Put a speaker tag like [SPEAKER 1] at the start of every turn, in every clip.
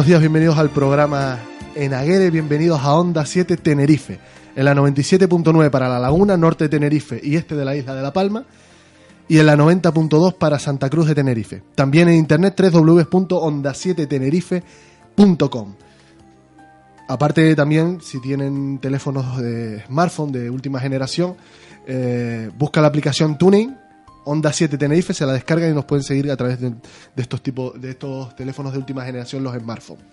[SPEAKER 1] Buenos días, bienvenidos al programa En Aguere, bienvenidos a Onda 7 Tenerife, en la 97.9 para la Laguna, norte de Tenerife y este de la isla de La Palma, y en la 90.2 para Santa Cruz de Tenerife. También en internet www.onda7tenerife.com. Aparte también, si tienen teléfonos de smartphone de última generación, eh, busca la aplicación TuneIn, Onda 7 Tenerife, se la descargan y nos pueden seguir a través de, estos tipos, de estos teléfonos de última generación, los smartphones.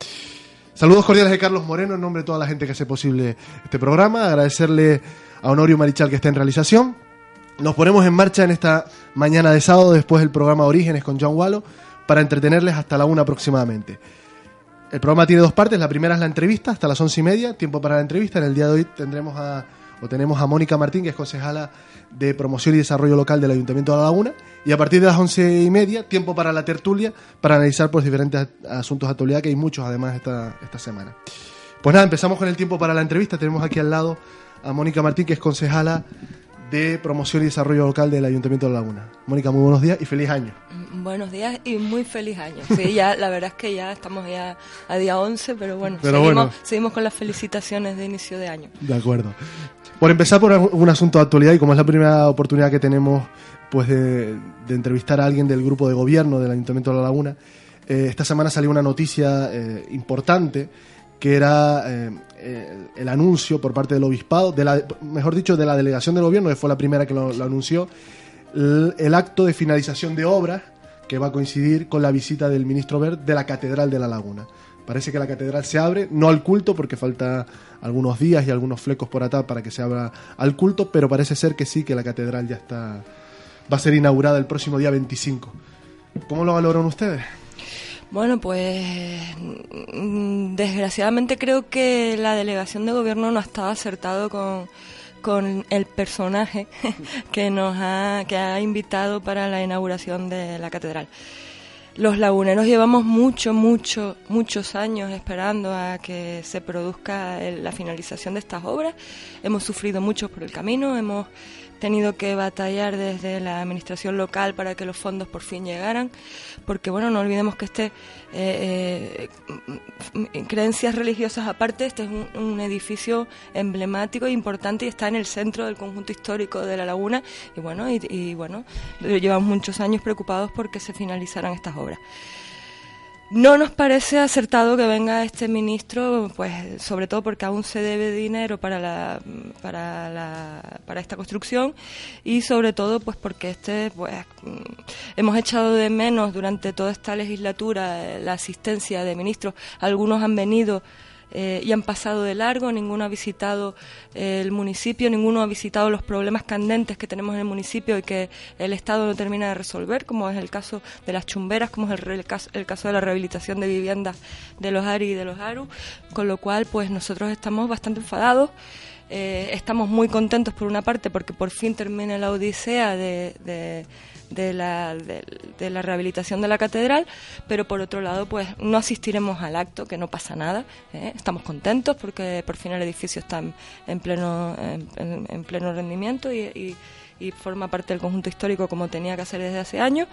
[SPEAKER 1] Saludos cordiales de Carlos Moreno en nombre de toda la gente que hace posible este programa. Agradecerle a Honorio Marichal que está en realización. Nos ponemos en marcha en esta mañana de sábado después del programa Orígenes con John Wallo para entretenerles hasta la una aproximadamente. El programa tiene dos partes. La primera es la entrevista hasta las once y media, tiempo para la entrevista. En el día de hoy tendremos a o tenemos a Mónica Martín, que es concejala de promoción y desarrollo local del Ayuntamiento de La Laguna. Y a partir de las once y media, tiempo para la tertulia, para analizar pues, diferentes asuntos de actualidad, que hay muchos además esta, esta semana. Pues nada, empezamos con el tiempo para la entrevista. Tenemos aquí al lado a Mónica Martín, que es concejala de promoción y desarrollo local del Ayuntamiento de La Laguna. Mónica, muy buenos días y feliz año.
[SPEAKER 2] Buenos días y muy feliz año. Sí, ya, la verdad es que ya estamos ya a día 11, pero bueno,
[SPEAKER 1] Pero
[SPEAKER 2] seguimos,
[SPEAKER 1] bueno.
[SPEAKER 2] seguimos con las felicitaciones de inicio de año.
[SPEAKER 1] De acuerdo. Por empezar por un asunto de actualidad y como es la primera oportunidad que tenemos pues de, de entrevistar a alguien del grupo de gobierno del Ayuntamiento de La Laguna, eh, esta semana salió una noticia eh, importante que era eh, el anuncio por parte del obispado, de la, mejor dicho, de la delegación del gobierno, que fue la primera que lo, lo anunció, el, el acto de finalización de obras que va a coincidir con la visita del ministro Ver de la Catedral de La Laguna. Parece que la catedral se abre, no al culto, porque falta algunos días y algunos flecos por atar para que se abra al culto, pero parece ser que sí, que la catedral ya está. va a ser inaugurada el próximo día 25. ¿Cómo lo valoran ustedes?
[SPEAKER 2] Bueno, pues desgraciadamente creo que la delegación de gobierno no ha estado acertado con, con el personaje que nos ha, que ha invitado para la inauguración de la catedral. Los laguneros llevamos mucho, mucho, muchos años esperando a que se produzca la finalización de estas obras. Hemos sufrido mucho por el camino, hemos tenido que batallar desde la administración local para que los fondos por fin llegaran, porque bueno, no olvidemos que este, eh, eh, creencias religiosas aparte, este es un, edificio emblemático e importante y está en el centro del conjunto histórico de la laguna y bueno, y, y, bueno, llevamos muchos años preocupados porque se finalizaran estas obras. No nos parece acertado que venga este ministro, pues sobre todo porque aún se debe dinero para la, para la, para esta construcción y sobre todo pues porque este pues hemos echado de menos durante toda esta legislatura la asistencia de ministros. Algunos han venido eh, y han pasado de largo, ninguno ha visitado eh, el municipio, ninguno ha visitado los problemas candentes que tenemos en el municipio y que el Estado no termina de resolver, como es el caso de las chumberas, como es el, el caso, el caso de la rehabilitación de viviendas de los ARI y de los ARU, con lo cual pues nosotros estamos bastante enfadados. Eh, estamos muy contentos por una parte porque por fin termina la odisea de, la, rehabilitación de la catedral, pero por otro lado pues no asistiremos al acto, que no pasa nada. ¿eh? Estamos contentos porque por fin el edificio está en, en pleno, en, en- en pleno rendimiento y- y forma parte del conjunto histórico como tenía que hacer desde hace años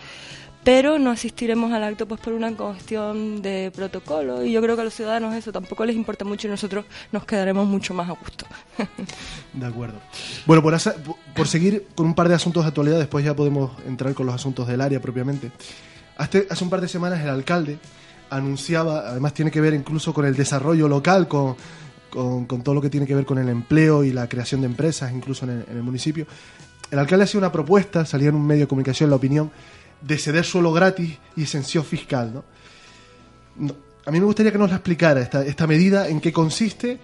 [SPEAKER 2] pero no asistiremos al acto pues por una cuestión de protocolo y yo creo que a los ciudadanos eso tampoco les importa mucho y nosotros nos quedaremos mucho más a gusto.
[SPEAKER 1] De acuerdo. Bueno, por, asa- por seguir con un par de asuntos de actualidad, después ya podemos entrar con los asuntos del área propiamente. Hace, hace un par de semanas el alcalde anunciaba, además tiene que ver incluso con el desarrollo local, con, con, con todo lo que tiene que ver con el empleo y la creación de empresas, incluso en el, en el municipio. El alcalde hacía una propuesta, salía en un medio de comunicación la opinión, de ceder suelo gratis y exención fiscal. ¿no? A mí me gustaría que nos la explicara esta, medida, en qué consiste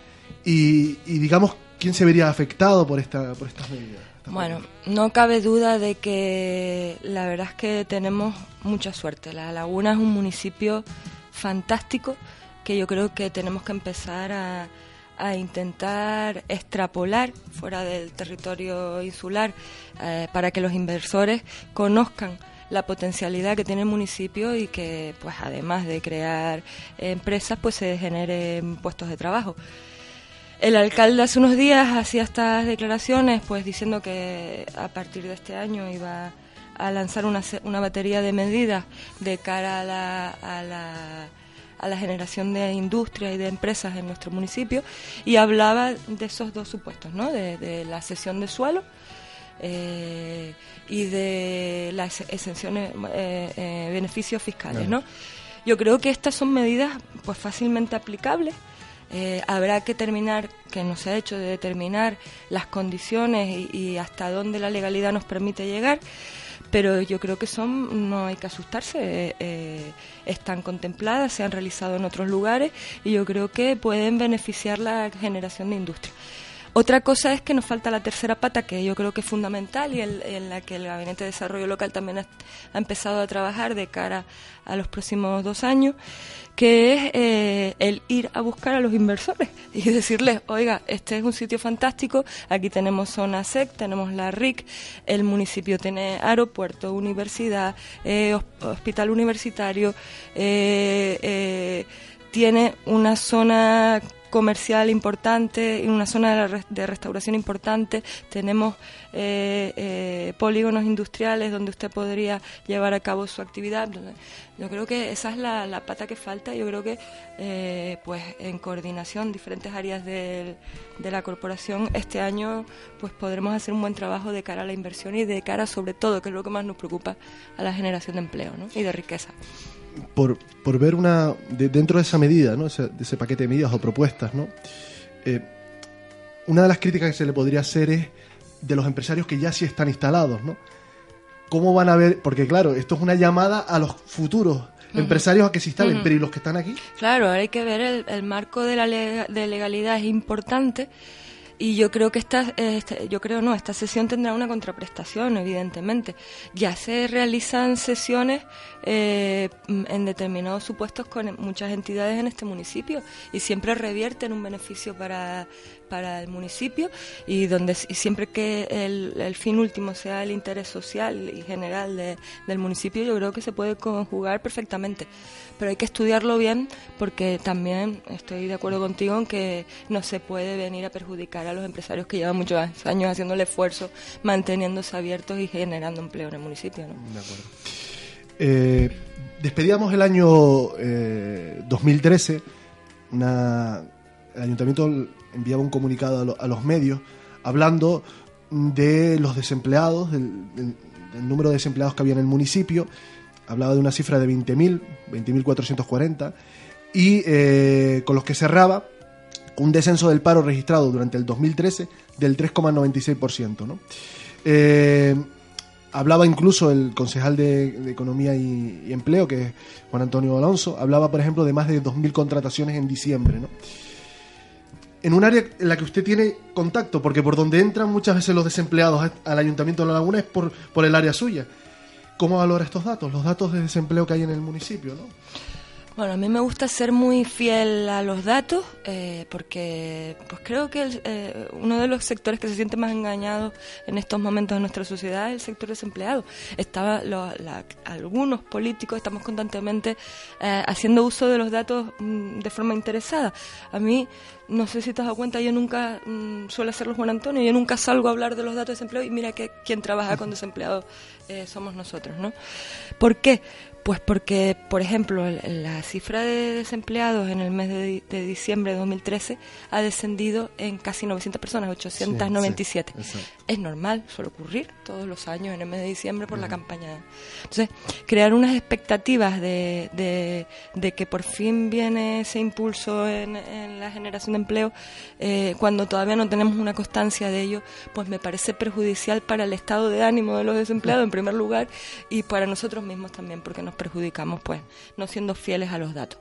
[SPEAKER 1] y, y, digamos quién se vería afectado por, esta, por estas medidas.
[SPEAKER 2] Bueno, no cabe duda de que la verdad es que tenemos mucha suerte. La Laguna es un municipio fantástico que yo creo que tenemos que empezar a, a intentar extrapolar fuera del territorio insular eh, para que los inversores conozcan la potencialidad que tiene el municipio y que pues además de crear empresas pues se generen puestos de trabajo. El alcalde hace unos días hacía estas declaraciones, pues diciendo que a partir de este año iba a lanzar una, una batería de medidas de cara a la, a la, a la generación de industria y de empresas en nuestro municipio y hablaba de esos dos supuestos, ¿no? de, la cesión de suelo eh, y de las exenciones, eh, eh, beneficios fiscales. ¿no? Yo creo que estas son medidas pues fácilmente aplicables. habrá que terminar, que no se ha hecho, de determinar las condiciones y hasta dónde la legalidad nos permite llegar pero yo creo que son, no hay que asustarse, eh, eh, están contempladas, se han realizado en otros lugares y yo creo que pueden beneficiar la generación de industria. Otra cosa es que nos falta la tercera pata, que yo creo que es fundamental y en, la que el Gabinete de Desarrollo Local también ha, empezado a trabajar de cara a los próximos dos años, que es eh, el ir a buscar a los inversores y decirles, oiga, este es un sitio fantástico, aquí tenemos zona SEC, tenemos la RIC, el municipio tiene aeropuerto, universidad, eh, hospital universitario, eh, tiene una zona comercial importante, en una zona de, restauración importante, tenemos eh, eh, polígonos industriales donde usted podría llevar a cabo su actividad. Yo creo que esa es la, pata que falta. Yo creo que, eh, pues, en coordinación diferentes áreas de la corporación este año, pues, podremos hacer un buen trabajo de cara a la inversión y de cara, sobre todo, que es lo que más nos preocupa, a la generación de empleo ¿no? y de riqueza
[SPEAKER 1] por, por ver una, dentro de esa medida, ¿no? Ese, de ese paquete de medidas o propuestas, ¿no? Eh, una de las críticas que se le podría hacer es de los empresarios que ya sí están instalados, ¿no? ¿Cómo van a ver? Porque claro, esto es una llamada a los futuros empresarios a que se instalen, pero ¿y los que están aquí?
[SPEAKER 2] Claro, ahora hay que ver el, el marco de la de legalidad es importante y yo creo que esta, yo creo no, esta sesión tendrá una contraprestación, evidentemente. Ya se realizan sesiones eh, en determinados supuestos con muchas entidades en este municipio y siempre revierten un beneficio para, para el municipio y donde siempre que el, fin último sea el interés social y general del municipio, yo creo que se puede conjugar perfectamente. Pero hay que estudiarlo bien porque también estoy de acuerdo contigo en que no se puede venir a perjudicar a los empresarios que llevan muchos años haciendo el esfuerzo, manteniéndose abiertos y generando empleo en el municipio. ¿no?
[SPEAKER 1] Eh, despedíamos el año 2013, eh, una, el ayuntamiento enviaba un comunicado a, los medios hablando de los desempleados, del, número de desempleados que había en el municipio, hablaba de una cifra de 20.000, 20.440, y eh, con los que cerraba un descenso del paro registrado durante el 2013 del 3,96%. ¿no? Eh, hablaba incluso el concejal de, Economía y, Empleo, que es Juan Antonio Alonso, hablaba, por ejemplo, de más de 2.000 contrataciones en diciembre. ¿no? en un área en la que usted tiene contacto, porque por donde entran muchas veces los desempleados al Ayuntamiento de La Laguna es por, por el área suya. ¿Cómo valora estos datos, los datos de desempleo que hay en el municipio? ¿no?
[SPEAKER 2] Bueno, a mí me gusta ser muy fiel a los datos eh, porque pues creo que eh, uno de los sectores que se siente más engañado en estos momentos de nuestra sociedad es el sector desempleado. Estaba algunos políticos estamos constantemente eh, haciendo uso de los datos mm, de forma interesada. A mí no sé si te has dado cuenta, yo nunca mm, suele hacerlo Juan Antonio, yo nunca salgo a hablar de los datos de desempleo y mira que quien trabaja con desempleados somos nosotros, ¿no? ¿Por qué? Pues porque, por ejemplo, la cifra de desempleados en el mes de, diciembre de 2013 ha descendido en casi 900 personas, 897. es normal, suele ocurrir todos los años en el mes de diciembre por la campaña. Entonces, crear unas expectativas de, que por fin viene ese impulso en, la generación de empleo, eh, cuando todavía no tenemos una constancia de ello, pues me parece perjudicial para el estado de ánimo de los desempleados, en primer lugar, y para nosotros mismos también, porque nos perjudicamos pues no siendo fieles a los datos.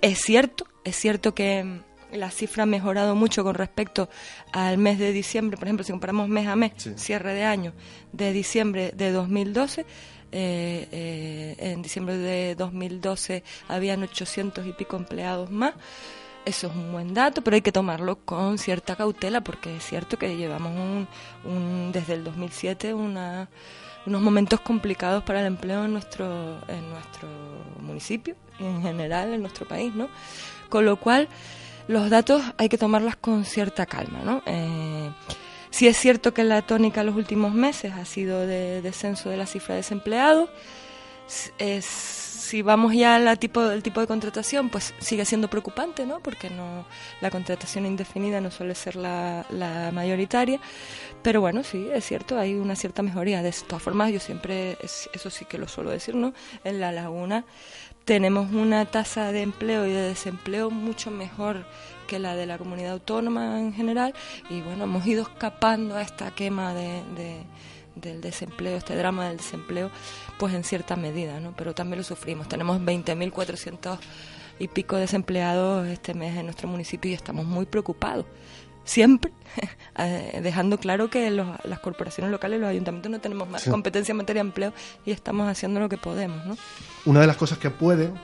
[SPEAKER 2] Es cierto, es cierto que mm, la cifra ha mejorado mucho con respecto al mes de diciembre, por ejemplo, si comparamos mes a mes, cierre de año, de diciembre de 2012, eh, eh, en diciembre de 2012 habían 800 y pico empleados más. Eso es un buen dato, pero hay que tomarlo con cierta cautela porque es cierto que llevamos un desde el 2007 una unos momentos complicados para el empleo en nuestro, en nuestro municipio y en general en nuestro país, ¿no? Con lo cual, los datos hay que tomarlas con cierta calma, ¿no? Eh, es cierto que la tónica en los últimos meses ha sido de descenso de la cifra de desempleados, es si vamos ya al tipo, el tipo de contratación, pues sigue siendo preocupante, ¿no? Porque no la contratación indefinida no suele ser la, la mayoritaria. Pero bueno, sí, es cierto, hay una cierta mejoría. De todas formas, yo siempre, eso sí que lo suelo decir, ¿no? En la laguna tenemos una tasa de empleo y de desempleo mucho mejor que la de la comunidad autónoma en general. Y bueno, hemos ido escapando a esta quema de del desempleo, este drama del desempleo, pues en cierta medida, ¿no? Pero también lo sufrimos. Tenemos 20.400 y pico desempleados este mes en nuestro municipio y estamos muy preocupados. Siempre eh, dejando claro que las corporaciones locales, los ayuntamientos no tenemos más competencia en materia de empleo y estamos haciendo lo que podemos, ¿no?
[SPEAKER 1] Una de las cosas que pueden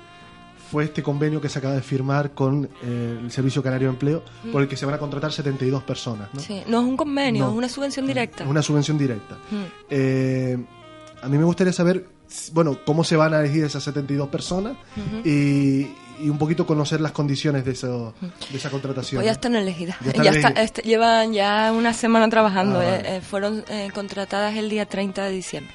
[SPEAKER 1] fue este convenio que se acaba de firmar con eh, el Servicio Canario de Empleo, por el que se van a contratar 72 personas. ¿no?
[SPEAKER 2] Sí, no es un convenio, es una subvención directa.
[SPEAKER 1] Es una subvención directa. Eh, a mí me gustaría saber, bueno, cómo se van a elegir esas 72 personas y, un poquito conocer las condiciones de, eso, de esa contratación.
[SPEAKER 2] Pues ya están elegidas. Ya, este, llevan ya una semana trabajando. Ah, eh, fueron contratadas el día 30 de diciembre.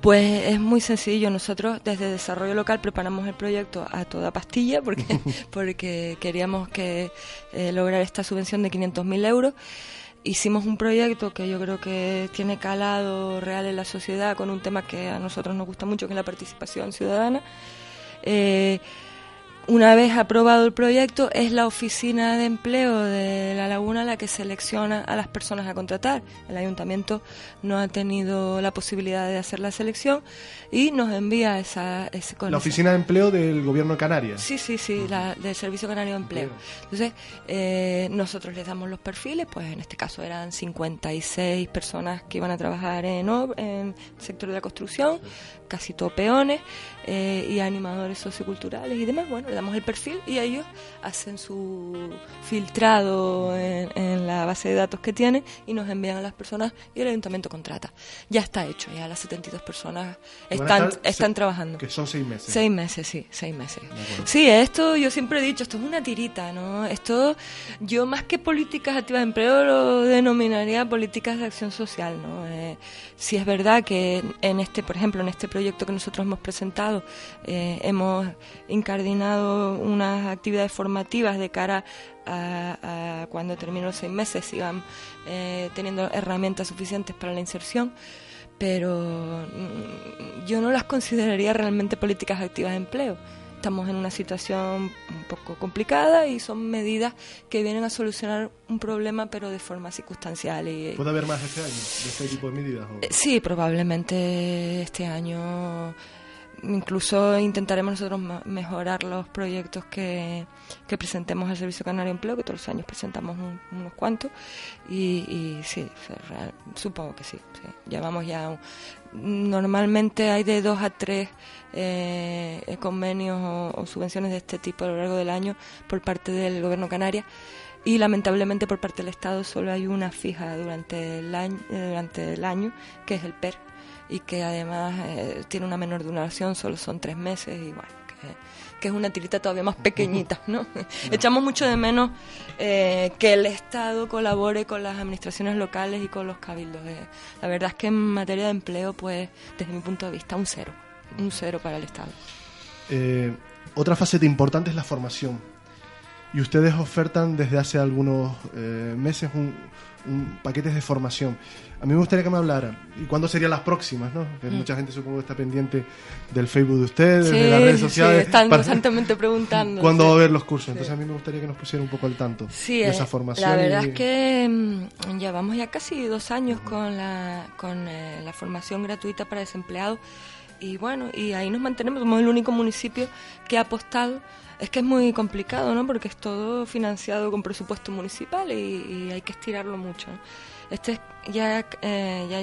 [SPEAKER 2] Pues es muy sencillo. Nosotros desde Desarrollo Local preparamos el proyecto a toda pastilla porque, porque queríamos que eh, lograr esta subvención de 500.000 euros. Hicimos un proyecto que yo creo que tiene calado real en la sociedad con un tema que a nosotros nos gusta mucho, que es la participación ciudadana. Eh, una vez aprobado el proyecto, es la oficina de empleo de La Laguna la que selecciona a las personas a contratar. El ayuntamiento no ha tenido la posibilidad de hacer la selección y nos envía esa... Ese,
[SPEAKER 1] la oficina de empleo del gobierno de Canarias.
[SPEAKER 2] Sí, sí, sí, la, del Servicio Canario de Empleo. Entonces, eh, nosotros les damos los perfiles, pues en este caso eran 56 personas que iban a trabajar en, en el sector de la construcción, casi todo peones eh, y animadores socioculturales y demás. Bueno, le damos el perfil y ellos hacen su filtrado en, la base de datos que tienen y nos envían a las personas y el ayuntamiento contrata. Ya está hecho, ya las 72 personas están, están trabajando.
[SPEAKER 1] Que son seis meses.
[SPEAKER 2] Seis meses, sí, seis meses. Sí, esto yo siempre he dicho, esto es una tirita, ¿no? Esto, yo más que políticas activas de empleo lo denominaría políticas de acción social, ¿no? Eh, si es verdad que en este, por ejemplo, en este proyecto que nosotros hemos presentado, eh, hemos incardinado unas actividades formativas de cara a, cuando terminen los seis meses sigan eh, teniendo herramientas suficientes para la inserción. Pero mm, yo no las consideraría realmente políticas activas de empleo estamos en una situación un poco complicada y son medidas que vienen a solucionar un problema pero de forma circunstancial. Y,
[SPEAKER 1] ¿Puede haber más este año de este tipo de medidas?
[SPEAKER 2] Eh, sí, probablemente este año incluso intentaremos nosotros mejorar los proyectos que, presentemos al Servicio Canario de Empleo, que todos los años presentamos unos cuantos, y, sí, supongo que sí, Llevamos ya, normalmente hay de dos a tres eh, convenios o, subvenciones de este tipo a lo largo del año por parte del Gobierno Canaria. Y lamentablemente por parte del Estado solo hay una fija durante el año, durante el año que es el PER y que además eh, tiene una menor duración, solo son tres meses y bueno, que, es una tirita todavía más pequeñita, ¿no? Echamos mucho de menos eh, que el Estado colabore con las administraciones locales y con los cabildos. Eh. La verdad es que en materia de empleo, pues desde mi punto de vista, un cero, un cero para el Estado.
[SPEAKER 1] otra faceta importante es la formación. Y ustedes ofertan desde hace algunos meses un, paquetes de formación. A mí me gustaría que me hablara. ¿Y cuándo serían las próximas? ¿no? Mm. Mucha gente supongo que está pendiente del Facebook de ustedes, de las redes sociales.
[SPEAKER 2] Sí, están constantemente preguntando.
[SPEAKER 1] ¿Cuándo va a haber los cursos? Entonces a mí me gustaría que nos pusiera un poco al tanto de esa formación.
[SPEAKER 2] La verdad es que mm, llevamos ya casi dos años con la, con, eh, la formación gratuita para desempleados y bueno, y ahí nos mantenemos. Somos el único municipio que ha apostado es que es muy complicado, ¿no? Porque es todo financiado con presupuesto municipal y, hay que estirarlo mucho. Este ya, eh, ya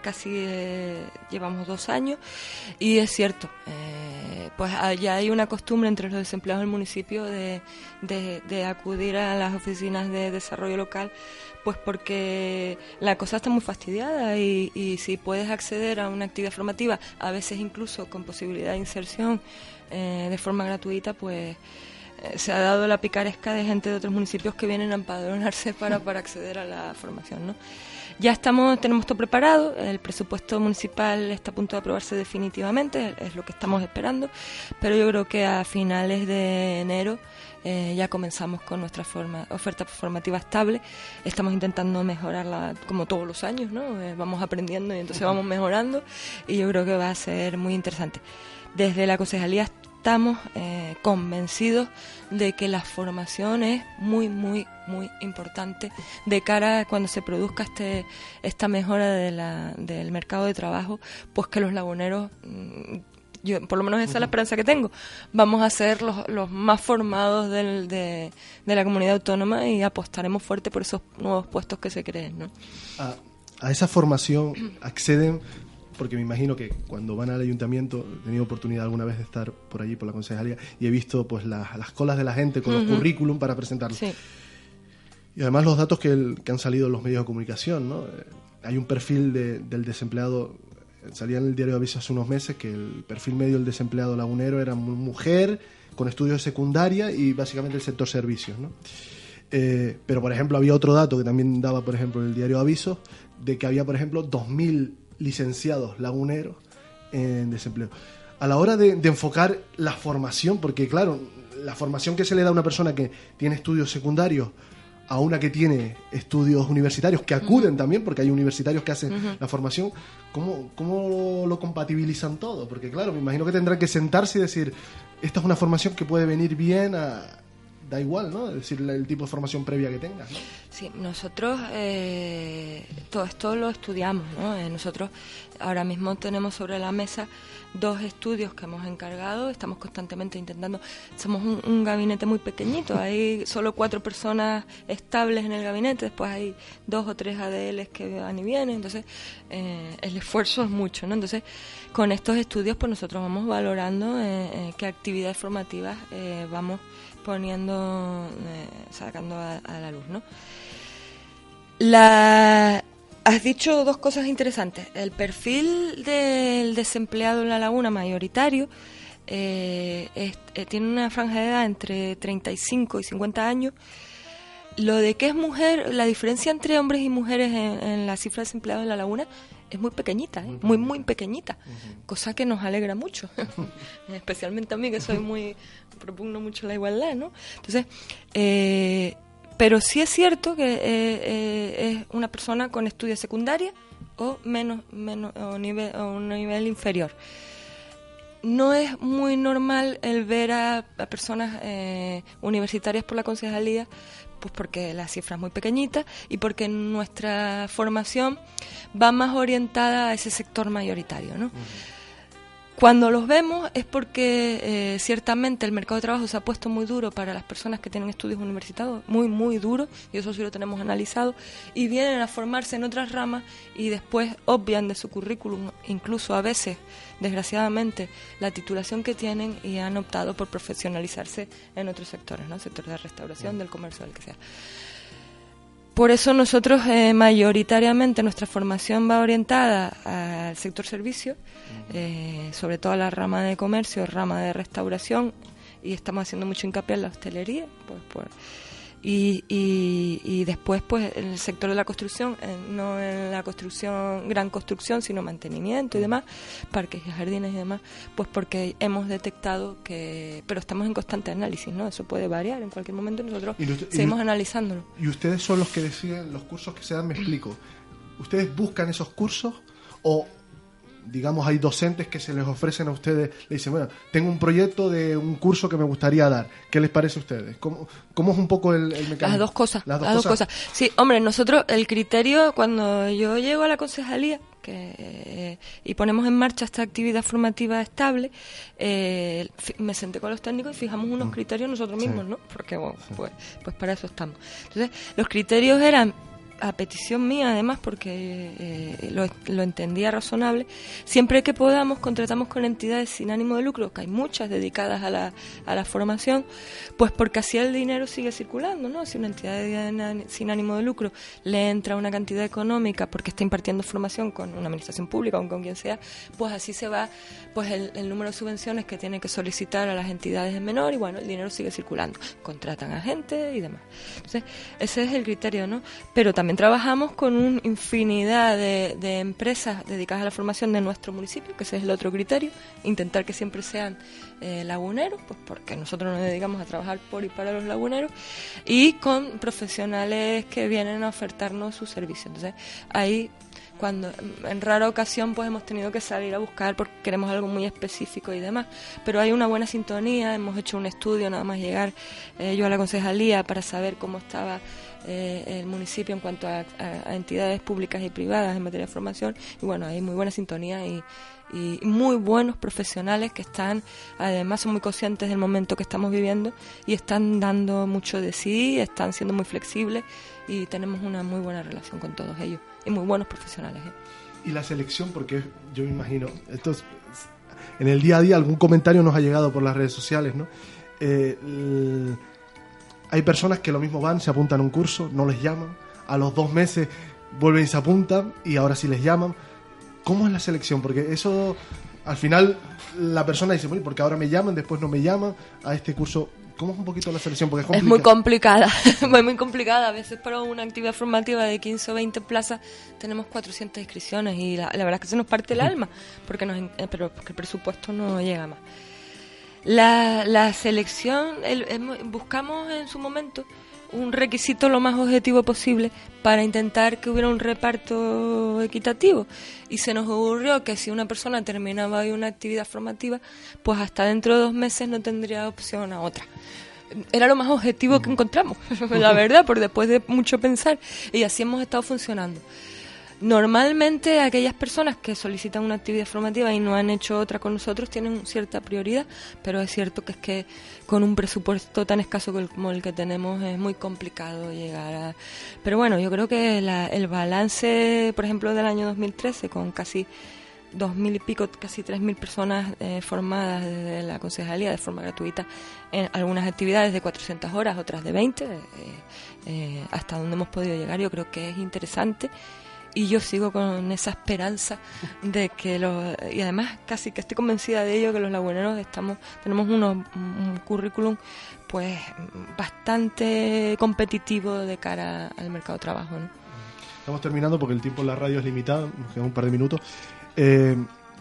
[SPEAKER 2] casi eh, llevamos dos años y es cierto, eh, pues ya hay una costumbre entre los desempleados del municipio de, de, acudir a las oficinas de desarrollo local, pues porque la cosa está muy fastidiada y, y si puedes acceder a una actividad formativa, a veces incluso con posibilidad de inserción eh, de forma gratuita, pues se ha dado la picaresca de gente de otros municipios que vienen a empadronarse para, para acceder a la formación, ¿no? Ya estamos, tenemos todo preparado, el presupuesto municipal está a punto de aprobarse definitivamente, es lo que estamos esperando, pero yo creo que a finales de enero eh, ya comenzamos con nuestra forma, oferta formativa estable. Estamos intentando mejorarla como todos los años, ¿no? Eh, vamos aprendiendo y entonces vamos mejorando y yo creo que va a ser muy interesante. Desde la concejalía estamos eh, convencidos de que la formación es muy, muy, muy importante de cara a cuando se produzca este, esta mejora de la, del mercado de trabajo, pues que los laguneros mm, yo, por lo menos esa es la esperanza que tengo. Vamos a ser los, los más formados del, de, la comunidad autónoma y apostaremos fuerte por esos nuevos puestos que se creen. ¿no?
[SPEAKER 1] A, a esa formación acceden, porque me imagino que cuando van al ayuntamiento, he tenido oportunidad alguna vez de estar por allí, por la concejalía, y he visto pues las colas de la gente con los currículum para presentarlos. Sí. Y además los datos que, que, han salido en los medios de comunicación, ¿no? Eh, hay un perfil de, del desempleado salía en el diario de aviso hace unos meses que el perfil medio del desempleado lagunero era mujer con estudios de secundaria y básicamente el sector servicios. ¿no? Eh, pero, por ejemplo, había otro dato que también daba, por ejemplo, el diario Aviso, de que había, por ejemplo, 2.000 licenciados laguneros en desempleo. A la hora de, de, enfocar la formación, porque claro, la formación que se le da a una persona que tiene estudios secundarios a una que tiene estudios universitarios, que acuden también, porque hay universitarios que hacen la formación, ¿cómo, ¿cómo lo compatibilizan todo? Porque claro, me imagino que tendrán que sentarse y decir, esta es una formación que puede venir bien a, da igual, ¿no? Es decir, el tipo de formación previa que tengas. ¿no?
[SPEAKER 2] Sí, nosotros eh, todo esto lo estudiamos, ¿no? Eh, nosotros ahora mismo tenemos sobre la mesa dos estudios que hemos encargado, estamos constantemente intentando, somos un, gabinete muy pequeñito, hay solo cuatro personas estables en el gabinete, después hay dos o tres ADLs que van y vienen, entonces eh, el esfuerzo es mucho, ¿no? Entonces, con estos estudios, pues nosotros vamos valorando qué actividades formativas vamos poniendo, eh, sacando a, la luz, ¿no? La, has dicho dos cosas interesantes. El perfil del desempleado en la laguna mayoritario eh, eh, tiene una franja de edad entre 35 y 50 años. Lo de que es mujer, la diferencia entre hombres y mujeres en, la cifra de desempleados en la laguna es muy pequeñita, muy, muy pequeñita, cosa que nos alegra mucho, especialmente a mí que soy muy, propugno mucho la igualdad, ¿no? Entonces, eh, pero sí es cierto que eh, eh, es una persona con estudios secundaria o menos, menos o, nivel, o un nivel inferior. No es muy normal el ver a, personas universitarias por la concejalía, pues porque la cifra es muy pequeñita y porque nuestra formación va más orientada a ese sector mayoritario, ¿no? Cuando los vemos es porque eh, ciertamente el mercado de trabajo se ha puesto muy duro para las personas que tienen estudios universitarios, muy, muy duro, y eso sí lo tenemos analizado, y vienen a formarse en otras ramas y después obvian de su currículum, incluso a veces, desgraciadamente, la titulación que tienen y han optado por profesionalizarse en otros sectores, ¿no? sector de restauración, del comercio, del que sea. Por eso nosotros eh, mayoritariamente nuestra formación va orientada al sector servicio, eh, sobre todo a la rama de comercio, rama de restauración, y estamos haciendo mucho hincapié en la hostelería, pues, pues y, y, después pues en el sector de la construcción, no en la construcción, gran construcción, sino mantenimiento y demás, parques y jardines y demás, pues porque hemos detectado que, pero estamos en constante análisis, ¿no? Eso puede variar en cualquier momento y nosotros seguimos analizándolo.
[SPEAKER 1] Y ustedes son los que deciden los cursos que se dan, me explico. ¿Ustedes buscan esos cursos o, digamos, hay docentes que se les ofrecen a ustedes, le dicen, bueno, tengo un proyecto de un curso que me gustaría dar, ¿qué les parece a ustedes? ¿Cómo, cómo es un poco el, el mecanismo?
[SPEAKER 2] Las dos cosas, las dos, cosas? Sí, hombre, nosotros, el criterio, cuando yo llego a la concejalía, que, eh, y ponemos en marcha esta actividad formativa estable, eh, me senté con los técnicos y fijamos unos mm. criterios nosotros mismos, ¿no? Porque, bueno, pues, pues para eso estamos. Entonces, los criterios eran a petición mía además, porque eh, lo, lo, entendía razonable, siempre que podamos contratamos con entidades sin ánimo de lucro, que hay muchas dedicadas a la, a la formación, pues porque así el dinero sigue circulando, ¿no? Si una entidad sin ánimo de lucro le entra una cantidad económica porque está impartiendo formación con una administración pública o con quien sea, pues así se va pues el, el número de subvenciones que tiene que solicitar a las entidades es menor y bueno, el dinero sigue circulando. Contratan a gente y demás. Entonces, ese es el criterio, ¿no? Pero también trabajamos con una infinidad de, empresas dedicadas a la formación de nuestro municipio, que ese es el otro criterio, intentar que siempre sean eh, laguneros, pues porque nosotros nos dedicamos a trabajar por y para los laguneros, y con profesionales que vienen a ofertarnos sus servicios. Entonces, ahí cuando en rara ocasión pues hemos tenido que salir a buscar porque queremos algo muy específico y demás pero hay una buena sintonía hemos hecho un estudio nada más llegar eh, yo a la concejalía para saber cómo estaba eh, el municipio en cuanto a, entidades públicas y privadas en materia de formación y bueno hay muy buena sintonía y, muy buenos profesionales que están, además son muy conscientes del momento que estamos viviendo y están dando mucho de sí, están siendo muy flexibles y tenemos una muy buena relación con todos ellos y muy buenos profesionales. ¿eh?
[SPEAKER 1] Y la selección, porque yo me imagino, esto en el día a día algún comentario nos ha llegado por las redes sociales, ¿no? Eh, hay personas que lo mismo van, se apuntan a un curso, no les llaman, a los dos meses vuelven y se apuntan y ahora sí les llaman. ¿Cómo es la selección? Porque eso, al final, la persona dice, bueno, porque ahora me llaman, después no me llaman a este curso. ¿Cómo es un poquito la selección?
[SPEAKER 2] Porque es, muy complicada, muy, muy complicada. A veces para una actividad formativa de 15 o 20 plazas tenemos 400 inscripciones y la, verdad es que se nos parte el alma, porque, nos, eh, pero porque el presupuesto no llega más. La, la selección, buscamos en su momento un requisito lo más objetivo posible para intentar que hubiera un reparto equitativo. Y se nos ocurrió que si una persona terminaba hoy una actividad formativa, pues hasta dentro de dos meses no tendría opción a otra. Era lo más objetivo que encontramos, la verdad, por después de mucho pensar. Y así hemos estado funcionando. Normalmente aquellas personas que solicitan una actividad formativa y no han hecho otra con nosotros tienen cierta prioridad, pero es cierto que es que con un presupuesto tan escaso como el que tenemos es muy complicado llegar a... Pero bueno, yo creo que el balance, por ejemplo, del año 2013, con casi dos mil y pico, casi tres mil personas eh, formadas desde la concejalía de forma gratuita en algunas actividades de 400 horas, otras de 20, eh, eh, hasta donde hemos podido llegar, yo creo que es interesante y yo sigo con esa esperanza de que los y además casi que estoy convencida de ello que los laguneros estamos tenemos unos, un currículum pues bastante competitivo de cara al mercado de trabajo
[SPEAKER 1] estamos terminando porque el tiempo en la radio es limitado nos quedan un par de minutos eh,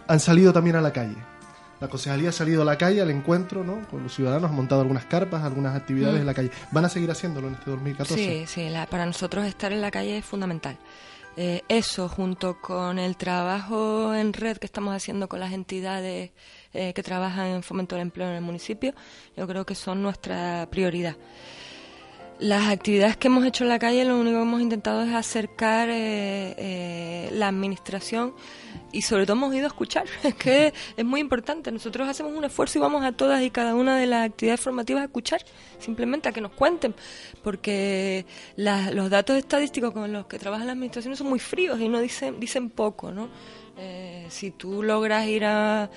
[SPEAKER 1] han salido también a la calle la concejalía ha salido a la calle al encuentro ¿no? con los ciudadanos, ha montado algunas carpas, algunas actividades mm. en la calle. ¿Van a seguir haciéndolo en este 2014?
[SPEAKER 2] Sí, sí, para nosotros estar en la calle es fundamental. Eh, eso, junto con el trabajo en red que estamos haciendo con las entidades eh, que trabajan en fomento del empleo en el municipio, yo creo que son nuestra prioridad. Las actividades que hemos hecho en la calle, lo único que hemos intentado es acercar eh, la administración y sobre todo hemos ido a escuchar, es que es muy importante. Nosotros hacemos un esfuerzo y vamos a todas y cada una de las actividades formativas a escuchar, simplemente a que nos cuenten, porque los datos estadísticos con los que trabaja la administración son muy fríos y no dicen, dicen poco, ¿no? Eh, si tú logras ir a,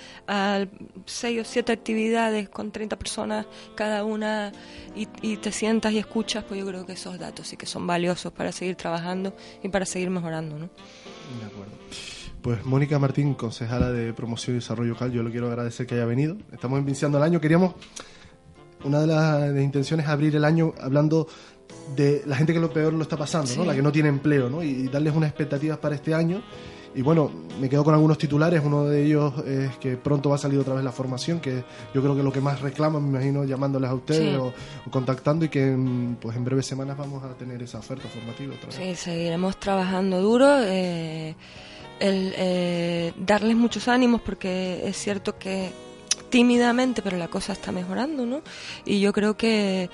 [SPEAKER 2] seis o siete actividades con 30 personas cada una y, te sientas y escuchas, pues yo creo que esos datos sí que son valiosos para seguir trabajando y para seguir mejorando. ¿no?
[SPEAKER 1] De acuerdo. Pues Mónica Martín, concejala de Promoción y Desarrollo Local, yo le quiero agradecer que haya venido. Estamos iniciando el año. Queríamos, una de las intenciones es abrir el año hablando de la gente que lo peor lo está pasando, ¿no? la que no tiene empleo, ¿no? y darles unas expectativas para este año y bueno, me quedo con algunos titulares. Uno de ellos es que pronto va a salir otra vez la formación, que yo creo que lo que más reclaman, me imagino, llamándoles a ustedes o, contactando y que pues en breves semanas vamos a tener esa oferta formativa otra
[SPEAKER 2] vez. Sí, seguiremos trabajando duro. Eh, el, eh, darles muchos ánimos porque es cierto que tímidamente, pero la cosa está mejorando, ¿no? Y yo creo que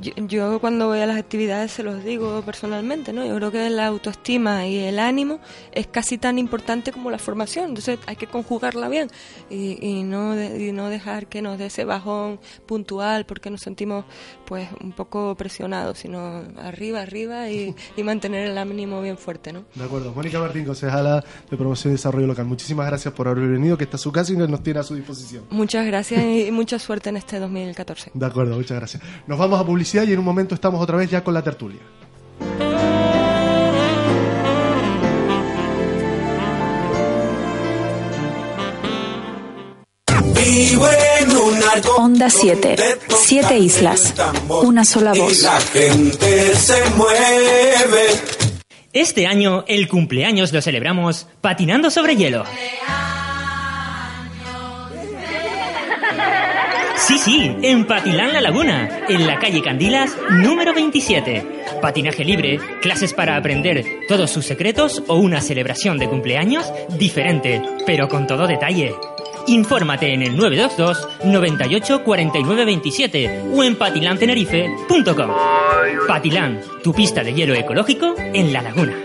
[SPEAKER 2] yo, cuando voy a las actividades se los digo personalmente, ¿no? Yo creo que la autoestima y el ánimo es casi tan importante como la formación, entonces hay que conjugarla bien y, no, y no dejar que nos dé ese bajón puntual porque nos sentimos pues un poco presionados, sino arriba, arriba y, mantener el ánimo bien fuerte, ¿no?
[SPEAKER 1] De acuerdo. Mónica Martín, concejala de Promoción y Desarrollo Local, muchísimas gracias por haber venido, que está su casa y nos tiene a su disposición.
[SPEAKER 2] Muchas gracias y mucha suerte en este 2014.
[SPEAKER 1] De acuerdo, muchas gracias. Nos vamos a publicar y en un momento estamos otra vez ya con la tertulia.
[SPEAKER 3] Onda 7. Siete islas. Una sola voz.
[SPEAKER 4] la gente se mueve Este año el cumpleaños lo celebramos patinando sobre hielo. Sí, sí, en Patilán La Laguna, en la calle Candilas, número 27. Patinaje libre, clases para aprender todos sus secretos o una celebración de cumpleaños diferente, pero con todo detalle. Infórmate en el 922 98 49 27 o en patilantenerife.com. Patilán, tu pista de hielo ecológico en La Laguna.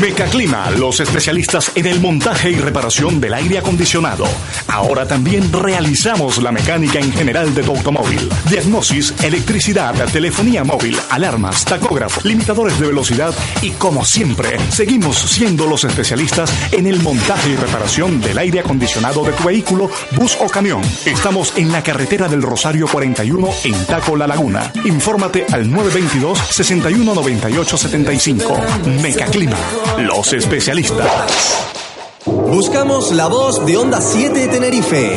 [SPEAKER 5] Mecaclima, los especialistas en el montaje y reparación del aire acondicionado. Ahora también realizamos la mecánica en general de tu automóvil. Diagnosis, electricidad, telefonía móvil, alarmas, tacógrafo, limitadores de velocidad y como siempre, seguimos siendo los especialistas en el montaje y reparación del aire acondicionado de tu vehículo, bus o camión. Estamos en la carretera del Rosario 41 en Taco La Laguna. Infórmate al 922 61 98 75. Mecaclima los especialistas.
[SPEAKER 6] Buscamos la voz de Onda 7 Tenerife.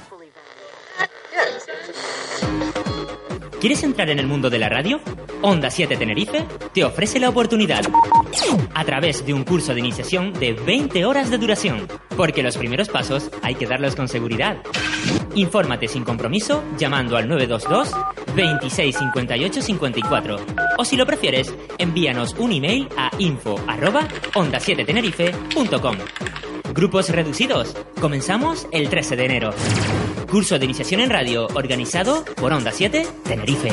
[SPEAKER 4] ¿Quieres entrar en el mundo de la radio? Onda 7 Tenerife te ofrece la oportunidad a través de un curso de iniciación de 20 horas de duración, porque los primeros pasos hay que darlos con seguridad. Infórmate sin compromiso llamando al 922 26 58 54 o si lo prefieres, envíanos un email a info arroba onda 7 tenerife.com. Grupos reducidos. Comenzamos el 13 de enero. Curso de iniciación en radio organizado por Onda 7 Tenerife.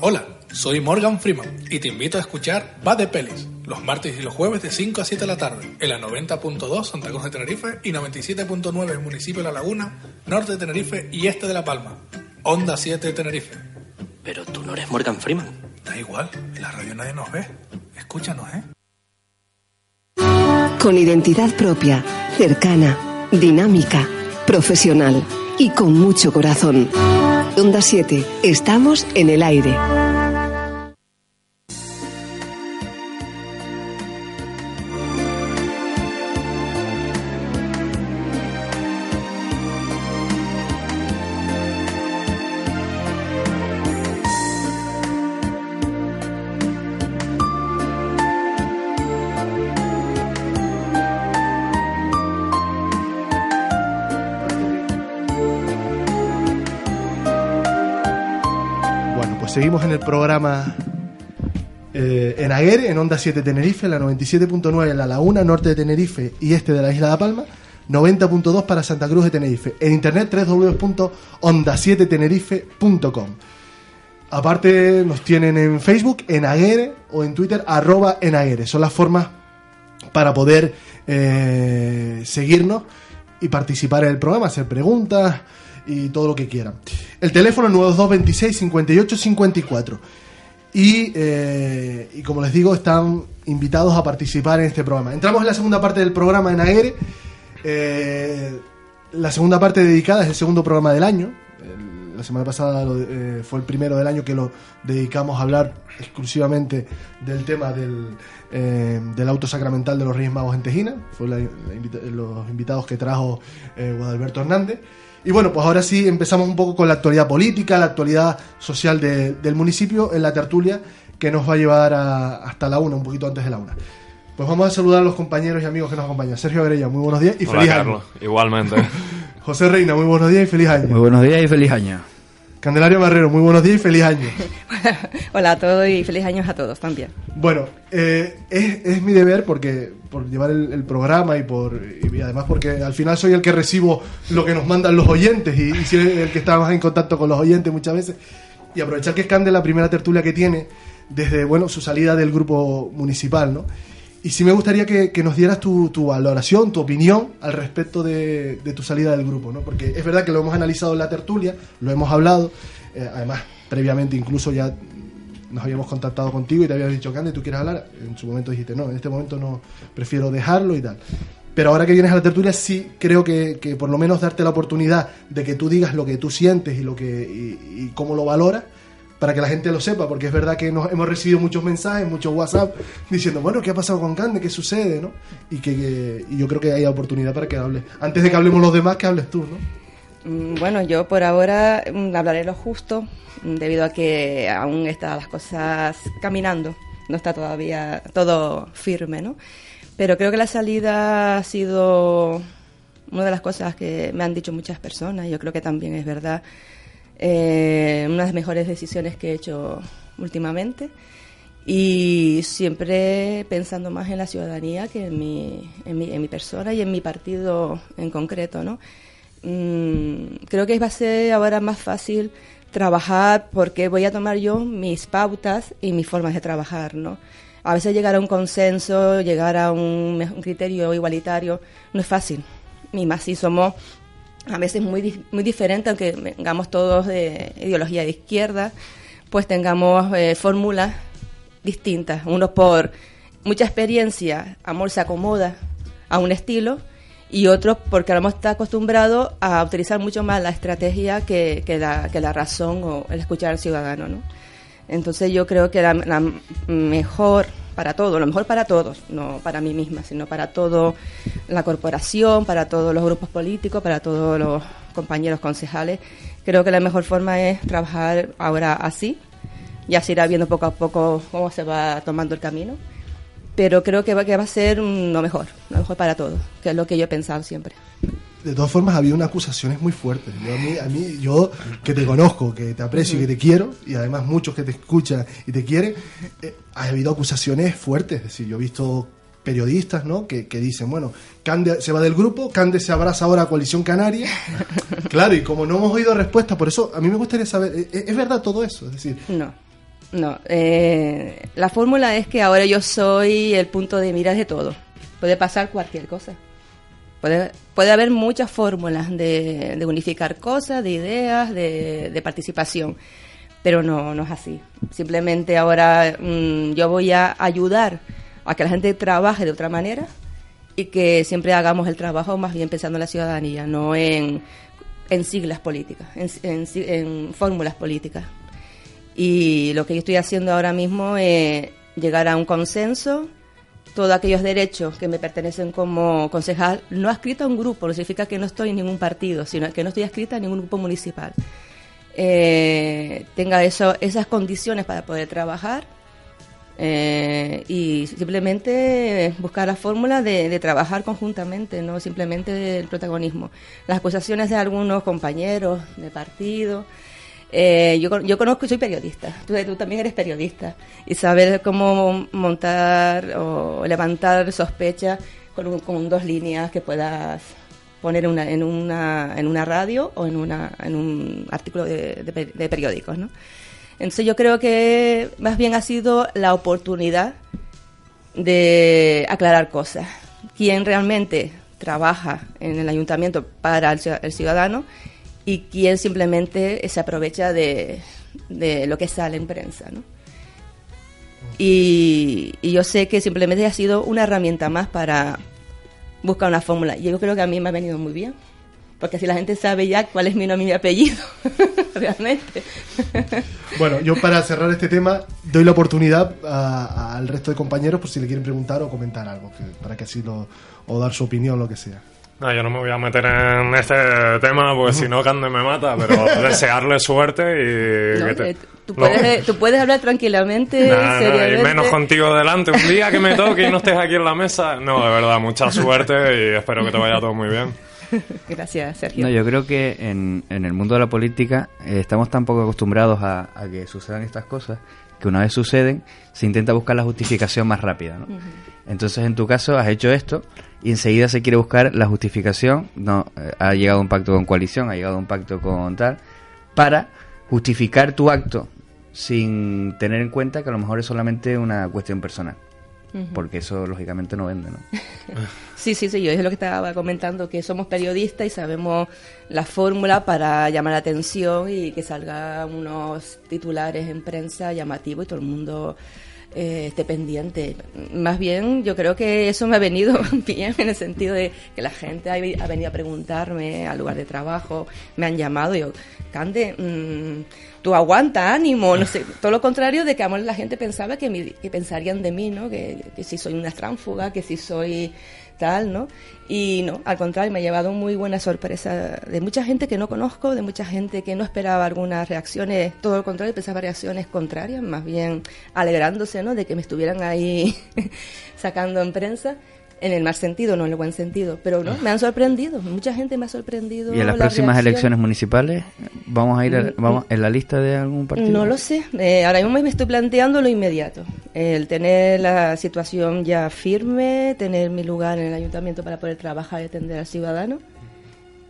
[SPEAKER 7] Hola, soy Morgan Freeman y te invito a escuchar Va de Pelis los martes y los jueves de 5 a 7 de la tarde en la 90.2 Santa Cruz de Tenerife y 97.9 el municipio de La Laguna, norte de Tenerife y este de La Palma. Onda 7 de Tenerife.
[SPEAKER 8] Pero tú no eres Morgan Freeman.
[SPEAKER 7] Da igual, en la radio nadie nos ve. Escúchanos, ¿eh?
[SPEAKER 3] Con identidad propia, cercana, dinámica, profesional y con mucho corazón. Onda 7, estamos en el aire.
[SPEAKER 1] Programa eh, en Aguer, en Onda 7 Tenerife, la 97.9 en la Laguna, norte de Tenerife y este de la isla de Palma, 90.2 para Santa Cruz de Tenerife. En internet www.onda7tenerife.com. Aparte nos tienen en Facebook, en Aguere o en Twitter, arroba en Aguere. Son las formas para poder eh, seguirnos y participar en el programa, hacer preguntas y todo lo que quieran. El teléfono 92226 58 54. Y, eh, y como les digo, están invitados a participar en este programa. Entramos en la segunda parte del programa en Aguere. Eh, la segunda parte dedicada es el segundo programa del año. La semana pasada eh, fue el primero del año que lo dedicamos a hablar exclusivamente del tema del, eh, del auto sacramental de los Reyes Magos en Tejina. Fue los invitados que trajo Guadalberto Hernández. Y bueno, pues ahora sí empezamos un poco con la actualidad política, la actualidad social de- del municipio en la tertulia que nos va a llevar a- hasta la una, un poquito antes de la una. Pues vamos a saludar a los compañeros y amigos que nos acompañan. Sergio Agrella, muy buenos días y
[SPEAKER 9] Hola,
[SPEAKER 1] feliz
[SPEAKER 9] Carlos.
[SPEAKER 1] año.
[SPEAKER 9] Igualmente.
[SPEAKER 1] José Reina, muy buenos días y feliz año.
[SPEAKER 10] Muy buenos días y feliz año.
[SPEAKER 1] Candelario Marrero, muy buenos días y feliz año.
[SPEAKER 11] Hola a todos y feliz años a todos también.
[SPEAKER 1] Bueno, eh, es, es mi deber porque por llevar el, el programa y por y además porque al final soy el que recibo lo que nos mandan los oyentes y, y soy el que está más en contacto con los oyentes muchas veces y aprovechar que es Cande la primera tertulia que tiene desde bueno su salida del grupo municipal, ¿no? Y sí me gustaría que, que nos dieras tu, tu valoración, tu opinión al respecto de, de tu salida del grupo, ¿no? Porque es verdad que lo hemos analizado en la tertulia, lo hemos hablado, eh, además previamente incluso ya nos habíamos contactado contigo y te habíamos dicho, Cande, ¿tú quieres hablar? En su momento dijiste, no, en este momento no, prefiero dejarlo y tal. Pero ahora que vienes a la tertulia, sí creo que, que por lo menos darte la oportunidad de que tú digas lo que tú sientes y, lo que, y, y cómo lo valoras, para que la gente lo sepa, porque es verdad que nos, hemos recibido muchos mensajes, muchos WhatsApp, diciendo, bueno, ¿qué ha pasado con Cande? ¿Qué sucede? ¿no? Y que, yo creo que hay oportunidad para que hables. Antes de que hablemos los demás, que hables tú, ¿no?
[SPEAKER 11] Mm, Bueno, yo por ahora mm, hablaré lo justo, mm, debido a que aún están las cosas caminando, no está todavía todo firme, ¿no? Pero creo que la salida ha sido una de las cosas que me han dicho muchas personas, yo creo que también es verdad, eh, una de las mejores decisiones que he hecho últimamente y siempre pensando más en la ciudadanía que en mi, en mi, en mi persona y en mi partido en concreto, ¿no? Mm, creo que va a ser ahora más fácil trabajar porque voy a tomar yo mis pautas y mis formas de trabajar, ¿no? A veces llegar a un consenso, llegar a un, un criterio igualitario, no es fácil. Y más si somos a veces muy, muy diferentes, aunque vengamos todos de ideología de izquierda, pues tengamos eh, fórmulas distintas. Unos por mucha experiencia, amor se acomoda a un estilo, y otros porque a lo está acostumbrado a utilizar mucho más la estrategia que, que la, que la razón o el escuchar al ciudadano, ¿no? Entonces yo creo que la, la mejor para todo, lo mejor para todos, no para mí misma, sino para toda la corporación, para todos los grupos políticos, para todos los compañeros concejales. Creo que la mejor forma es trabajar ahora así, ya se irá viendo poco a poco cómo se va tomando el camino, pero creo que va, que va a ser lo mejor, lo mejor para todos, que es lo que yo he pensado siempre.
[SPEAKER 1] De todas formas, había unas acusaciones muy fuertes. Yo, a, mí, a mí, yo que te conozco, que te aprecio y que te quiero, y además muchos que te escuchan y te quieren, eh, ha habido acusaciones fuertes. Es decir, yo he visto periodistas ¿no? que, que dicen, bueno, Cande se va del grupo, Cande se abraza ahora a Coalición Canaria. claro, y como no hemos oído respuesta, por eso a mí me gustaría saber, ¿es, es verdad todo eso? Es decir,
[SPEAKER 11] No, no. eh, la fórmula es que ahora yo soy el punto de mira de todo. Puede pasar cualquier cosa. Puede, puede haber muchas fórmulas de, unificar cosas, de ideas, de, participación, pero no, no es así. Simplemente ahora mm, yo voy a ayudar a que la gente trabaje de otra manera y que siempre hagamos el trabajo más bien pensando en la ciudadanía, no en, en siglas políticas, en, en en fórmulas políticas. Y lo que yo estoy haciendo ahora mismo es llegar a un consenso, todos aquellos derechos que me pertenecen como concejal, no adscrita a un grupo, no significa que no estoy en ningún partido, sino que no estoy adscrita a ningún grupo municipal. Eh, tenga eso, esas condiciones para poder trabajar eh, y simplemente buscar la fórmula de, de trabajar conjuntamente, no simplemente el protagonismo. Las acusaciones de algunos compañeros de partido. Eh, yo, yo conozco soy periodista, tú, tú también eres periodista, y saber cómo montar o levantar sospechas con, un- con dos líneas que puedas poner una, en, una, en una radio o en, una, en un artículo de, de pe- de periódicos. ¿no? Entonces yo creo que más bien ha sido la oportunidad de aclarar cosas. Quién realmente trabaja en el ayuntamiento para el ciudadano y quién simplemente se aprovecha de, de lo que sale en prensa. ¿no? Y, y yo sé que simplemente ha sido una herramienta más para buscar una fórmula. Y yo creo que a mí me ha venido muy bien. Porque así la gente sabe ya cuál es mi nombre y mi apellido, realmente.
[SPEAKER 1] Bueno, yo para cerrar este tema doy la oportunidad al resto de compañeros por si le quieren preguntar o comentar algo, que- para que así lo, o dar su opinión, lo que sea.
[SPEAKER 9] No, yo no me voy a meter en este tema porque si no Cande me mata, pero desearle suerte y...
[SPEAKER 11] No,
[SPEAKER 9] que te-
[SPEAKER 11] eh, tú,
[SPEAKER 9] No.
[SPEAKER 11] puedes, tú puedes hablar tranquilamente,
[SPEAKER 9] Nah, nah, y
[SPEAKER 11] seriamente.
[SPEAKER 9] menos contigo delante. Un día que me toque y no estés aquí en la mesa. No, de verdad, mucha suerte y espero que te vaya todo muy bien.
[SPEAKER 11] Gracias, Sergio.
[SPEAKER 10] No, yo creo que en, en el mundo de la política eh, estamos tan poco acostumbrados a, a que sucedan estas cosas que una vez suceden se intenta buscar la justificación más rápida. ¿no? Entonces, en tu caso, has hecho esto y enseguida se quiere buscar la justificación. No, eh, ha llegado a un pacto con coalición, ha llegado a un pacto con tal, para justificar tu acto sin tener en cuenta que a lo mejor es solamente una cuestión personal. Porque eso lógicamente no vende, ¿no?
[SPEAKER 11] Sí, sí, sí, yo es lo que estaba comentando, que somos periodistas y sabemos la fórmula para llamar la atención y que salgan unos titulares en prensa llamativos y todo el mundo eh, esté pendiente. Más bien, yo creo que eso me ha venido bien en el sentido de que la gente ha, venido a preguntarme al lugar de trabajo, me han llamado y yo, Cande, mm, tú aguanta, ánimo, no sé, todo lo contrario de que a la gente pensaba que, mi- que pensarían de mí, ¿no? Que, que si soy una tránfuga, que si soy tal, ¿no? Y no, al contrario, me ha llevado muy buena sorpresa de mucha gente que no conozco, de mucha gente que no esperaba algunas reacciones, todo lo contrario, pensaba reacciones contrarias, más bien alegrándose, ¿no? De que me estuvieran ahí sacando en prensa. En el mal sentido, no en el buen sentido, pero no, me han sorprendido, mucha gente me ha sorprendido.
[SPEAKER 10] Y en las
[SPEAKER 11] la
[SPEAKER 10] próximas
[SPEAKER 11] reacción.
[SPEAKER 10] elecciones municipales, ¿vamos a ir a-
[SPEAKER 11] Mm,
[SPEAKER 10] vamos, en la lista de algún partido?
[SPEAKER 11] No lo sé. Eh, ahora mismo me estoy planteando lo inmediato. El tener la situación ya firme, tener mi lugar en el ayuntamiento para poder trabajar y atender al ciudadano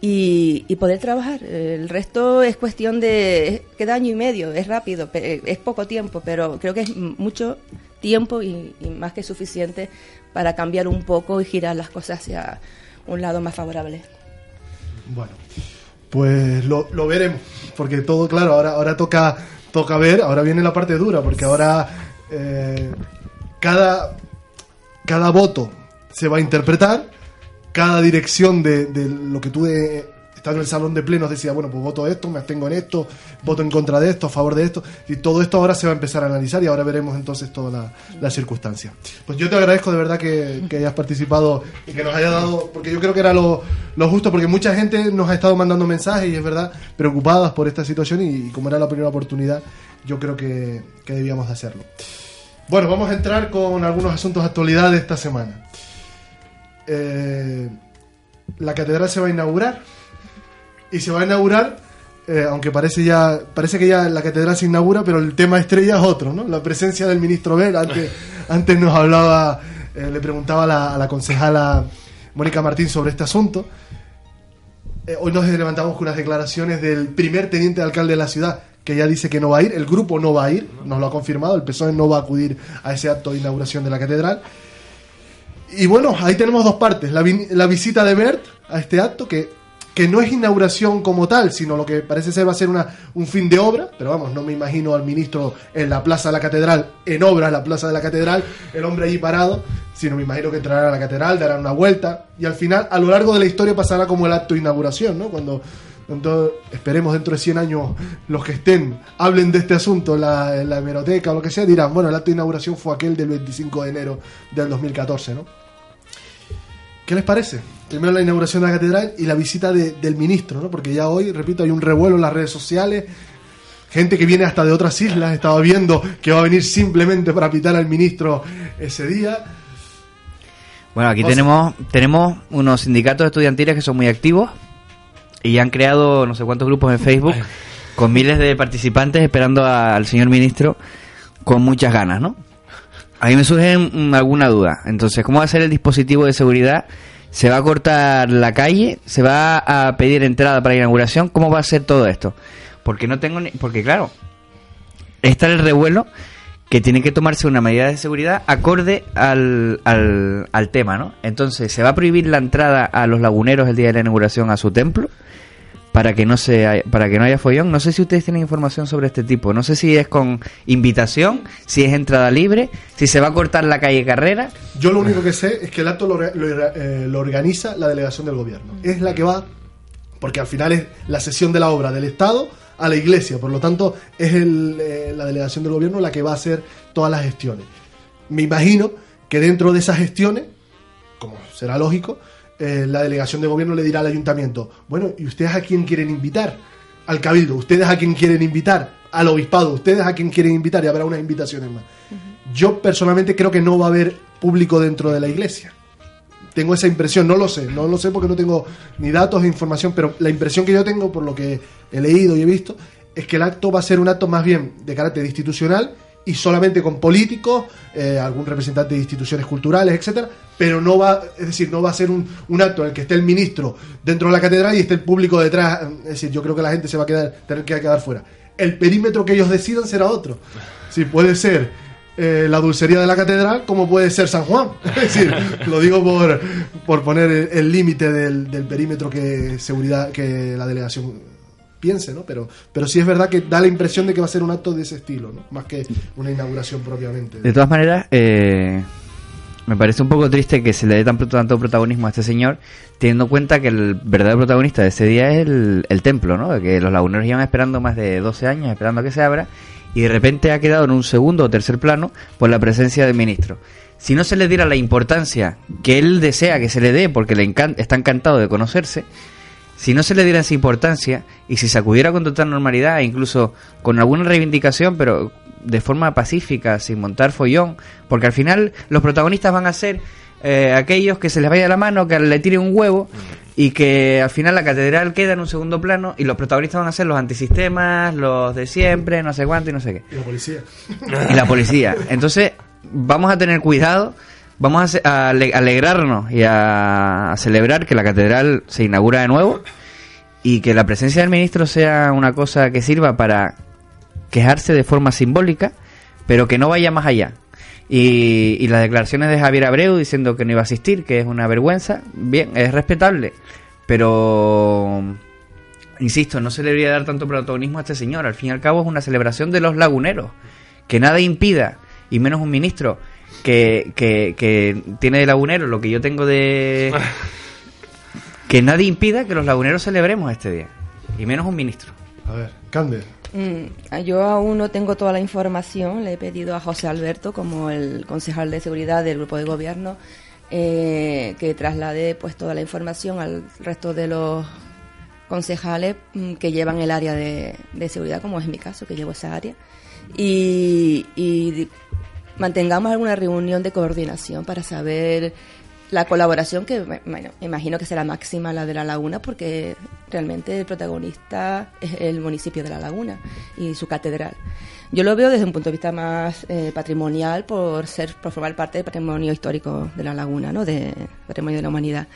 [SPEAKER 11] y, y poder trabajar. El resto es cuestión de... Queda año y medio, es rápido, es poco tiempo, pero creo que es mucho tiempo y, más que suficiente para cambiar un poco y girar las cosas hacia un lado más favorable.
[SPEAKER 1] Bueno, pues lo, lo veremos, porque todo, claro, ahora, ahora toca, toca ver, ahora viene la parte dura, porque ahora eh, cada, cada voto se va a interpretar, cada dirección de, de lo que tú de, estando en el salón de plenos decía, bueno, pues voto esto, me abstengo en esto, voto en contra de esto, a favor de esto, y todo esto ahora se va a empezar a analizar y ahora veremos entonces todas la- las circunstancias. Pues yo te agradezco de verdad que, hayas participado y que nos hayas dado, porque yo creo que era lo, lo justo, porque mucha gente nos ha estado mandando mensajes y es verdad, preocupadas por esta situación y, como era la primera oportunidad, yo creo que, que debíamos de hacerlo. Bueno, vamos a entrar con algunos asuntos de actualidad de esta semana. Eh, la catedral se va a inaugurar y se va a inaugurar eh, aunque parece ya parece que ya la catedral se inaugura pero el tema estrella es otro no la presencia del ministro Bell antes antes nos hablaba eh, le preguntaba a la, a la concejala Mónica Martín sobre este asunto Eh, hoy nos levantamos con unas declaraciones del primer teniente de alcalde de la ciudad que ya dice que no va a ir, el grupo no va a ir, nos lo ha confirmado, el PSOE no va a acudir a ese acto de inauguración de la catedral. Y bueno, ahí tenemos dos partes. La, vi- la visita de Bert a este acto, que, que no es inauguración como tal, sino lo que parece ser va a ser una, un fin de obra. Pero vamos, no me imagino al ministro en la plaza de la catedral, en obra en la plaza de la catedral, el hombre allí parado, sino me imagino que entrará a la catedral, dará una vuelta. Y al final, a lo largo de la historia, pasará como el acto de inauguración, ¿no? Cuando. esperemos dentro de 100 años los que estén hablen de este asunto la, la hemeroteca o lo que sea, dirán, bueno, el acto de inauguración fue aquel del 25 de enero del 2014, ¿no? ¿Qué les parece? Primero la inauguración de la catedral y la visita de- del ministro, ¿no? Porque ya hoy, repito, hay un revuelo en las redes sociales. Gente que viene hasta de otras islas, estaba viendo que va a venir simplemente para pitar al ministro ese día.
[SPEAKER 10] Bueno, aquí
[SPEAKER 1] O sea-
[SPEAKER 10] tenemos, tenemos unos sindicatos estudiantiles que son muy activos y han creado no sé cuántos grupos en Facebook con miles de participantes esperando a- al señor ministro con muchas ganas, ¿no? A mí me surge alguna duda. Entonces, ¿cómo va a ser el dispositivo de seguridad? ¿Se va a cortar la calle? ¿Se va a pedir entrada para la inauguración? ¿Cómo va a ser todo esto? Porque no tengo ni... Porque claro, está el revuelo que tiene que tomarse una medida de seguridad acorde al, al, al tema, ¿no? Entonces, ¿se va a prohibir la entrada a los laguneros el día de la inauguración a su templo? Para que no se haya- para que no haya follón. No sé si ustedes tienen información sobre este tipo. No sé si es con invitación, si es entrada libre, si se va a cortar la calle Carrera.
[SPEAKER 1] Yo lo único que sé es que el acto lo, lo eh, lo organiza la delegación del gobierno. Es la que va, porque al final es la sesión de la obra del Estado a la iglesia, por lo tanto es el, eh, la delegación del gobierno la que va a hacer todas las gestiones. Me imagino que dentro de esas gestiones, como será lógico, eh, la delegación de gobierno le dirá al ayuntamiento, bueno, ¿y ustedes a quién quieren invitar? Al cabildo, ¿ustedes a quién quieren invitar? Al obispado, ¿ustedes a quién quieren invitar? Y habrá unas invitaciones más. Yo personalmente creo que no va a haber público dentro de la iglesia. Tengo esa impresión, no lo sé, no lo sé porque no tengo ni datos ni información, pero la impresión que yo tengo por lo que he leído y he visto es que el acto va a ser un acto más bien de carácter institucional y solamente con políticos, eh, algún representante de instituciones culturales, etcétera, pero no va, es decir, no va a ser un, un acto en el que esté el ministro dentro de la catedral y esté el público detrás, es decir, yo creo que la gente se va a quedar, tener que quedar fuera. El perímetro que ellos decidan será otro. Sí, puede ser eh, la dulcería de la catedral como puede ser San Juan. Es decir, lo digo por, por poner el- el límite del, del perímetro que seguridad que la delegación piense, ¿no? Pero, pero sí es verdad que da la impresión de que va a ser un acto de ese estilo, ¿no? Más que una inauguración propiamente.
[SPEAKER 10] De todas maneras, eh, me parece un poco triste que se le dé tan, tanto protagonismo a este señor, teniendo en cuenta que el verdadero protagonista de ese día es el, el templo, ¿no? Que los laguneros llevan esperando más de 12 años, esperando a que se abra, y de repente ha quedado en un segundo o tercer plano por la presencia del ministro. Si no se le diera la importancia que él desea que se le dé, porque le encan- está encantado de conocerse, si no se le diera esa importancia y si se acudiera con total normalidad, incluso con alguna reivindicación, pero de forma pacífica, sin montar follón, porque al final los protagonistas van a ser eh, aquellos que se les vaya la mano, que le tiren un huevo y que al final la catedral queda en un segundo plano y los protagonistas van a ser los antisistemas, los de siempre, no sé cuánto y no sé qué
[SPEAKER 1] Y la policía.
[SPEAKER 10] y la policía. Entonces, vamos a tener cuidado, vamos a, alegrarnos y a, a celebrar que la catedral se inaugura de nuevo y que la presencia del ministro sea una cosa que sirva para quejarse de forma simbólica, pero que no vaya más allá. Y, y las declaraciones de Javier Abreu diciendo que no iba a asistir, que es una vergüenza, bien, es respetable, pero insisto, no se le debería dar tanto protagonismo a este señor. Al fin y al cabo es una celebración de los laguneros. Que nada impida, y menos un ministro que, que, que tiene de lagunero lo que yo tengo de... que nadie impida que los laguneros celebremos este día. Y menos un ministro.
[SPEAKER 1] A ver, Cande.
[SPEAKER 11] Mm, yo aún no tengo toda la información. Le he pedido a José Alberto, como el concejal de seguridad del grupo de gobierno, eh, que traslade pues toda la información al resto de los concejales mm, que llevan el área de, seguridad, como es mi caso, que llevo esa área, y, mantengamos alguna reunión de coordinación para saber la colaboración que bueno, imagino que será máxima la de la laguna porque realmente el protagonista es el municipio de la laguna y su catedral. Yo lo veo desde un punto de vista más eh, patrimonial por ser por formar parte del patrimonio histórico de la laguna, ¿no? De patrimonio de la humanidad.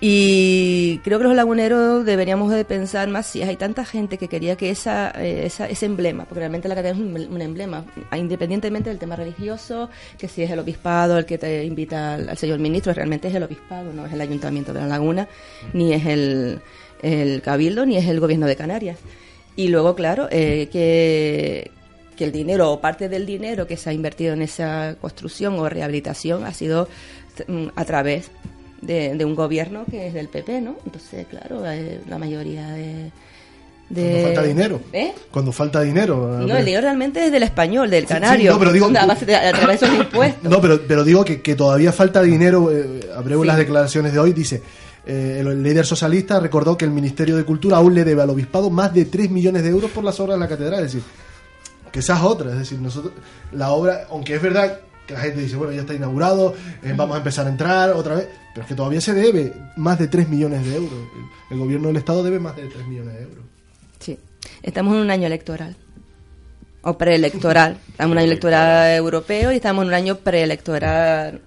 [SPEAKER 11] Y creo que los laguneros deberíamos de pensar más si hay tanta gente que quería que esa, eh, ese emblema, porque realmente la catedral es un, emblema, independientemente del tema religioso, que si es el obispado el que te invita al, al señor ministro, realmente es el obispado, no es el ayuntamiento de la laguna, ni es el, el cabildo, ni es el gobierno de Canarias. Y luego, claro, eh, que, que el dinero o parte del dinero que se ha invertido en esa construcción o rehabilitación ha sido mm, a través de, de un gobierno que es del PP, ¿no? Entonces, claro, eh, la mayoría de... de-
[SPEAKER 1] Cuando falta dinero.
[SPEAKER 11] ¿Eh?
[SPEAKER 1] Cuando falta dinero.
[SPEAKER 11] No, el dinero realmente es del español, del
[SPEAKER 1] Sí, sí,
[SPEAKER 11] canario.
[SPEAKER 1] no, pero digo-
[SPEAKER 11] a, de- a través de los impuestos.
[SPEAKER 1] No, pero, pero digo que, que todavía falta dinero. Eh, Abreu las declaraciones de hoy dice, eh, el líder socialista recordó que el Ministerio de Cultura aún le debe al obispado más de 3 millones de euros por las obras de la catedral. Es decir, que esa es otra. Es decir, nosotros, la obra, aunque es verdad que la gente dice, bueno, ya está inaugurado, eh, vamos a empezar a entrar otra vez, pero es que todavía se debe más de 3 millones de euros. El, el gobierno del Estado debe más de 3 millones de euros.
[SPEAKER 11] Sí. Estamos en un año electoral. O preelectoral. Estamos en un año electoral europeo y estamos en un año preelectoral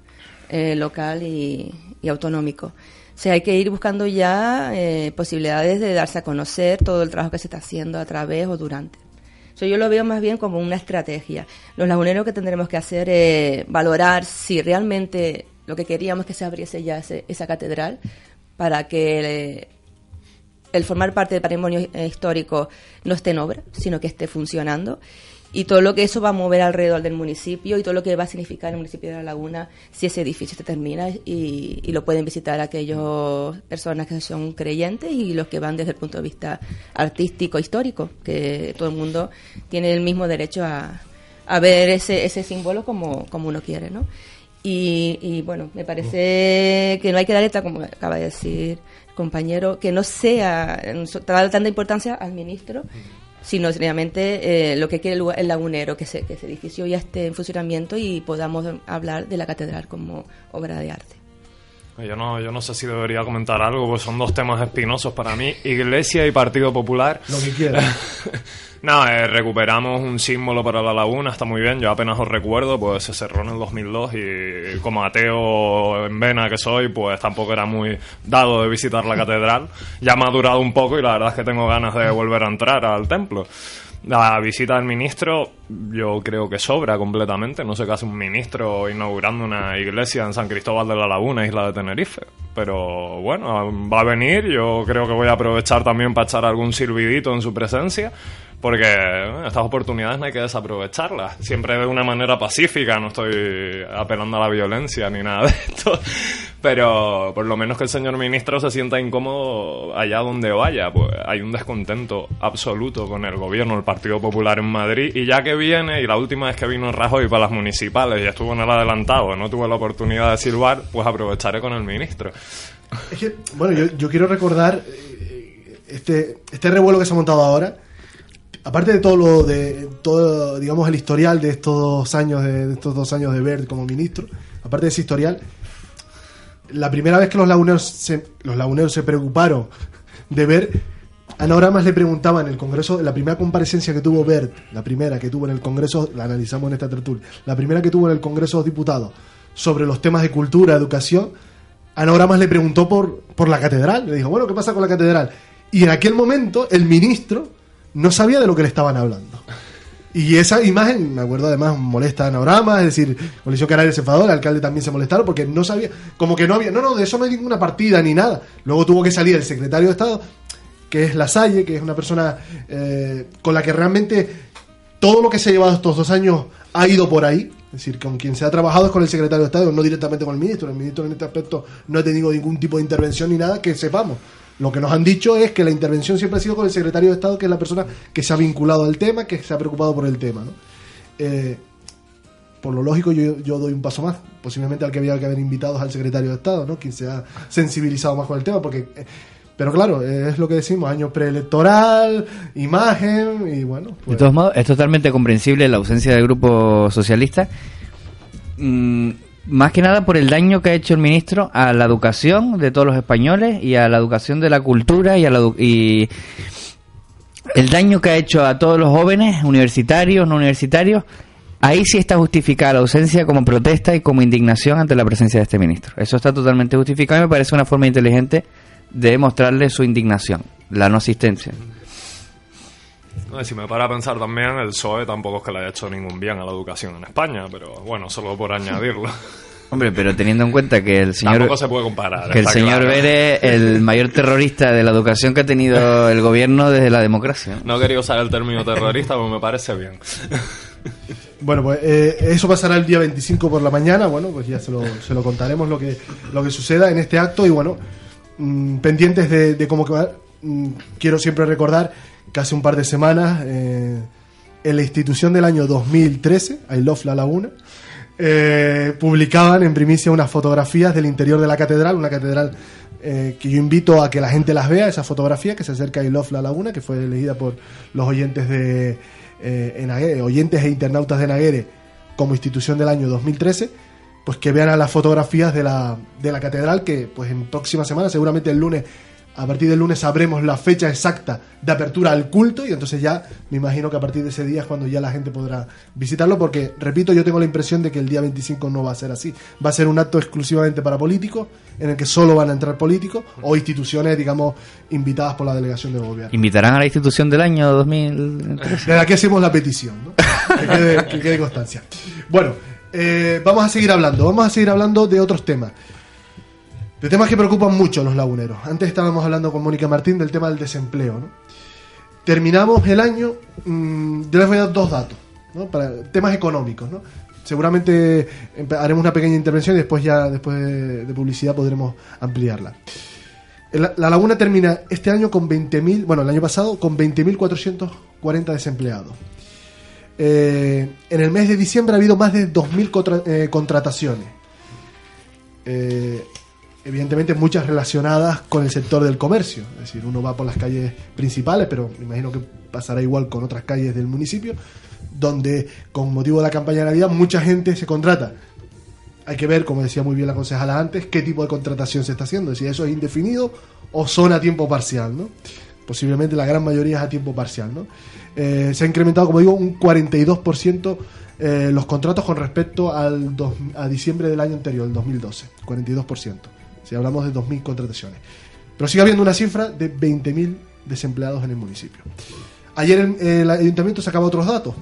[SPEAKER 11] eh, local y, y autonómico. O sea, hay que ir buscando ya eh, posibilidades de darse a conocer todo el trabajo que se está haciendo a través o durante. Sea, yo lo veo más bien como una estrategia. Los laguneros que tendremos que hacer es valorar si realmente lo que queríamos que se abriese ya ese- esa catedral para que eh, el formar parte del patrimonio eh, histórico no esté en obra, sino que esté funcionando. Y todo lo que eso va a mover alrededor del municipio y todo lo que va a significar el municipio de La Laguna si ese edificio se termina y, y lo pueden visitar aquellas personas que son creyentes y los que van desde el punto de vista artístico, histórico, que todo el mundo tiene el mismo derecho a, a ver ese, ese símbolo como, como uno quiere, ¿no? Y, y, bueno, me parece que no hay que darle, como acaba de decir el compañero, que no sea darle tanta importancia al ministro, sino seriamente eh, lo que quiere el, el lagunero, que, se, que ese edificio ya esté en funcionamiento y podamos hablar de la catedral como obra de arte.
[SPEAKER 9] Yo no, yo no sé si debería comentar algo, porque son dos temas espinosos para mí. Iglesia y Partido Popular.
[SPEAKER 1] Lo que quieras.
[SPEAKER 9] No, eh, recuperamos un símbolo para la laguna, está muy bien, yo apenas os recuerdo, pues se cerró en el 2002 y como ateo en vena que soy, pues tampoco era muy dado de visitar la catedral. Ya me ha durado un poco y la verdad es que tengo ganas de volver a entrar al templo. La visita del ministro yo creo que sobra completamente. No sé qué hace un ministro inaugurando una iglesia en San Cristóbal de la Laguna, isla de Tenerife. Pero bueno, va a venir. Yo creo que voy a aprovechar también para echar algún silbidito en su presencia. Porque estas oportunidades no hay que desaprovecharlas. Siempre de una manera pacífica, no estoy apelando a la violencia ni nada de esto. Pero por lo menos que el señor ministro se sienta incómodo allá donde vaya. Pues hay un descontento absoluto con el gobierno, el Partido Popular en Madrid. Y ya que viene, y la última vez que vino Rajoy para las municipales y estuvo en el adelantado, no tuve la oportunidad de silbar, pues aprovecharé con el ministro.
[SPEAKER 1] Es que, bueno, yo, yo quiero recordar eh, este, este revuelo que se ha montado ahora. Aparte de todo lo de todo, digamos, el historial de estos dos años de, estos dos años de Bert como ministro, aparte de ese historial, la primera vez que los laguneros se, los laguneros se preocuparon de ver Ana Oramas le preguntaba en el Congreso, la primera comparecencia que tuvo Bert, la primera que tuvo en el Congreso, la analizamos en esta tertulia, la primera que tuvo en el Congreso de los Diputados sobre los temas de cultura, educación, Ana Oramas le preguntó por, por la catedral, le dijo, bueno, ¿qué pasa con la catedral? Y en aquel momento el ministro no sabía de lo que le estaban hablando. Y esa imagen, me acuerdo además, molesta a Ana Oramas, es decir, Coalición Canaria se enfadó, el alcalde también se molestaron porque no sabía, como que no había, no, no, de eso no hay ninguna partida ni nada. Luego tuvo que salir el secretario de Estado, que es La Salle, que es una persona eh, con la que realmente todo lo que se ha llevado estos dos años ha ido por ahí. Es decir, con quien se ha trabajado es con el secretario de Estado, no directamente con el ministro. El ministro en este aspecto no ha tenido ningún tipo de intervención ni nada que sepamos. Lo que nos han dicho es que la intervención siempre ha sido con el secretario de Estado, que es la persona que se ha vinculado al tema, que se ha preocupado por el tema. ¿no? Eh, por lo lógico, yo, yo doy un paso más. Posiblemente al que había que haber invitado al secretario de Estado, ¿no? quien se ha sensibilizado más con el tema, porque. eh, pero claro, es lo que decimos, año preelectoral, imagen, y bueno.
[SPEAKER 10] De
[SPEAKER 1] pues-
[SPEAKER 10] todos modos, es totalmente comprensible la ausencia del grupo socialista. Mm, más que nada por el daño que ha hecho el ministro a la educación de todos los españoles y a la educación de la cultura y a la y el daño que ha hecho a todos los jóvenes, universitarios, no universitarios. Ahí sí está justificada la ausencia como protesta y como indignación ante la presencia de este ministro. Eso está totalmente justificado y me parece una forma inteligente de mostrarle su indignación, la no asistencia.
[SPEAKER 9] No, si me para a pensar también, el PSOE tampoco es que le haya hecho ningún bien a la educación en España, pero bueno, solo por añadirlo.
[SPEAKER 10] Hombre, pero teniendo en cuenta que el señor
[SPEAKER 9] Tampoco se puede comparar.
[SPEAKER 10] que el señor
[SPEAKER 9] claro.
[SPEAKER 10] Vélez es el mayor terrorista de la educación que ha tenido el gobierno desde la democracia.
[SPEAKER 9] No quería usar el término terrorista, pero me parece bien.
[SPEAKER 1] Bueno, pues eh, eso pasará el día 25 por la mañana. Bueno, pues ya se lo, se lo contaremos lo que, lo que suceda en este acto. Y bueno, mm, pendientes de, de cómo que va. Mm, quiero siempre recordar que un par de semanas, eh, en la institución del año 2013, I Love La Laguna, eh, publicaban en primicia unas fotografías del interior de la catedral, una catedral eh, que yo invito a que la gente las vea, esa fotografía que se acerca a I Love La Laguna, que fue elegida por los oyentes de Enaguere, oyentes e internautas de Naguere como institución del año 2013, pues que vean a las fotografías de la, de la catedral, que pues en próxima semana, seguramente el lunes, a partir del lunes sabremos la fecha exacta de apertura al culto y entonces ya me imagino que a partir de ese día es cuando ya la gente podrá visitarlo porque, repito, yo tengo la impresión de que el día 25 no va a ser así. Va a ser un acto exclusivamente para políticos, en el que solo van a entrar políticos o instituciones, digamos, invitadas por la delegación del gobierno.
[SPEAKER 10] ¿Invitarán a la institución del año 2013?
[SPEAKER 1] Desde aquí hacemos la petición, ¿no? que, quede, que quede constancia. Bueno, eh, vamos a seguir hablando, vamos a seguir hablando de otros temas. De temas que preocupan mucho a los laguneros. Antes estábamos hablando con Mónica Martín del tema del desempleo. Terminamos el año, mm, yo les voy a dar dos datos, ¿no? Para temas económicos, ¿no? Seguramente empe- haremos una pequeña intervención y después ya, después de, publicidad, podremos ampliarla. La, la Laguna termina este año con 20.000, bueno, el año pasado con 20.440 desempleados. Eh, en el mes de diciembre ha habido más de 2.000 contra- eh, contrataciones. Eh, evidentemente muchas relacionadas con el sector del comercio. Es decir, uno va por las calles principales, pero me imagino que pasará igual con otras calles del municipio, donde con motivo de la campaña de Navidad mucha gente se contrata. Hay que ver, como decía muy bien la concejala antes, qué tipo de contratación se está haciendo, si eso es indefinido o son a tiempo parcial, ¿no? Posiblemente la gran mayoría es a tiempo parcial, ¿no? Eh, se ha incrementado, como digo, un 42% eh, los contratos con respecto al dos- a diciembre del año anterior, el 2012, 42%. Hablamos de 2.000 contrataciones. Pero sigue habiendo una cifra de 20.000 desempleados en el municipio. Ayer el, el ayuntamiento sacaba otros datos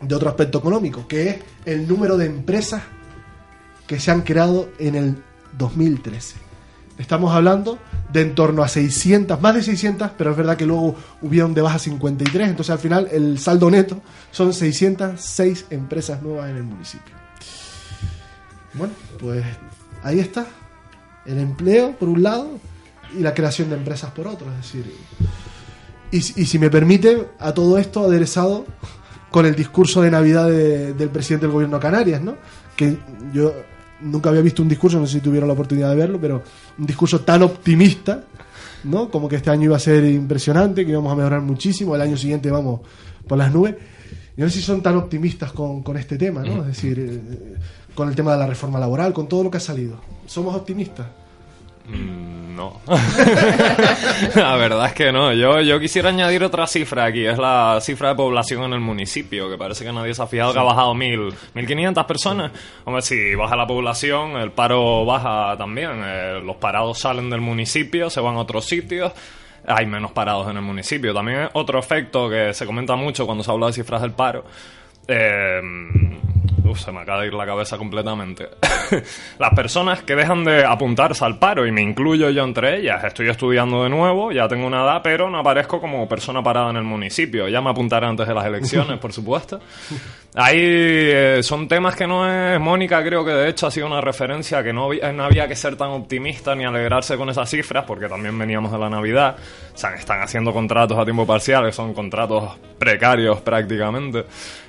[SPEAKER 1] de otro aspecto económico, que es el número de empresas que se han creado en el 2013. Estamos hablando de en torno a 600, más de 600, pero es verdad que luego hubieron de baja 53, entonces al final el saldo neto son 606 empresas nuevas en el municipio. Bueno, pues ahí está. El empleo por un lado y la creación de empresas por otro. Es decir, y, y si me permite, a todo esto aderezado con el discurso de Navidad de- del presidente del gobierno de Canarias, ¿no? Que yo nunca había visto un discurso, no sé si tuvieron la oportunidad de verlo, pero un discurso tan optimista, ¿no? Como que este año iba a ser impresionante, que íbamos a mejorar muchísimo, el año siguiente vamos por las nubes. Y no sé si son tan optimistas con, con este tema, ¿no? Es decir, eh, con el tema de la reforma laboral, con todo lo que ha salido. ¿Somos optimistas?
[SPEAKER 9] Mm, No. la verdad es que no. Yo, yo quisiera añadir otra cifra aquí. Es la cifra de población en el municipio, que parece que nadie se ha fijado que ha bajado mil, 1.500 personas. Hombre, si baja la población, el paro baja también. Eh, los parados salen del municipio, se van a otros sitios. Hay menos parados en el municipio. También otro efecto que se comenta mucho cuando se habla de cifras del paro. Eh, uf, se me acaba de ir la cabeza completamente. Las personas que dejan de apuntarse al paro, y me incluyo yo entre ellas, estoy estudiando de nuevo, ya tengo una edad, pero no aparezco como persona parada en el municipio. Ya me apuntaré antes de las elecciones, por supuesto. Ahí eh, son temas que no es. Mónica, creo que de hecho ha sido una referencia que no, no había que ser tan optimista ni alegrarse con esas cifras, porque también veníamos de la Navidad. O sea, están haciendo contratos a tiempo parcial, que son contratos precarios prácticamente.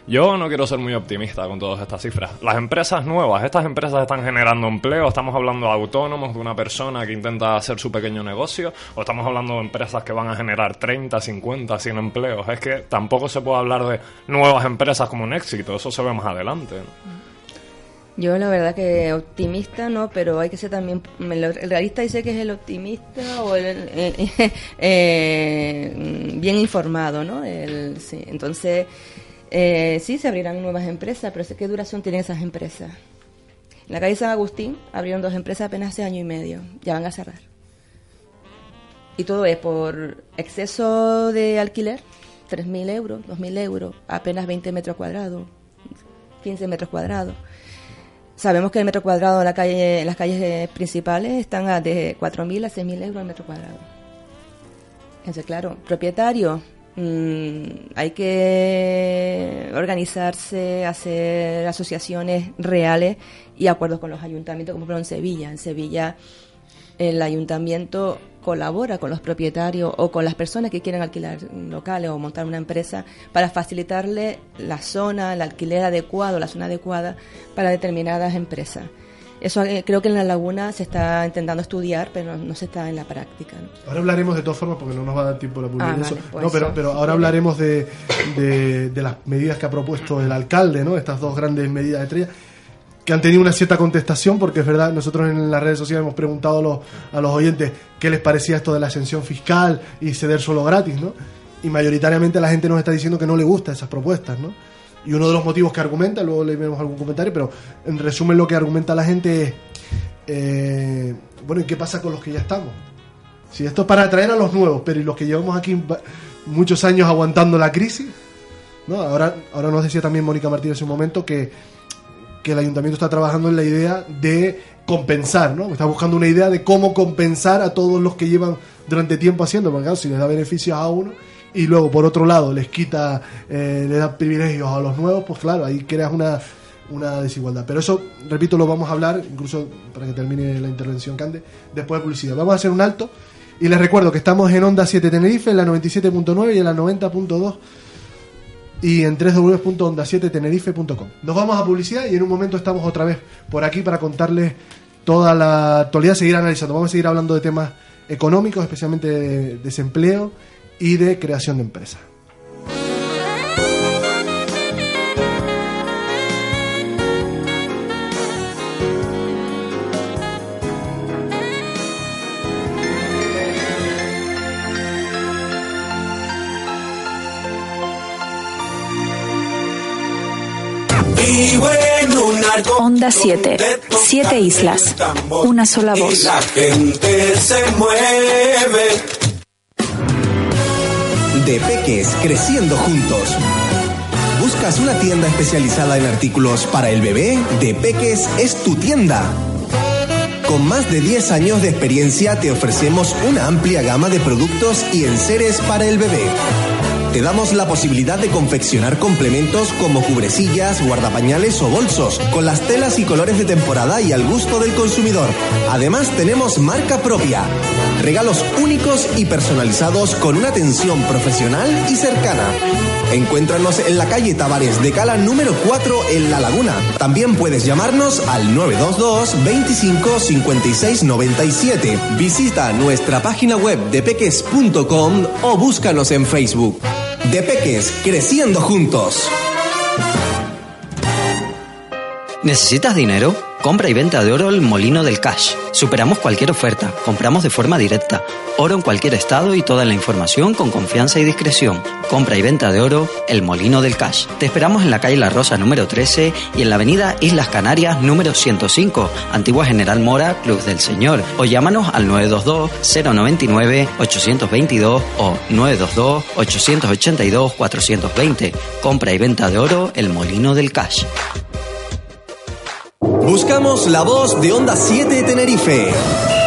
[SPEAKER 9] Yo no quiero ser muy optimista con todas estas cifras. Las empresas nuevas, estas empresas están generando empleo, estamos hablando de autónomos, de una persona que intenta hacer su pequeño negocio, o estamos hablando de empresas que van a generar 30, 50, 100 empleos. Es que tampoco se puede hablar de nuevas empresas como un éxito, eso se ve más adelante.
[SPEAKER 11] Yo la verdad que optimista no, pero hay que ser también... El realista dice que es el optimista o el, el- eh, bien informado, ¿no? El- sí. Entonces, eh, sí, se abrirán nuevas empresas, pero ¿qué duración tienen esas empresas? En la calle San Agustín abrieron dos empresas apenas hace año y medio, ya van a cerrar. Y todo es por exceso de alquiler, 3.000 euros, 2.000 euros, apenas 20 metros cuadrados, 15 metros cuadrados. Sabemos que el metro cuadrado en, la calle, las calles eh, principales están de 4.000 a 6.000 euros el metro cuadrado. Entonces, claro, propietario, mm, hay que organizarse, hacer asociaciones reales y acuerdos con los ayuntamientos, como por ejemplo en Sevilla. En Sevilla el ayuntamiento colabora con los propietarios o con las personas que quieren alquilar locales o montar una empresa para facilitarle la zona, el alquiler adecuado, la zona adecuada para determinadas empresas. Eso eh, creo que en la laguna se está intentando estudiar, pero no, no se está en la práctica. ¿no?
[SPEAKER 1] Ahora hablaremos de todas formas porque no nos va a dar tiempo la publicidad.
[SPEAKER 11] Ah,
[SPEAKER 1] de
[SPEAKER 11] vale, pues
[SPEAKER 1] no, pero, pero ahora hablaremos de, de, de las medidas que ha propuesto el alcalde, ¿no? Estas dos grandes medidas estrellas que han tenido una cierta contestación porque es verdad, nosotros en las redes sociales hemos preguntado a los, a los oyentes qué les parecía esto de la ascensión fiscal y ceder suelo gratis, ¿no? Y mayoritariamente la gente nos está diciendo que no le gustan esas propuestas, ¿no? Y uno de los motivos que argumenta, luego le vemos algún comentario, pero en resumen lo que argumenta la gente es, eh, bueno, ¿y qué pasa con los que ya estamos? Si esto es para atraer a los nuevos, pero ¿y los que llevamos aquí muchos años aguantando la crisis? ¿No? Ahora, ahora nos decía también Mónica Martínez en un momento que, que el ayuntamiento está trabajando en la idea de compensar, ¿no? Está buscando una idea de cómo compensar a todos los que llevan durante tiempo haciendo, porque claro, si les da beneficios a uno y luego por otro lado les quita, eh, le da privilegios a los nuevos, pues claro, ahí creas una, una desigualdad. Pero eso, repito, lo vamos a hablar, incluso para que termine la intervención Cande, después de publicidad. Vamos a hacer un alto y les recuerdo que estamos en Onda 7 Tenerife, en la 97.9 y en la 90.2 y en www.onda7tenerife.com. Nos vamos a publicidad y en un momento estamos otra vez por aquí para contarles toda la actualidad, seguir analizando. Vamos a seguir hablando de temas económicos, especialmente de desempleo y de creación de
[SPEAKER 12] arco
[SPEAKER 13] Onda 7. Siete islas. Una sola
[SPEAKER 12] y
[SPEAKER 13] voz.
[SPEAKER 12] la gente se mueve.
[SPEAKER 6] De Peques Creciendo Juntos. ¿Buscas una tienda especializada en artículos para el bebé? De Peques es tu tienda. Con más de 10 años de experiencia te ofrecemos una amplia gama de productos y enseres para el bebé. Te damos la posibilidad de confeccionar complementos como cubrecillas, guardapañales o bolsos, con las telas y colores de temporada y al gusto del consumidor. Además tenemos marca propia. Regalos únicos y personalizados con una atención profesional y cercana. Encuéntranos en la calle Tavares de Cala número 4 en La Laguna. También puedes llamarnos al 922 25 56 97. Visita nuestra página web de peques.com o búscanos en Facebook. De Peques, creciendo juntos.
[SPEAKER 14] ¿Necesitas dinero? Compra y venta de oro El Molino del Cash. Superamos cualquier oferta, compramos de forma directa. Oro en cualquier estado y toda la información con confianza y discreción. Compra y venta de oro El Molino del Cash. Te esperamos en la calle La Rosa número 13 y en la avenida Islas Canarias número 105, Antigua General Mora, Cruz del Señor. O llámanos al 922-099-822 o 922-882-420. Compra y venta de oro El Molino del Cash.
[SPEAKER 6] Buscamos la voz de Onda 7 Tenerife.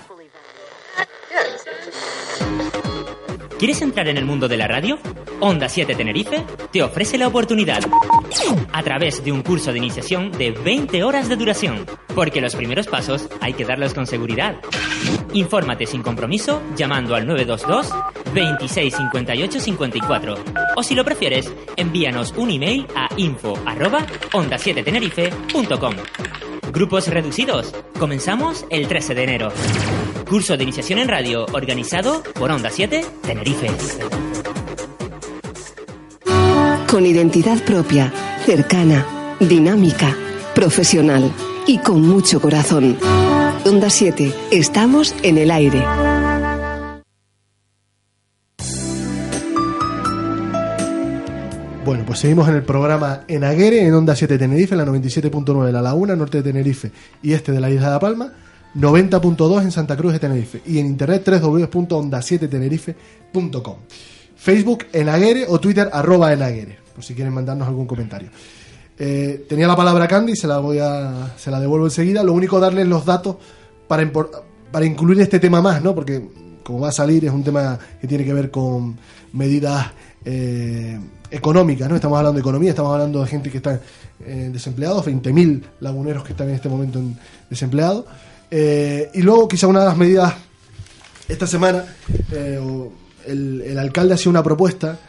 [SPEAKER 4] ¿Quieres entrar en el mundo de la radio? Onda 7 Tenerife te ofrece la oportunidad a través de un curso de iniciación de 20 horas de duración, porque los primeros pasos hay que darlos con seguridad. Infórmate sin compromiso llamando al 922 26 58 54 o si lo prefieres, envíanos un email a info arroba onda 7 tenerife.com. Grupos reducidos. Comenzamos el 13 de enero. Curso de iniciación en radio organizado por Onda 7 Tenerife.
[SPEAKER 3] Con identidad propia, cercana, dinámica, profesional y con mucho corazón. Onda 7, estamos en el aire.
[SPEAKER 1] Bueno, pues seguimos en el programa En Aguere, en Onda 7 Tenerife, en la 97.9 de La Laguna, norte de Tenerife y este de la isla de La Palma, 90.2 en Santa Cruz de Tenerife y en internet www.onda7tenerife.com. Facebook en Aguere o Twitter arroba en por si quieren mandarnos algún comentario. Eh, tenía la palabra Candy, se la voy a, se la devuelvo enseguida. Lo único darles los datos para, para incluir este tema más, ¿no? Porque como va a salir es un tema que tiene que ver con medidas eh, económicas, ¿no? Estamos hablando de economía, estamos hablando de gente que está eh, desempleados, 20.000 laguneros que están en este momento en- desempleados. Eh, y luego quizá una de las medidas esta semana eh, el, el alcalde hacía una propuesta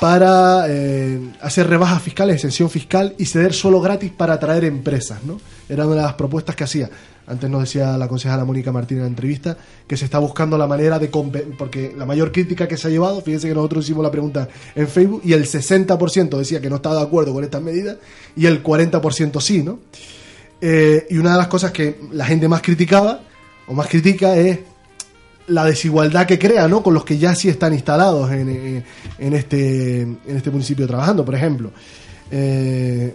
[SPEAKER 1] para eh, hacer rebajas fiscales, exención fiscal y ceder solo gratis para atraer empresas, ¿no? Era una de las propuestas que hacía. Antes nos decía la concejala Mónica Martín en la entrevista que se está buscando la manera de... Porque la mayor crítica que se ha llevado, fíjense que nosotros hicimos la pregunta en Facebook y el 60% decía que no estaba de acuerdo con estas medidas y el 40% sí, ¿no? Eh, y una de las cosas que la gente más criticaba o más critica es la desigualdad que crea, ¿no? Con los que ya sí están instalados en, en este, en este municipio trabajando. Por ejemplo, eh,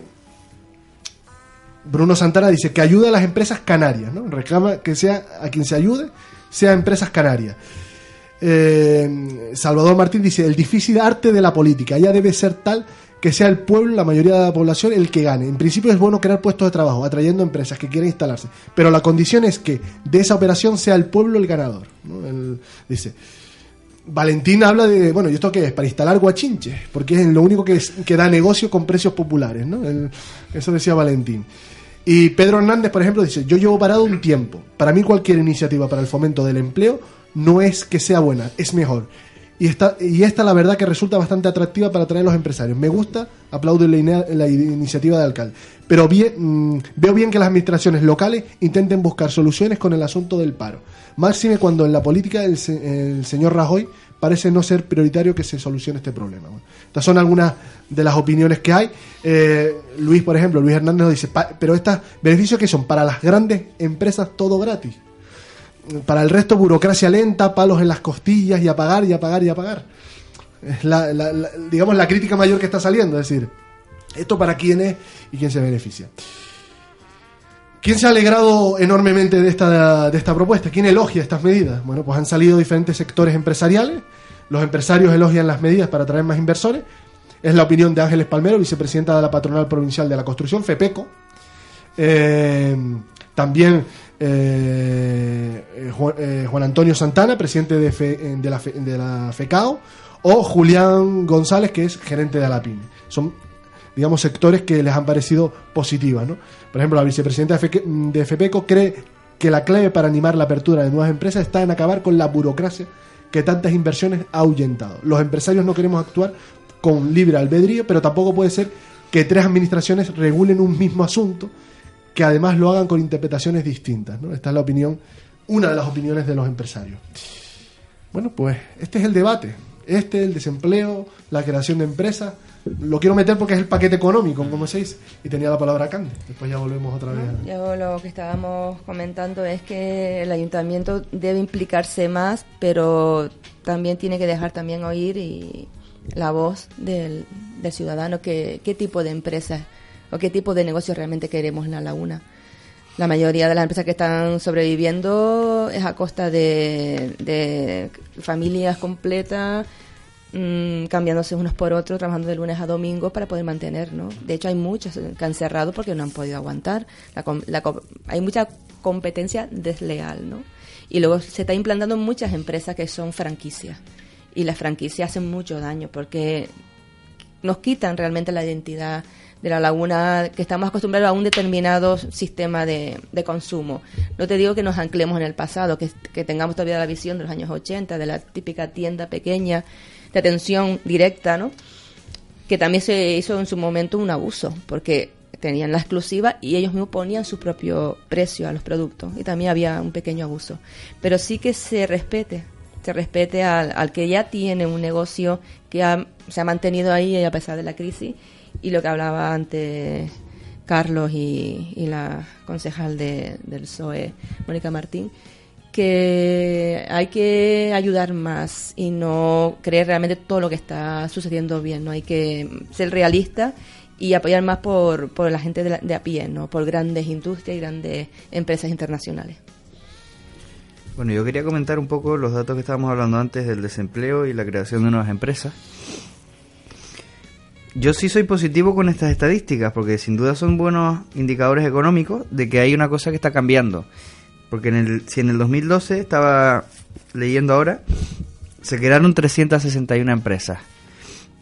[SPEAKER 1] Bruno Santana dice que ayuda a las empresas canarias, ¿no? Reclama que sea a quien se ayude, sea empresas canarias. Eh, Salvador Martín dice, el difícil arte de la política, ya debe ser tal que sea el pueblo, la mayoría de la población, el que gane. En principio es bueno crear puestos de trabajo, atrayendo empresas que quieran instalarse, pero la condición es que de esa operación sea el pueblo el ganador. ¿no? Dice, Valentín habla de, bueno, ¿y esto qué es? Para instalar guachinches, porque es lo único que, da negocio con precios populares, ¿no? Eso decía Valentín. Y Pedro Hernández, por ejemplo, dice, yo llevo parado un tiempo. Para mí cualquier iniciativa para el fomento del empleo no es que sea buena, es mejor. Y esta, y esta la verdad que resulta bastante atractiva para atraer a los empresarios. Me gusta, aplaudo la, la iniciativa del alcalde. Pero bien, mm, veo bien que las administraciones locales intenten buscar soluciones con el asunto del paro. Máxime cuando en la política el, el señor Rajoy parece no ser prioritario que se solucione este problema. Bueno, Estas son algunas de las opiniones que hay. Eh, Luis, por ejemplo, Luis Hernández nos dice, "Pa- pero estos beneficios que son para las grandes empresas todo gratis. Para el resto, burocracia lenta, palos en las costillas y a pagar y a pagar y a pagar. Es la- la- digamos, la crítica mayor que está saliendo. Es decir, esto para quién es y quién se beneficia. ¿Quién se ha alegrado enormemente de esta, de esta propuesta? ¿Quién elogia estas medidas? Bueno, pues han salido diferentes sectores empresariales. Los empresarios elogian las medidas para atraer más inversores. Es la opinión de Ángeles Palmero, vicepresidenta de la Patronal Provincial de la Construcción, FEPECO. Eh, también eh, Juan, eh, Juan Antonio Santana, presidente de, la, Fe- de la FECAO. O Julián González, que es gerente de Alapime. Son digamos, sectores que les han parecido positivas. ¿no? Por ejemplo, la vicepresidenta de FEPECO cree que la clave para animar la apertura de nuevas empresas está en acabar con la burocracia que tantas inversiones ha ahuyentado. Los empresarios no queremos actuar con libre albedrío, pero tampoco puede ser que tres administraciones regulen un mismo asunto, que además lo hagan con interpretaciones distintas. ¿no? Esta es la opinión, una de las opiniones de los empresarios. Bueno, pues este es el debate. Este, el desempleo, la creación de empresas. Lo quiero meter porque es el paquete económico, como se dice. Y tenía la palabra Cande. Después ya volvemos otra vez.
[SPEAKER 11] Yo lo que estábamos comentando es que el ayuntamiento debe implicarse más, pero también tiene que dejar también oír y la voz del, del ciudadano, que, qué tipo de empresas o qué tipo de negocio realmente queremos en la laguna. La mayoría de las empresas que están sobreviviendo es a costa de, de familias completas mm, cambiándose unos por otros, trabajando de lunes a domingo para poder mantener, ¿no? De hecho, hay muchos que han cerrado porque no han podido aguantar. La la hay mucha competencia desleal, ¿no? Y luego se está implantando muchas empresas que son franquicias. Y las franquicias hacen mucho daño porque nos quitan realmente la identidad de la laguna, que estamos acostumbrados a un determinado sistema de, de consumo. No te digo que nos anclemos en el pasado, que, que tengamos todavía la visión de los años 80, de la típica tienda pequeña, de atención directa, ¿no? Que también se hizo en su momento un abuso, porque tenían la exclusiva y ellos mismos ponían su propio precio a los productos y también había un pequeño abuso. Pero sí que se respete, se respete al, al que ya tiene un negocio que ha- se ha mantenido ahí a pesar de la crisis y lo que hablaba antes Carlos y, la concejal de- del PSOE, Mónica Martín, que hay que ayudar más y no creer realmente todo lo que está sucediendo bien, no hay que ser realista y apoyar más por, por la gente de, la- de a pie, no por grandes industrias y grandes empresas internacionales.
[SPEAKER 10] Bueno, yo quería comentar un poco los datos que estábamos hablando antes del desempleo y la creación de nuevas empresas. Yo sí soy positivo con estas estadísticas porque sin duda son buenos indicadores económicos de que hay una cosa que está cambiando. Porque en el, si en el 2012 estaba leyendo ahora, se crearon 361 empresas.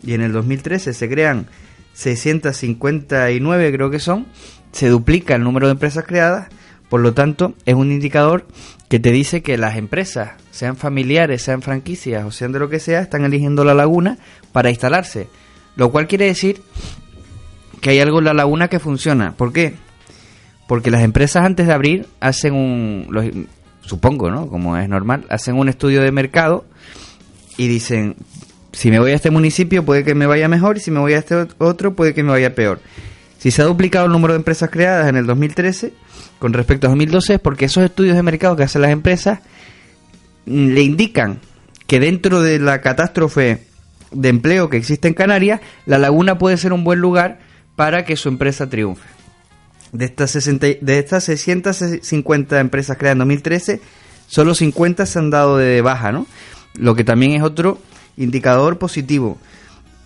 [SPEAKER 10] Y en el 2013 se crean 659 creo que son. Se duplica el número de empresas creadas. Por lo tanto, es un indicador que te dice que las empresas, sean familiares, sean franquicias o sean de lo que sea, están eligiendo la laguna para instalarse. Lo cual quiere decir que hay algo en la laguna que funciona. ¿Por qué? Porque las empresas antes de abrir hacen un, los- supongo, ¿no? Como es normal, hacen un estudio de mercado y dicen, si me voy a este municipio puede que me vaya mejor y si me voy a este ot- otro puede que me vaya peor. Si se ha duplicado el número de empresas creadas en el 2013 con respecto a 2012 es porque esos estudios de mercado que hacen las empresas mm, le indican que dentro de la catástrofe de empleo que existe en Canarias, la laguna puede ser un buen lugar para que su empresa triunfe. De estas, 60 y- de estas 650 empresas creadas en 2013, solo 50 se han dado de baja, ¿no? Lo que también es otro indicador positivo.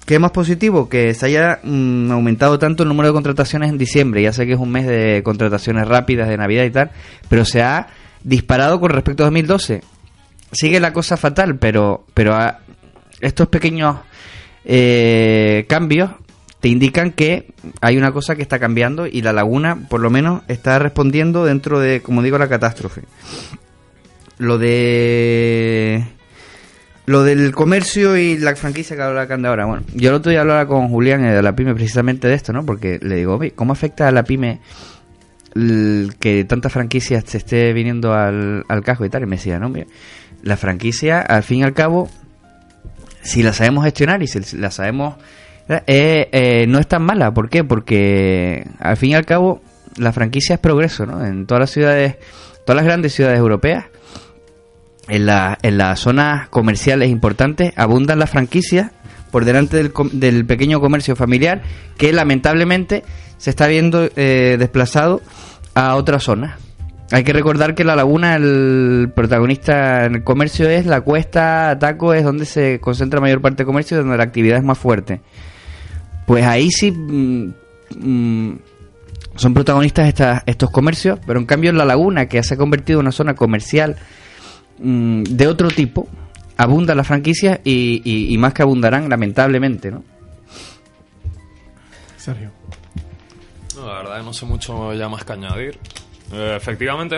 [SPEAKER 10] ¿Qué más positivo? Que se haya mm, aumentado tanto el número de contrataciones en diciembre. Ya sé que es un mes de contrataciones rápidas de Navidad y tal, pero se ha disparado con respecto a 2012. Sigue la cosa fatal, pero, pero a- estos pequeños eh, cambios te indican que hay una cosa que está cambiando y la laguna, por lo menos, está respondiendo dentro de, como digo, la catástrofe. Lo de lo del comercio y la franquicia que habla Cande ahora. Bueno, yo el otro día hablaba con Julián eh, de la pyme precisamente de esto, ¿no? Porque le digo, "Oye, ¿cómo afecta a la pyme que tantas franquicias se esté viniendo al, al casco y tal? Y me decía, no, mira, la franquicia, al fin y al cabo, si la sabemos gestionar y si la sabemos... eh, eh, no es tan mala. ¿Por qué? Porque al fin y al cabo la franquicia es progreso, ¿no? En todas las ciudades, todas las grandes ciudades europeas, en, la, en las zonas comerciales importantes, abundan las franquicias por delante del, del pequeño comercio familiar que lamentablemente se está viendo eh, desplazado a otras zonas. Hay que recordar que La Laguna, el protagonista en el comercio es la cuesta, Taco es donde se concentra mayor parte del comercio y donde la actividad es más fuerte. Pues ahí sí mm, mm, son protagonistas estas- estos comercios, pero en cambio en La Laguna, que se ha convertido en una zona comercial mm, de otro tipo, abundan las franquicias y, y- y más que abundarán, lamentablemente, ¿no?
[SPEAKER 1] Sergio.
[SPEAKER 9] No, la verdad que no sé mucho ya más que añadir. Eh, efectivamente,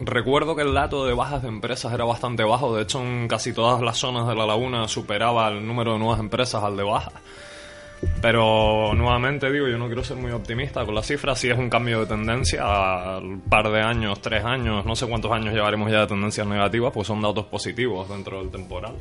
[SPEAKER 9] recuerdo que el dato de bajas de empresas era bastante bajo. De hecho, en casi todas las zonas de la laguna superaba el número de nuevas empresas al de bajas. Pero nuevamente digo, yo no quiero ser muy optimista con las cifras. Si es un cambio de tendencia, al par de años, tres años, no sé cuántos años llevaremos ya de tendencias negativas, pues son datos positivos dentro del temporal.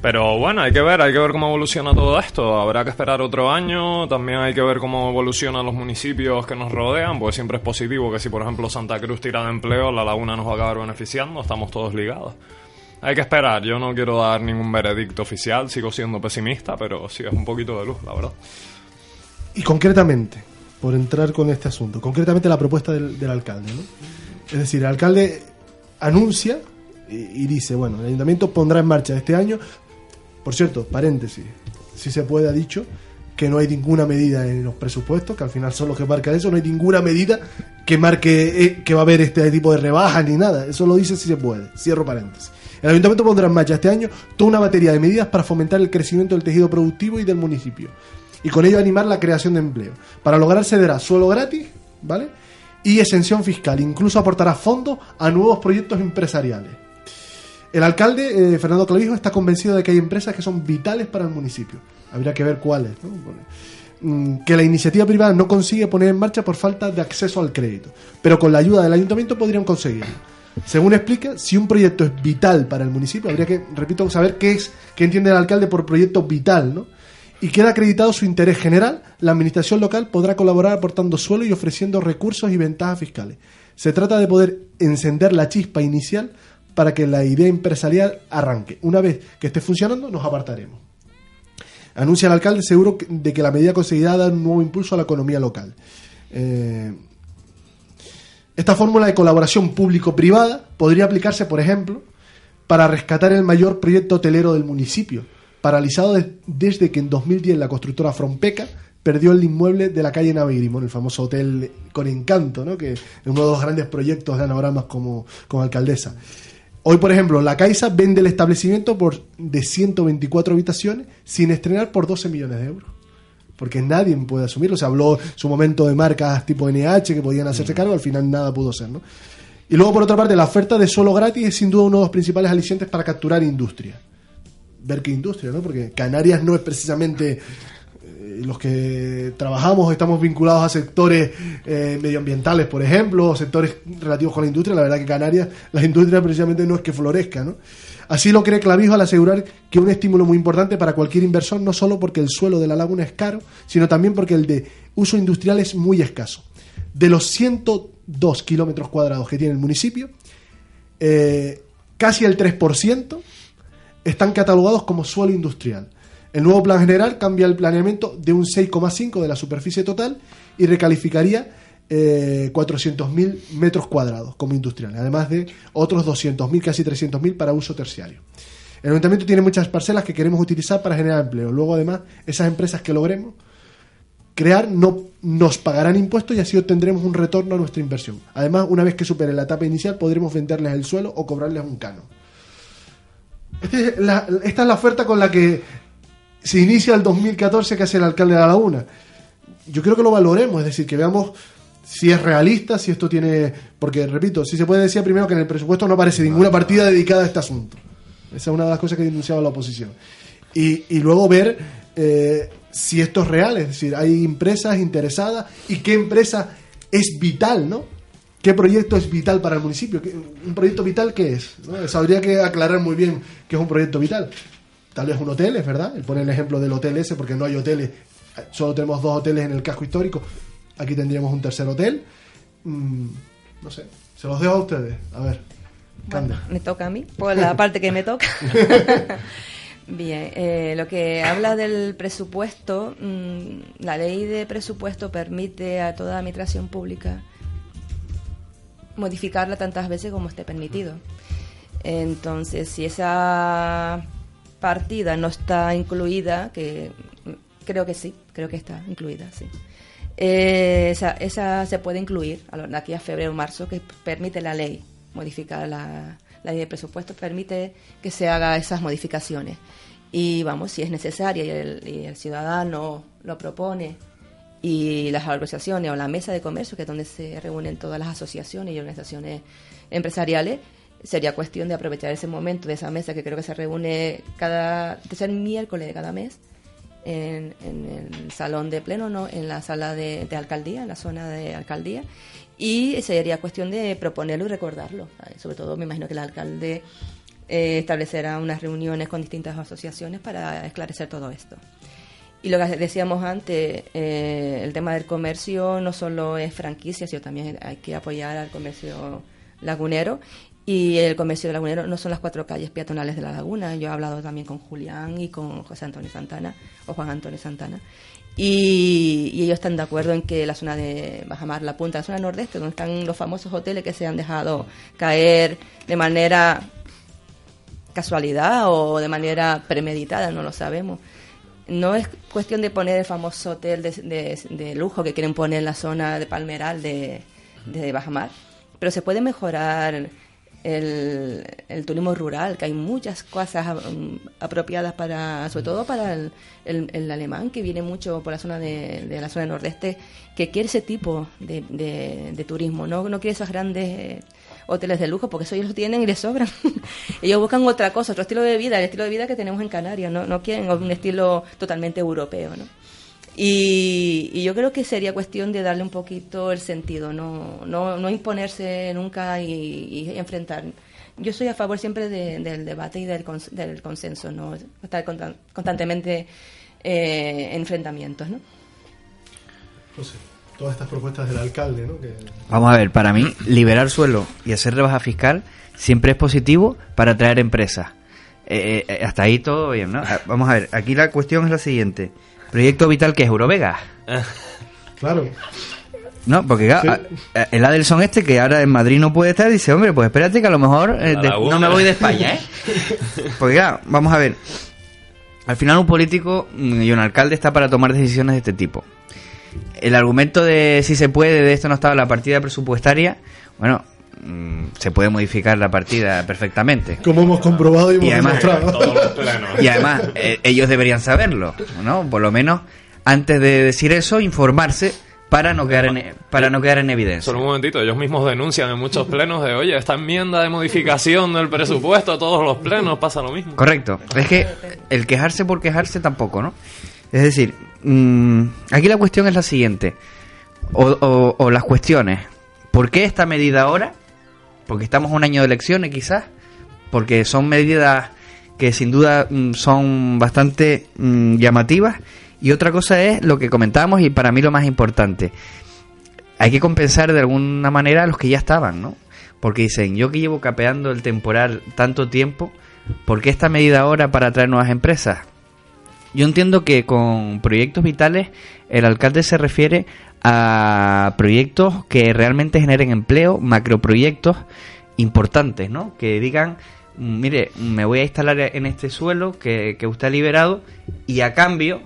[SPEAKER 9] Pero bueno, hay que ver, hay que ver cómo evoluciona todo esto. Habrá que esperar otro año. También hay que ver cómo evolucionan los municipios que nos rodean, pues siempre es positivo que si por ejemplo Santa Cruz tira de empleo, la laguna nos va a acabar beneficiando. Estamos todos ligados. Hay que esperar. Yo no quiero dar ningún veredicto oficial, sigo siendo pesimista, pero sí es un poquito de luz, la verdad.
[SPEAKER 1] Y concretamente, por entrar con este asunto, concretamente la propuesta del, alcalde, ¿no? Es decir, el alcalde anuncia y dice, bueno, el ayuntamiento pondrá en marcha este año, por cierto, paréntesis, si se puede ha dicho que no hay ninguna medida en los presupuestos, que al final son los que marcan eso, no hay ninguna medida que marque eh, que va a haber este tipo de rebajas ni nada, eso lo dice si se puede, cierro paréntesis. El ayuntamiento pondrá en marcha este año toda una batería de medidas para fomentar el crecimiento del tejido productivo y del municipio y con ello animar la creación de empleo. Para lograr cederá suelo gratis, ¿vale? Y exención fiscal. Incluso aportará fondos a nuevos proyectos empresariales. El alcalde, eh, Fernando Clavijo, está convencido de que hay empresas que son vitales para el municipio. Habría que ver cuáles. ¿no? Mm, Que la iniciativa privada no consigue poner en marcha por falta de acceso al crédito. Pero con la ayuda del ayuntamiento podrían conseguirlo. Según explica, si un proyecto es vital para el municipio, habría que, repito, saber qué es, qué entiende el alcalde por proyecto vital, ¿no? Y queda acreditado su interés general, la administración local podrá colaborar aportando suelo y ofreciendo recursos y ventajas fiscales. Se trata de poder encender la chispa inicial para que la idea empresarial arranque. Una vez que esté funcionando, nos apartaremos. Anuncia el alcalde seguro de que la medida conseguirá dar un nuevo impulso a la economía local. Eh, esta fórmula de colaboración público-privada podría aplicarse, por ejemplo, para rescatar el mayor proyecto hotelero del municipio, paralizado de- desde que en 2010 la constructora Frompeca perdió el inmueble de la calle Navegrimón, el famoso hotel con encanto, ¿no? que es uno de los grandes proyectos de anagramas como, como alcaldesa. Hoy, por ejemplo, la Caixa vende el establecimiento por de 124 habitaciones sin estrenar por 12 millones de euros. Porque nadie puede asumirlo. Se habló en su momento de marcas tipo NH que podían hacerse cargo, al final nada pudo ser. ¿no? Y luego, por otra parte, la oferta de suelo gratis es sin duda uno de los principales alicientes para capturar industria. Ver qué industria, ¿no? Porque Canarias no es precisamente los que trabajamos, estamos vinculados a sectores eh, medioambientales, por ejemplo, o sectores relativos con la industria. La verdad que Canarias, la industria precisamente no es que florezca, ¿no? Así lo cree Clavijo al asegurar que un estímulo muy importante para cualquier inversor, no solo porque el suelo de la laguna es caro, sino también porque el de uso industrial es muy escaso. De los 102 kilómetros cuadrados que tiene el municipio, eh, casi el 3% están catalogados como suelo industrial. El nuevo plan general cambia el planeamiento de un 6,5 de la superficie total y recalificaría eh, 400.000 metros cuadrados como industriales, además de otros 200.000, casi 300.000 para uso terciario. El ayuntamiento tiene muchas parcelas que queremos utilizar para generar empleo. Luego, además, esas empresas que logremos crear no nos pagarán impuestos y así obtendremos un retorno a nuestra inversión. Además, una vez que supere la etapa inicial, podremos venderles el suelo o cobrarles un cano. Este esta es la oferta con la que se inicia el 2014 que hace el alcalde de La Laguna. Yo creo que lo valoremos, es decir, que veamos si es realista, si esto tiene... Porque, repito, si se puede decir primero que en el presupuesto no aparece ninguna partida dedicada a este asunto. Esa es una de las cosas que denunciaba la oposición. Y, luego ver eh, si esto es real, es decir, hay empresas interesadas y qué empresa es vital, ¿no? ¿Qué proyecto es vital para el municipio? ¿Qué- ¿Un proyecto vital qué es? ¿no? Habría que aclarar muy bien qué es un proyecto vital. Tal vez un hotel, es verdad. Él pone el ejemplo del hotel ese porque no hay hoteles, solo tenemos dos hoteles en el casco histórico. Aquí tendríamos un tercer hotel. Mm, no sé, se los dejo a ustedes. A ver.
[SPEAKER 11] Me toca a mí, por la parte que me toca. Bien, eh, lo que habla del presupuesto, mm, la ley de presupuesto permite a toda administración pública modificarla tantas veces como esté permitido. Entonces, si esa partida no está incluida, que creo que sí, creo que está incluida, sí. Eh, esa, se puede incluir de aquí a febrero o marzo, que permite la ley modificar la, la ley de presupuesto, permite que se haga esas modificaciones. Y vamos, si es necesaria y el, y el ciudadano lo propone y las organizaciones o la mesa de comercio, que es donde se reúnen todas las asociaciones y organizaciones empresariales, sería cuestión de aprovechar ese momento de esa mesa que creo que se reúne cada tercer miércoles de cada mes en, el salón de pleno, no, en la sala de, alcaldía, en la zona de alcaldía, y sería cuestión de proponerlo y recordarlo. Sobre todo, me imagino que el alcalde eh, establecerá unas reuniones con distintas asociaciones para esclarecer todo esto. Y lo que decíamos antes, eh, el tema del comercio no solo es franquicia, sino también hay que apoyar al comercio lagunero. Y el comercio lagunero no son las cuatro calles peatonales de la laguna. Yo he hablado también con Julián y con José Antonio Santana, o Juan Antonio Santana. Y, ellos están de acuerdo en que la zona de Bajamar, la punta, la zona nordeste, donde están los famosos hoteles que se han dejado caer de manera casualidad o de manera premeditada, no lo sabemos. No es cuestión de poner el famoso hotel de, de- de lujo que quieren poner en la zona de Palmeral de, de Bajamar, pero se puede mejorar el, turismo rural, que hay muchas cosas mm, apropiadas para, sobre todo para el, el- el alemán que viene mucho por la zona de, de la zona nordeste, que quiere ese tipo de, de- de turismo, no, no quiere esos grandes eh, hoteles de lujo, porque eso ellos lo tienen y les sobran. ellos buscan otra cosa, otro estilo de vida, el estilo de vida que tenemos en Canarias, no, no quieren un estilo totalmente europeo, ¿no? Y, y yo creo que sería cuestión de darle un poquito el sentido, no, no, no imponerse nunca y, y enfrentar. Yo soy a favor siempre de- del debate y del, cons- del consenso, no estar constan- constantemente eh, en enfrentamientos, ¿no?
[SPEAKER 1] No sé, todas estas propuestas del alcalde, ¿no? Que-
[SPEAKER 10] Vamos a ver, para mí, liberar suelo y hacer rebaja fiscal siempre es positivo para atraer empresas. Eh, eh, hasta ahí todo bien, ¿no? Vamos a ver, aquí la cuestión es la siguiente. Proyecto vital que es Eurovega.
[SPEAKER 1] Claro.
[SPEAKER 10] No, porque claro, a- a- el Adelson este que ahora en Madrid no puede estar dice, hombre, pues espérate que a lo mejor eh, de- no me voy de España, ¿eh? Porque claro, vamos a ver. Al final un político mm, y un alcalde está para tomar decisiones de este tipo. El argumento de si se puede, de esto no estaba en la partida presupuestaria, bueno, se puede modificar la partida perfectamente.
[SPEAKER 1] Como hemos comprobado y hemos
[SPEAKER 10] Y además,
[SPEAKER 1] demostrado.
[SPEAKER 10] Y además, eh, ellos deberían saberlo, ¿no? Por lo menos, antes de decir eso, informarse para no quedar en, para no quedar en evidencia.
[SPEAKER 9] Solo un momentito, ellos mismos denuncian en muchos plenos de, oye, esta enmienda de modificación del presupuesto, a todos los plenos pasa lo mismo.
[SPEAKER 10] Correcto. Es que el quejarse por quejarse tampoco, ¿no? Es decir, mm, aquí la cuestión es la siguiente. O, o- o las cuestiones. ¿Por qué esta medida ahora? Porque estamos un año de elecciones quizás. Porque son medidas que sin duda mm, son bastante mm, llamativas. Y otra cosa es lo que comentábamos y para mí lo más importante. Hay que compensar de alguna manera a los que ya estaban, ¿no? Porque dicen, yo que llevo capeando el temporal tanto tiempo, ¿por qué esta medida ahora para atraer nuevas empresas? Yo entiendo que con proyectos vitales el alcalde se refiere a proyectos que realmente generen empleo, macroproyectos importantes, ¿no? Que digan, "Mm, mire, me voy a instalar en este suelo que, que usted ha liberado y a cambio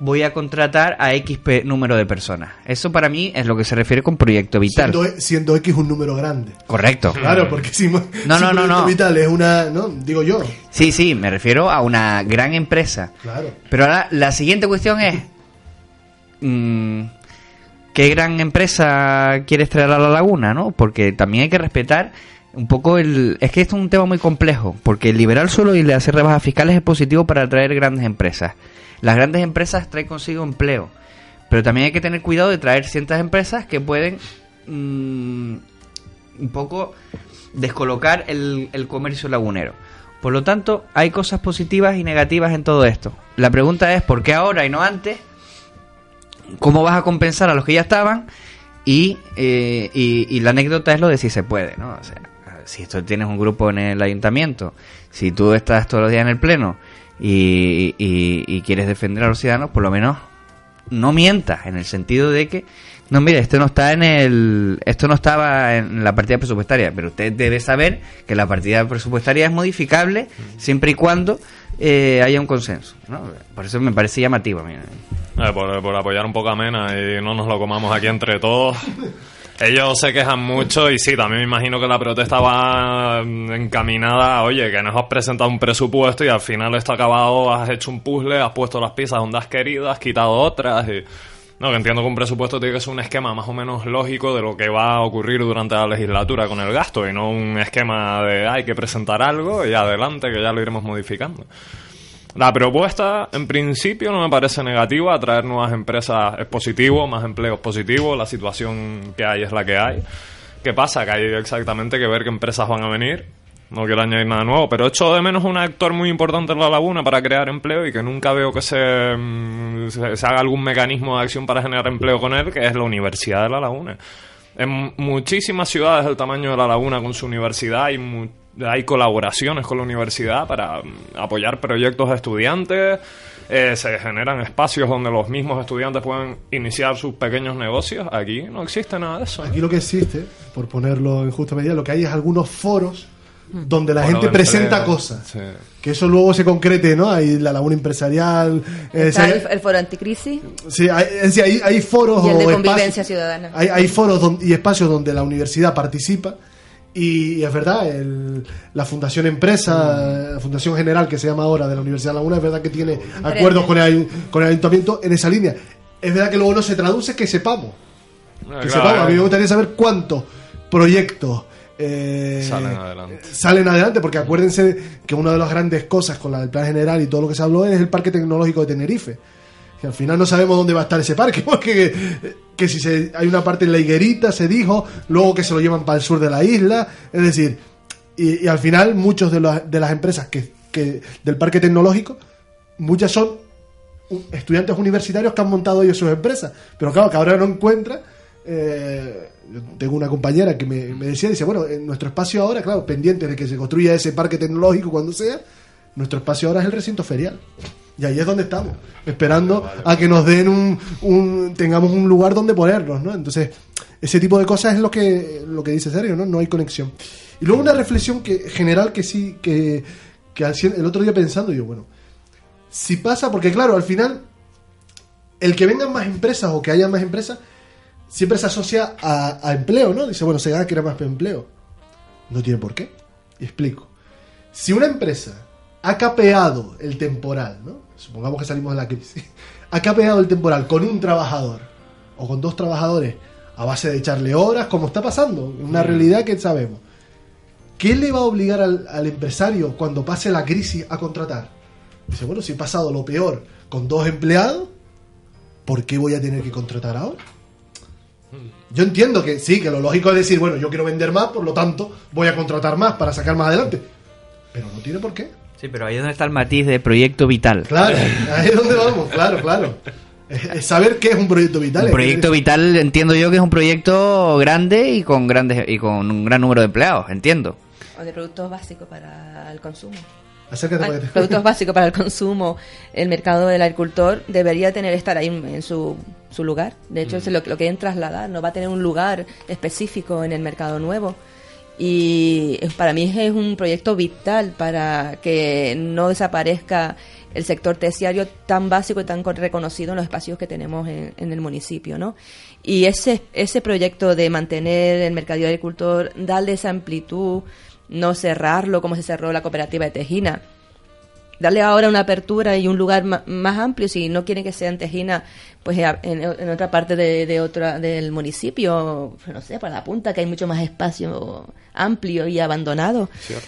[SPEAKER 10] voy a contratar a X número de personas. Eso para mí es lo que se refiere con proyecto vital.
[SPEAKER 1] Siendo, siendo X un número grande.
[SPEAKER 10] Correcto.
[SPEAKER 1] Claro, porque si,
[SPEAKER 10] No,
[SPEAKER 1] si
[SPEAKER 10] no, no,
[SPEAKER 1] Proyecto
[SPEAKER 10] no.
[SPEAKER 1] Vital es una, ¿no? Digo yo.
[SPEAKER 10] Sí, sí, me refiero a una gran empresa.
[SPEAKER 1] Claro.
[SPEAKER 10] Pero ahora la siguiente cuestión es, mm, ¿qué gran empresa quieres traer a la laguna? ¿no? Porque también hay que respetar un poco el... Es que esto es un tema muy complejo, porque liberar suelo y le hacer rebajas fiscales es positivo para atraer grandes empresas. Las grandes empresas traen consigo empleo, pero también hay que tener cuidado de traer ciertas empresas que pueden mm, un poco descolocar el, el comercio lagunero. Por lo tanto, hay cosas positivas y negativas en todo esto. La pregunta es, ¿por qué ahora y no antes? ¿Cómo vas a compensar a los que ya estaban? Y, eh, y, la anécdota es lo de si se puede, ¿no? O sea, si tú tienes un grupo en el ayuntamiento, si tú estás todos los días en el pleno y- y quieres defender a los ciudadanos, por lo menos no mientas, en el sentido de que, no, mire, esto no está en el, esto no estaba en la partida presupuestaria, pero usted debe saber que la partida presupuestaria es modificable siempre y cuando eh, haya un consenso, ¿no? Por eso me parece llamativo. mira.
[SPEAKER 9] Eh, por, por apoyar un poco a Mena y no nos lo comamos aquí entre todos. Ellos se quejan mucho y sí, también me imagino que la protesta va encaminada, oye, que nos has presentado un presupuesto y al final está acabado, has hecho un puzzle, has puesto las piezas donde has querido, has quitado otras y... No, que entiendo que un presupuesto tiene que ser un esquema más o menos lógico de lo que va a ocurrir durante la legislatura con el gasto y no un esquema de hay que presentar algo y adelante que ya lo iremos modificando. La propuesta, en principio, no me parece negativa. Atraer nuevas empresas es positivo, más empleos positivo. La situación que hay es la que hay. ¿Qué pasa? Que hay exactamente que ver qué empresas van a venir. No quiero añadir nada nuevo, pero echo de menos un actor muy importante en la laguna para crear empleo y que nunca veo que se, mm, se, se haga algún mecanismo de acción para generar empleo con él, que es la Universidad de la Laguna. En muchísimas ciudades del tamaño de la laguna con su universidad hay colaboraciones con la universidad para mm, apoyar proyectos de estudiantes. eh, se generan espacios donde los mismos estudiantes pueden iniciar sus pequeños negocios. Aquí no existe nada de eso.
[SPEAKER 1] Aquí lo que existe, por ponerlo en justa medida, lo que hay es algunos foros donde la gente presenta
[SPEAKER 9] empleo,
[SPEAKER 1] cosas.
[SPEAKER 9] sí.
[SPEAKER 1] Que eso luego se concrete, ¿no? Hay la laguna empresarial. eh,
[SPEAKER 11] Está
[SPEAKER 1] se-
[SPEAKER 11] el, el foro anticrisis
[SPEAKER 1] sí, hay, es decir, hay, hay foros
[SPEAKER 11] y el de
[SPEAKER 1] o
[SPEAKER 11] convivencia
[SPEAKER 1] espacios,
[SPEAKER 11] ciudadana.
[SPEAKER 1] hay, hay foros don- y espacios donde la universidad participa. Y, y es verdad, el- la Fundación Empresa, la Fundación General que se llama ahora de la Universidad de Laguna, es verdad que tiene acuerdos con el, con el ayuntamiento en esa línea. Es verdad que luego no se traduce que sepamos.
[SPEAKER 9] Ah,
[SPEAKER 1] Que
[SPEAKER 9] claro,
[SPEAKER 1] sepamos. A mí
[SPEAKER 9] eh.
[SPEAKER 1] me gustaría saber cuántos proyectos eh,
[SPEAKER 9] Salen adelante.
[SPEAKER 1] salen adelante, porque acuérdense que una de las grandes cosas con la del plan general y todo lo que se habló es el parque tecnológico de Tenerife. Que al final no sabemos dónde va a estar ese parque, porque que si se, hay una parte en la higuerita, se dijo, luego que se lo llevan para el sur de la isla, es decir, y, y al final muchos de, los- de las empresas que, que del parque tecnológico, muchas son estudiantes universitarios que han montado ellos sus empresas, pero claro, que ahora no encuentran. Eh, yo tengo una compañera que me, me decía, dice, bueno, en nuestro espacio ahora, claro, pendiente de que se construya ese parque tecnológico cuando sea, nuestro espacio ahora es el recinto ferial. Y ahí es donde estamos, esperando a que nos den un, un- tengamos un lugar donde ponernos, ¿no? Entonces, ese tipo de cosas es lo que, lo que dice Sergio, ¿no? No hay conexión. Y luego una reflexión que, general que sí, que, que al el otro día pensando, yo, bueno, si pasa, porque claro, al final, el que vengan más empresas o que haya más empresas, siempre se asocia a, a empleo, ¿no? Dice, bueno, se gana que era más empleo. No tiene por qué. Y explico. Si una empresa ha capeado el temporal, ¿no? Supongamos que salimos de la crisis. Ha capeado el temporal con un trabajador o con dos trabajadores a base de echarle horas, como está pasando, una realidad que sabemos. ¿Qué le va a obligar al, al empresario cuando pase la crisis a contratar? Dice, bueno, si he pasado lo peor con dos empleados, ¿por qué voy a tener que contratar ahora? Yo entiendo que sí, que lo lógico es decir, bueno, yo quiero vender más, por lo tanto voy a contratar más para sacar más adelante. Pero no tiene por qué.
[SPEAKER 10] Sí, pero ahí es donde está el matiz de proyecto vital.
[SPEAKER 1] Claro, ahí es donde vamos, claro, claro. Es, saber qué es un proyecto vital.
[SPEAKER 10] Un proyecto vital entiendo yo que es un proyecto grande y con grandes y con un gran número de empleados, entiendo.
[SPEAKER 11] O de productos básicos para el consumo.
[SPEAKER 1] Acércate
[SPEAKER 11] Ah,
[SPEAKER 1] para que te-
[SPEAKER 11] productos básicos para el consumo. El mercado del agricultor debería tener estar ahí en su, su lugar. De hecho, se lo, lo quieren trasladar. No va a tener un lugar específico en el mercado nuevo. Y es- para mí es un proyecto vital para que no desaparezca el sector terciario tan básico y tan con- reconocido en los espacios que tenemos en, en el municipio, ¿no? Y ese, ese proyecto de mantener el mercadillo agricultor, darle esa amplitud, no cerrarlo como se cerró la cooperativa de Tejina, darle ahora una apertura y un lugar más amplio si no quieren que sea en Tejina pues a- en, en otra parte de, de otra del municipio no sé para la punta que hay mucho más espacio amplio y abandonado.
[SPEAKER 9] Cierto.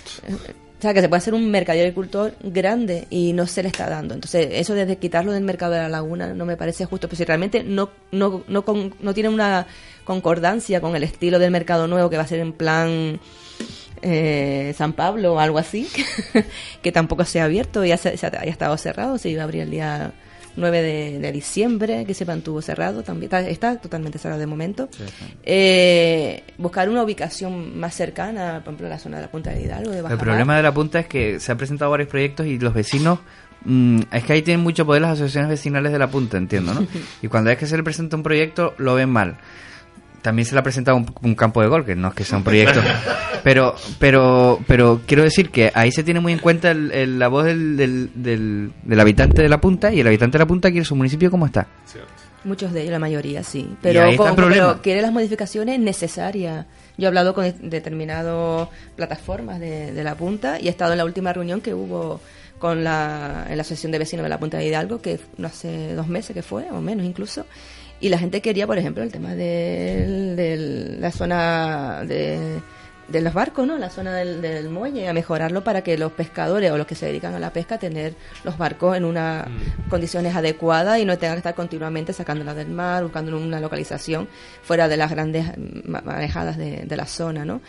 [SPEAKER 11] o sea que se puede hacer un mercado agricultor grande y no se le está dando. Entonces eso desde quitarlo del mercado de la laguna no me parece justo pero si realmente no no no, con- no tiene una concordancia con el estilo del mercado nuevo que va a ser en plan eh, San Pablo o algo así, que tampoco se ha abierto, ya, se, se ha, ya estado cerrado, se iba a abrir el día 9 de, de diciembre, que se mantuvo cerrado también, está, está totalmente cerrado de momento. Eh, buscar una ubicación más cercana, por ejemplo, la zona de la Punta de Hidalgo, de
[SPEAKER 10] El problema de la punta es que se han presentado varios proyectos y los vecinos. mm, es que ahí tienen mucho poder las asociaciones vecinales de la punta, entiendo, ¿no? Y cuando es que se le presenta un proyecto, lo ven mal. También se le ha presentado un, un campo de gol, que no es que sea un proyecto. pero, pero, pero quiero decir que ahí se tiene muy en cuenta el- el- la voz del, del, del, del habitante de la punta y el habitante de la punta quiere su municipio como está.
[SPEAKER 11] Muchos de ellos, la mayoría sí.
[SPEAKER 10] Y
[SPEAKER 11] Pero,
[SPEAKER 10] ahí está el
[SPEAKER 11] con-
[SPEAKER 10] problema.
[SPEAKER 11] pero quiere las modificaciones necesarias. Yo he hablado con determinadas plataformas de, de la punta y he estado en la última reunión que hubo con la, en la Asociación de Vecinos de la Punta de Hidalgo, que no hace dos meses que fue, o menos incluso. Y la gente quería, por ejemplo, el tema de, de la zona de, de los barcos, ¿no? La zona del, del muelle, a mejorarlo para que los pescadores o los que se dedican a la pesca tener los barcos en unas condiciones adecuadas y no tengan que estar continuamente sacándolas del mar, buscando una localización fuera de las grandes ma- manejadas de, de la zona, ¿no?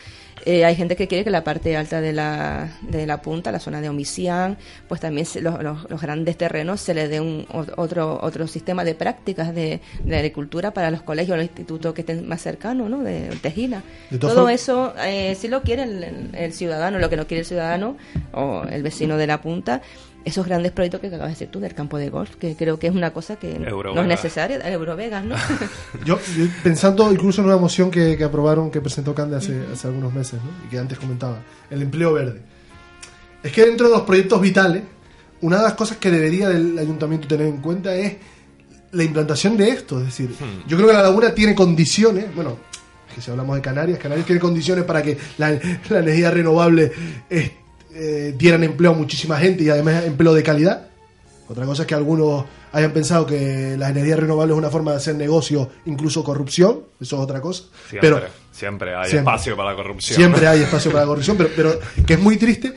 [SPEAKER 11] Eh, hay gente que quiere que la parte alta de la, de la punta, la zona de Omisián, pues también se- los, los- los grandes terrenos se le dé un otro otro sistema de prácticas de, de agricultura para los colegios, los institutos que estén más cercanos, ¿no? De Tejina.
[SPEAKER 1] De
[SPEAKER 11] Todo eso, eh, si lo quiere el, el- el ciudadano, lo que no quiere el ciudadano o el vecino de la punta, esos grandes proyectos que acabas de decir tú del campo de golf, que creo que es una cosa que no
[SPEAKER 1] Eurovegas.
[SPEAKER 11] es necesaria, Eurovegas, ¿no?
[SPEAKER 1] Yo, yo pensando incluso en una moción que, que aprobaron, que presentó Cande hace, hace algunos meses, ¿no? y que antes comentaba, el empleo verde. Es que dentro de los proyectos vitales, una de las cosas que debería el ayuntamiento tener en cuenta es la implantación de esto. Es decir, yo creo que la laguna tiene condiciones, bueno, es que si hablamos de Canarias, Canarias tiene condiciones para que la, la energía renovable eh, eh, dieran empleo a muchísima gente y además empleo de calidad. Otra cosa es que algunos hayan pensado que la energía renovable es una forma de hacer negocio, incluso corrupción, eso es otra cosa.
[SPEAKER 9] Siempre,
[SPEAKER 1] pero
[SPEAKER 9] siempre hay
[SPEAKER 1] siempre.
[SPEAKER 9] espacio para la corrupción.
[SPEAKER 1] Siempre hay espacio para la corrupción, pero, pero que es muy triste.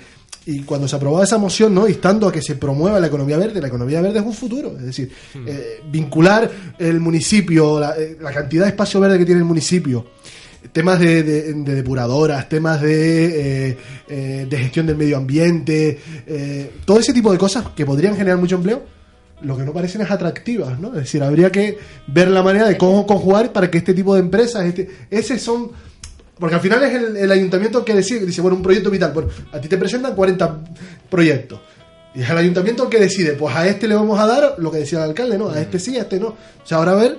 [SPEAKER 1] Y cuando se aprobaba esa moción, ¿no? Instando a que se promueva la economía verde, la economía verde es un futuro. Es decir, eh, vincular el municipio, la, eh, la cantidad de espacio verde que tiene el municipio, temas de, de- de depuradoras, temas de, eh, eh, de gestión del medio ambiente, eh, todo ese tipo de cosas que podrían generar mucho empleo, lo que no parecen es atractivas, ¿no? Es decir, habría que ver la manera de cómo conjugar para que este tipo de empresas, este, ese son porque al final es el, el ayuntamiento que decide, dice, bueno, un proyecto vital, bueno, a ti te presentan 40 proyectos. Y es el ayuntamiento el que decide, pues a este le vamos a dar lo que decía el alcalde, ¿no? A este sí, a este no. O sea, ahora a ver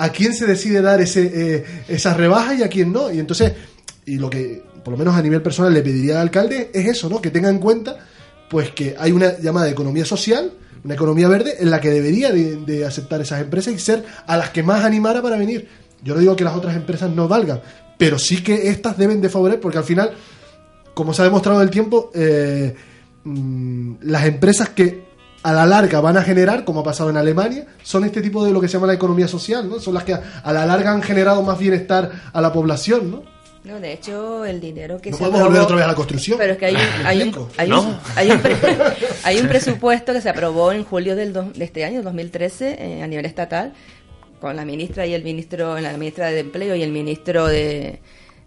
[SPEAKER 1] a quién se decide dar ese, eh, esas rebajas y a quién no. Y entonces, y lo que, por lo menos a nivel personal, le pediría al alcalde es eso, ¿no? Que tenga en cuenta, pues que hay una llamada economía social, una economía verde, en la que debería de, aceptar esas empresas y ser a las que más animara para venir. Yo no digo que las otras empresas no valgan, pero sí que estas deben de favorecer, porque al final, como se ha demostrado en el tiempo, eh, mm, las empresas que a la larga van a generar, como ha pasado en Alemania, son este tipo de lo que se llama la economía social, ¿no? Son las que a, a la larga han generado más bienestar a la población, ¿no?
[SPEAKER 11] No, de hecho, el dinero que
[SPEAKER 1] No
[SPEAKER 11] se
[SPEAKER 1] podemos
[SPEAKER 11] aprobó-
[SPEAKER 1] volver otra vez a la construcción.
[SPEAKER 11] Pero es que hay un, hay un, hay un,
[SPEAKER 1] No.
[SPEAKER 11] hay un pre- hay un presupuesto que se aprobó en julio del dos- de este año, 2013, eh, a nivel estatal, con la ministra y el ministro, la ministra de Empleo y el ministro de,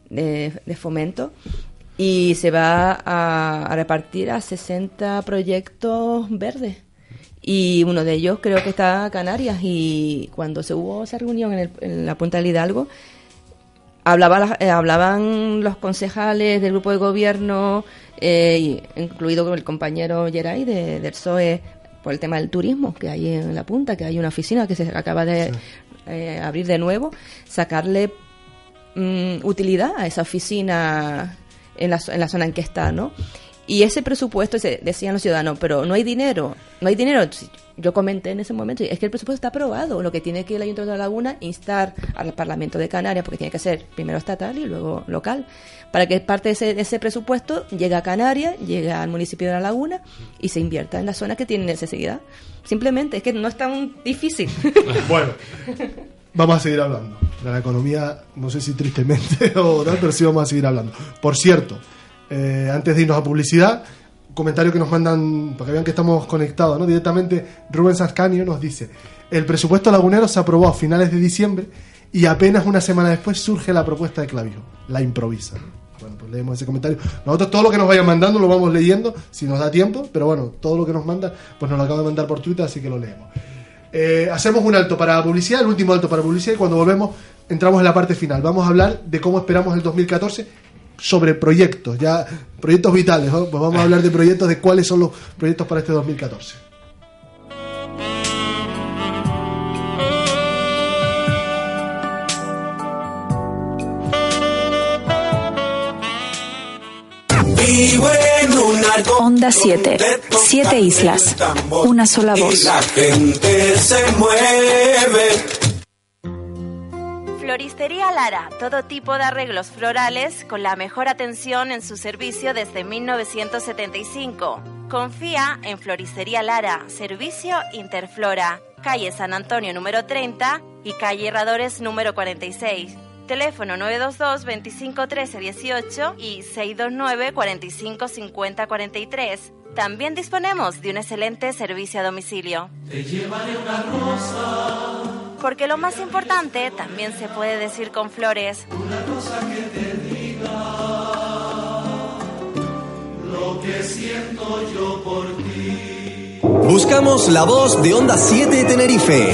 [SPEAKER 11] de, de Fomento. Y se va a, a repartir a 60 proyectos verdes. Y uno de ellos creo que está Canarias. Y cuando se hubo esa reunión en, el- en la Punta del Hidalgo, Hablaba la- eh, hablaban los concejales del grupo de gobierno, eh, incluido el compañero Geray de, del PSOE, por el tema del turismo que hay en la punta, que hay una oficina que se acaba de eh, abrir de nuevo, sacarle mm, utilidad a esa oficina en la, en la zona en que está, ¿no? Y ese presupuesto, se- decían los ciudadanos, pero no hay dinero, no hay dinero. Yo comenté en ese momento, es que el presupuesto está aprobado, lo que tiene que el Ayuntamiento de la Laguna instar al Parlamento de Canarias, porque tiene que ser primero estatal y luego local, para que parte de ese, de ese presupuesto llegue a Canarias, llegue al municipio de la Laguna y se invierta en las zonas que tienen necesidad. Simplemente, es que no es tan difícil.
[SPEAKER 1] Bueno, vamos a seguir hablando. La economía, no sé si tristemente o tal, pero sí vamos a seguir hablando. Por cierto, eh, antes de irnos a publicidad, comentario que nos mandan, para que vean que estamos conectados, ¿no? Directamente, Rubén Sascanio nos dice: El presupuesto lagunero se aprobó a finales de diciembre y apenas una semana después surge la propuesta de Clavijo. La improvisa. ¿no? Bueno, pues leemos ese comentario. Nosotros todo lo que nos vayan mandando lo vamos leyendo, si nos da tiempo, pero bueno, todo lo que nos manda, pues nos lo acaba de mandar por Twitter, así que lo leemos. Eh, hacemos un alto para publicidad, el último alto para publicidad, y cuando volvemos entramos en la parte final. Vamos a hablar de cómo esperamos el 2014 sobre proyectos, ya proyectos vitales. Pues vamos a hablar de proyectos, de cuáles son los proyectos para este 2014.
[SPEAKER 12] Vivo en un arco
[SPEAKER 13] Onda 7. Siete islas. Una sola
[SPEAKER 12] y
[SPEAKER 13] voz.
[SPEAKER 12] la gente se mueve.
[SPEAKER 15] Floristería Lara, todo tipo de arreglos florales con la mejor atención en su servicio desde 1975. Confía en Floristería Lara, servicio Interflora, calle San Antonio número 30 y calle Herradores número 46. Teléfono 922 25 13 18 y 629 45 50 43. También disponemos de un excelente servicio a domicilio.
[SPEAKER 12] Te llevaré una rosa,
[SPEAKER 15] Porque lo más importante también se puede decir con flores.
[SPEAKER 12] una rosa que te diga lo que siento yo por ti.
[SPEAKER 6] Buscamos la voz de Onda 7 de Tenerife.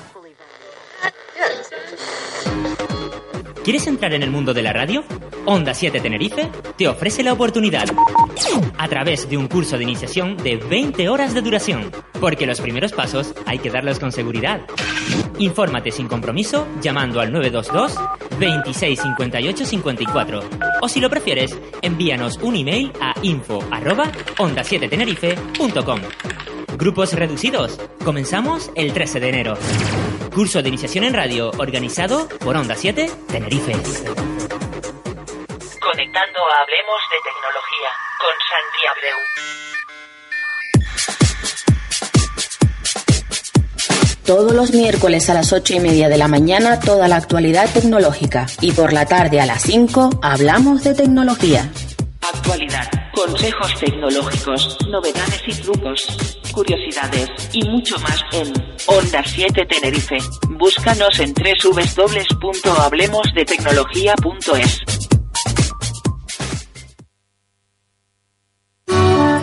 [SPEAKER 4] ¿Quieres entrar en el mundo de la radio? Onda 7 Tenerife te ofrece la oportunidad. A través de un curso de iniciación de 20 horas de duración. Porque los primeros pasos hay que darlos con seguridad. Infórmate sin compromiso llamando al 922 26 58 54. O si lo prefieres, envíanos un email a info arroba onda 7 tenerife.com. Grupos reducidos. Comenzamos el 13 de enero. Curso de iniciación en radio organizado por Onda 7 Tenerife.
[SPEAKER 16] Conectando a Hablemos de Tecnología con Santi Abreu.
[SPEAKER 17] Todos los miércoles a las ocho y media de la mañana toda la actualidad tecnológica y por la tarde a las 5 hablamos de tecnología.
[SPEAKER 16] Actualidad, consejos tecnológicos, novedades y trucos, curiosidades y mucho más en Onda 7 Tenerife. Búscanos en www.hablemosdetecnología.es.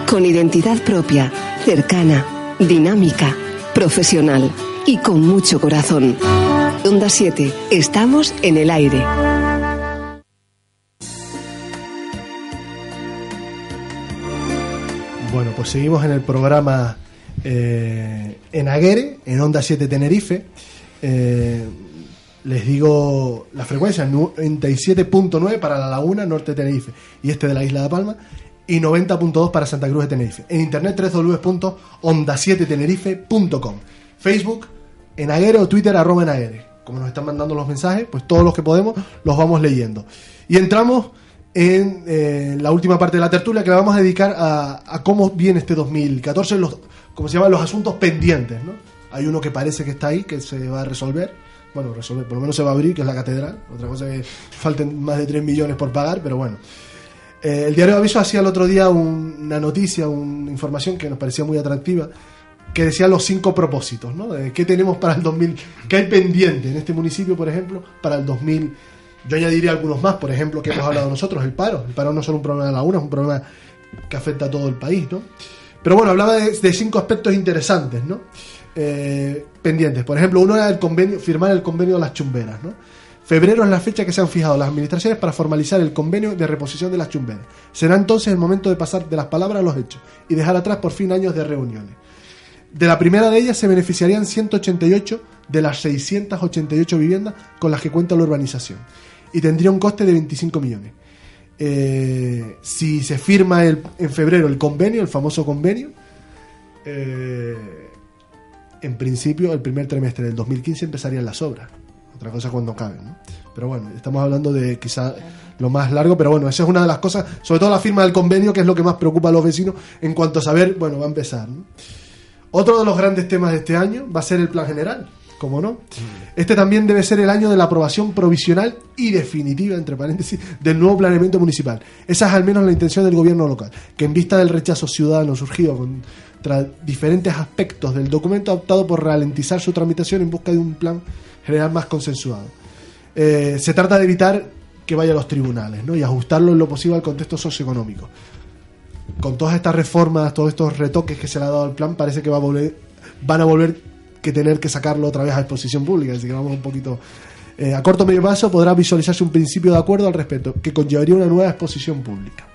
[SPEAKER 3] Con identidad propia, cercana, dinámica, profesional y con mucho corazón. Onda 7, estamos en el aire.
[SPEAKER 1] Bueno, pues seguimos en el programa eh, en Aguere, en Onda 7 Tenerife. Eh, les digo la frecuencia, 97.9 para la Laguna, norte de Tenerife y este de la isla de Palma, y 90.2 para Santa Cruz de Tenerife. En internet www.onda7tenerife.com. Facebook, en Aguere o Twitter, arroba en Aguere. Como nos están mandando los mensajes, pues todos los que podemos los vamos leyendo. Y entramos en eh, la última parte de la tertulia que la vamos a dedicar a, cómo viene este 2014, los, como se llaman los asuntos pendientes. ¿no? Hay uno que parece que está ahí, que se va a resolver. Bueno, resolver, por lo menos se va a abrir, que es la catedral. Otra cosa es que falten más de 3 millones por pagar, pero bueno. Eh, el diario Aviso hacía el otro día un- una noticia, una información que nos parecía muy atractiva, que decía los cinco propósitos, ¿no? ¿Qué tenemos para el 2000? ¿Qué hay pendiente en este municipio, por ejemplo, para el 2000? Yo añadiría algunos más, por ejemplo, que hemos hablado nosotros, el paro. El paro no es solo un problema de la laguna, es un problema que afecta a todo el país, ¿no? Pero bueno, hablaba de, de cinco aspectos interesantes, ¿no? Eh, pendientes. Por ejemplo, uno era el convenio, firmar el convenio de las chumberas, ¿no? Febrero es la fecha que se han fijado las administraciones para formalizar el convenio de reposición de las chumberas. Será entonces el momento de pasar de las palabras a los hechos y dejar atrás por fin años de reuniones. De la primera de ellas se beneficiarían 188 de las 688 viviendas con las que cuenta la urbanización y tendría un coste de 25 millones. Eh, si se firma el- en febrero el convenio, el famoso convenio, eh, en principio el primer trimestre del 2015 empezarían las obras. Otra cosa cuando caben, ¿no? Pero bueno, estamos hablando de quizá lo más largo, pero bueno, esa es una de las cosas, sobre todo la firma del convenio, que es lo que más preocupa a los vecinos en cuanto a saber, bueno, va a empezar. ¿no? Otro de los grandes temas de este año va a ser el plan general, como no. Este también debe ser el año de la aprobación provisional y definitiva, entre paréntesis, del nuevo planeamiento municipal. Esa es al menos la intención del gobierno local, que en vista del rechazo ciudadano surgido contra diferentes aspectos del documento ha optado por ralentizar su tramitación en busca de un plan general más consensuado. Eh, se trata de evitar que vaya a los tribunales ¿no? y ajustarlo en lo posible al contexto socioeconómico. Con todas estas reformas, todos estos retoques que se le ha dado al plan, parece que va a volver, van a volver que tener que sacarlo otra vez a exposición pública. Así que vamos un poquito. eh, a corto medio plazo podrá visualizarse un principio de acuerdo al respecto, que conllevaría una nueva exposición pública.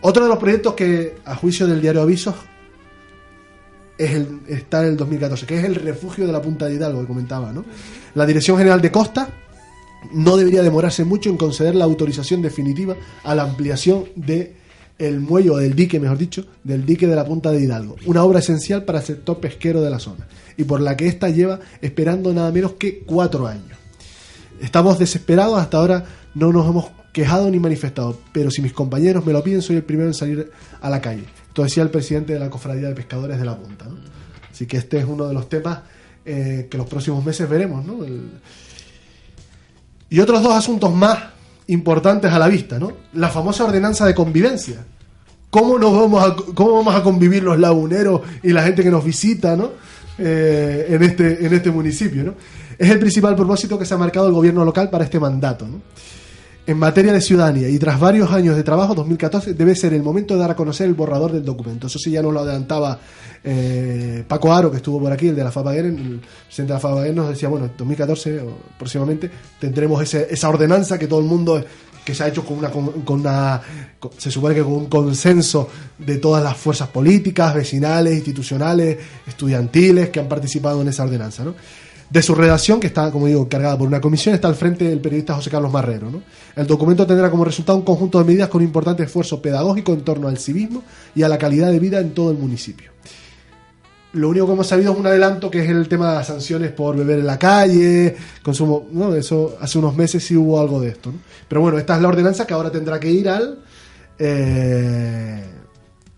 [SPEAKER 1] Otro de los proyectos que, a juicio del diario Avisos, es el, está en el 2014, que es el refugio de la Punta de Hidalgo, que comentaba, ¿no? La Dirección General de Costa no debería demorarse mucho en conceder la autorización definitiva a la ampliación de el muelle o del dique, mejor dicho, del dique de la Punta de Hidalgo, una obra esencial para el sector pesquero de la zona y por la que ésta lleva esperando nada menos que cuatro años. Estamos desesperados, hasta ahora no nos hemos quejado ni manifestado, pero si mis compañeros me lo piden, soy el primero en salir a la calle. Esto decía el presidente de la Cofradía de Pescadores de la Punta. ¿no? Así que este es uno de los temas eh, que los próximos meses veremos. ¿no? Y otros dos asuntos más importantes a la vista, ¿no? La famosa ordenanza de convivencia. ¿Cómo, nos vamos a, cómo vamos a convivir los laguneros y la gente que nos visita, ¿no? Eh, en, este, en este municipio, ¿no? Es el principal propósito que se ha marcado el gobierno local para este mandato, ¿no? En materia de ciudadanía y tras varios años de trabajo, 2014 debe ser el momento de dar a conocer el borrador del documento. Eso sí ya nos lo adelantaba eh, Paco Aro, que estuvo por aquí, el de la Fabaguer, el presidente de la Fabaguer nos decía, bueno, en 2014 o próximamente tendremos ese- esa ordenanza que todo el mundo que se ha hecho con una, con una se supone que con un consenso de todas las fuerzas políticas, vecinales, institucionales, estudiantiles que han participado en esa ordenanza, ¿no? De su redacción, que está, como digo, encargada por una comisión, está al frente el periodista José Carlos Marrero. ¿no? El documento tendrá como resultado un conjunto de medidas con importante esfuerzo pedagógico en torno al civismo y a la calidad de vida en todo el municipio. Lo único que hemos sabido es un adelanto que es el tema de las sanciones por beber en la calle, consumo, ¿no? Eso hace unos meses sí hubo algo de esto, ¿no? Pero bueno, esta es la ordenanza que ahora tendrá que ir al eh,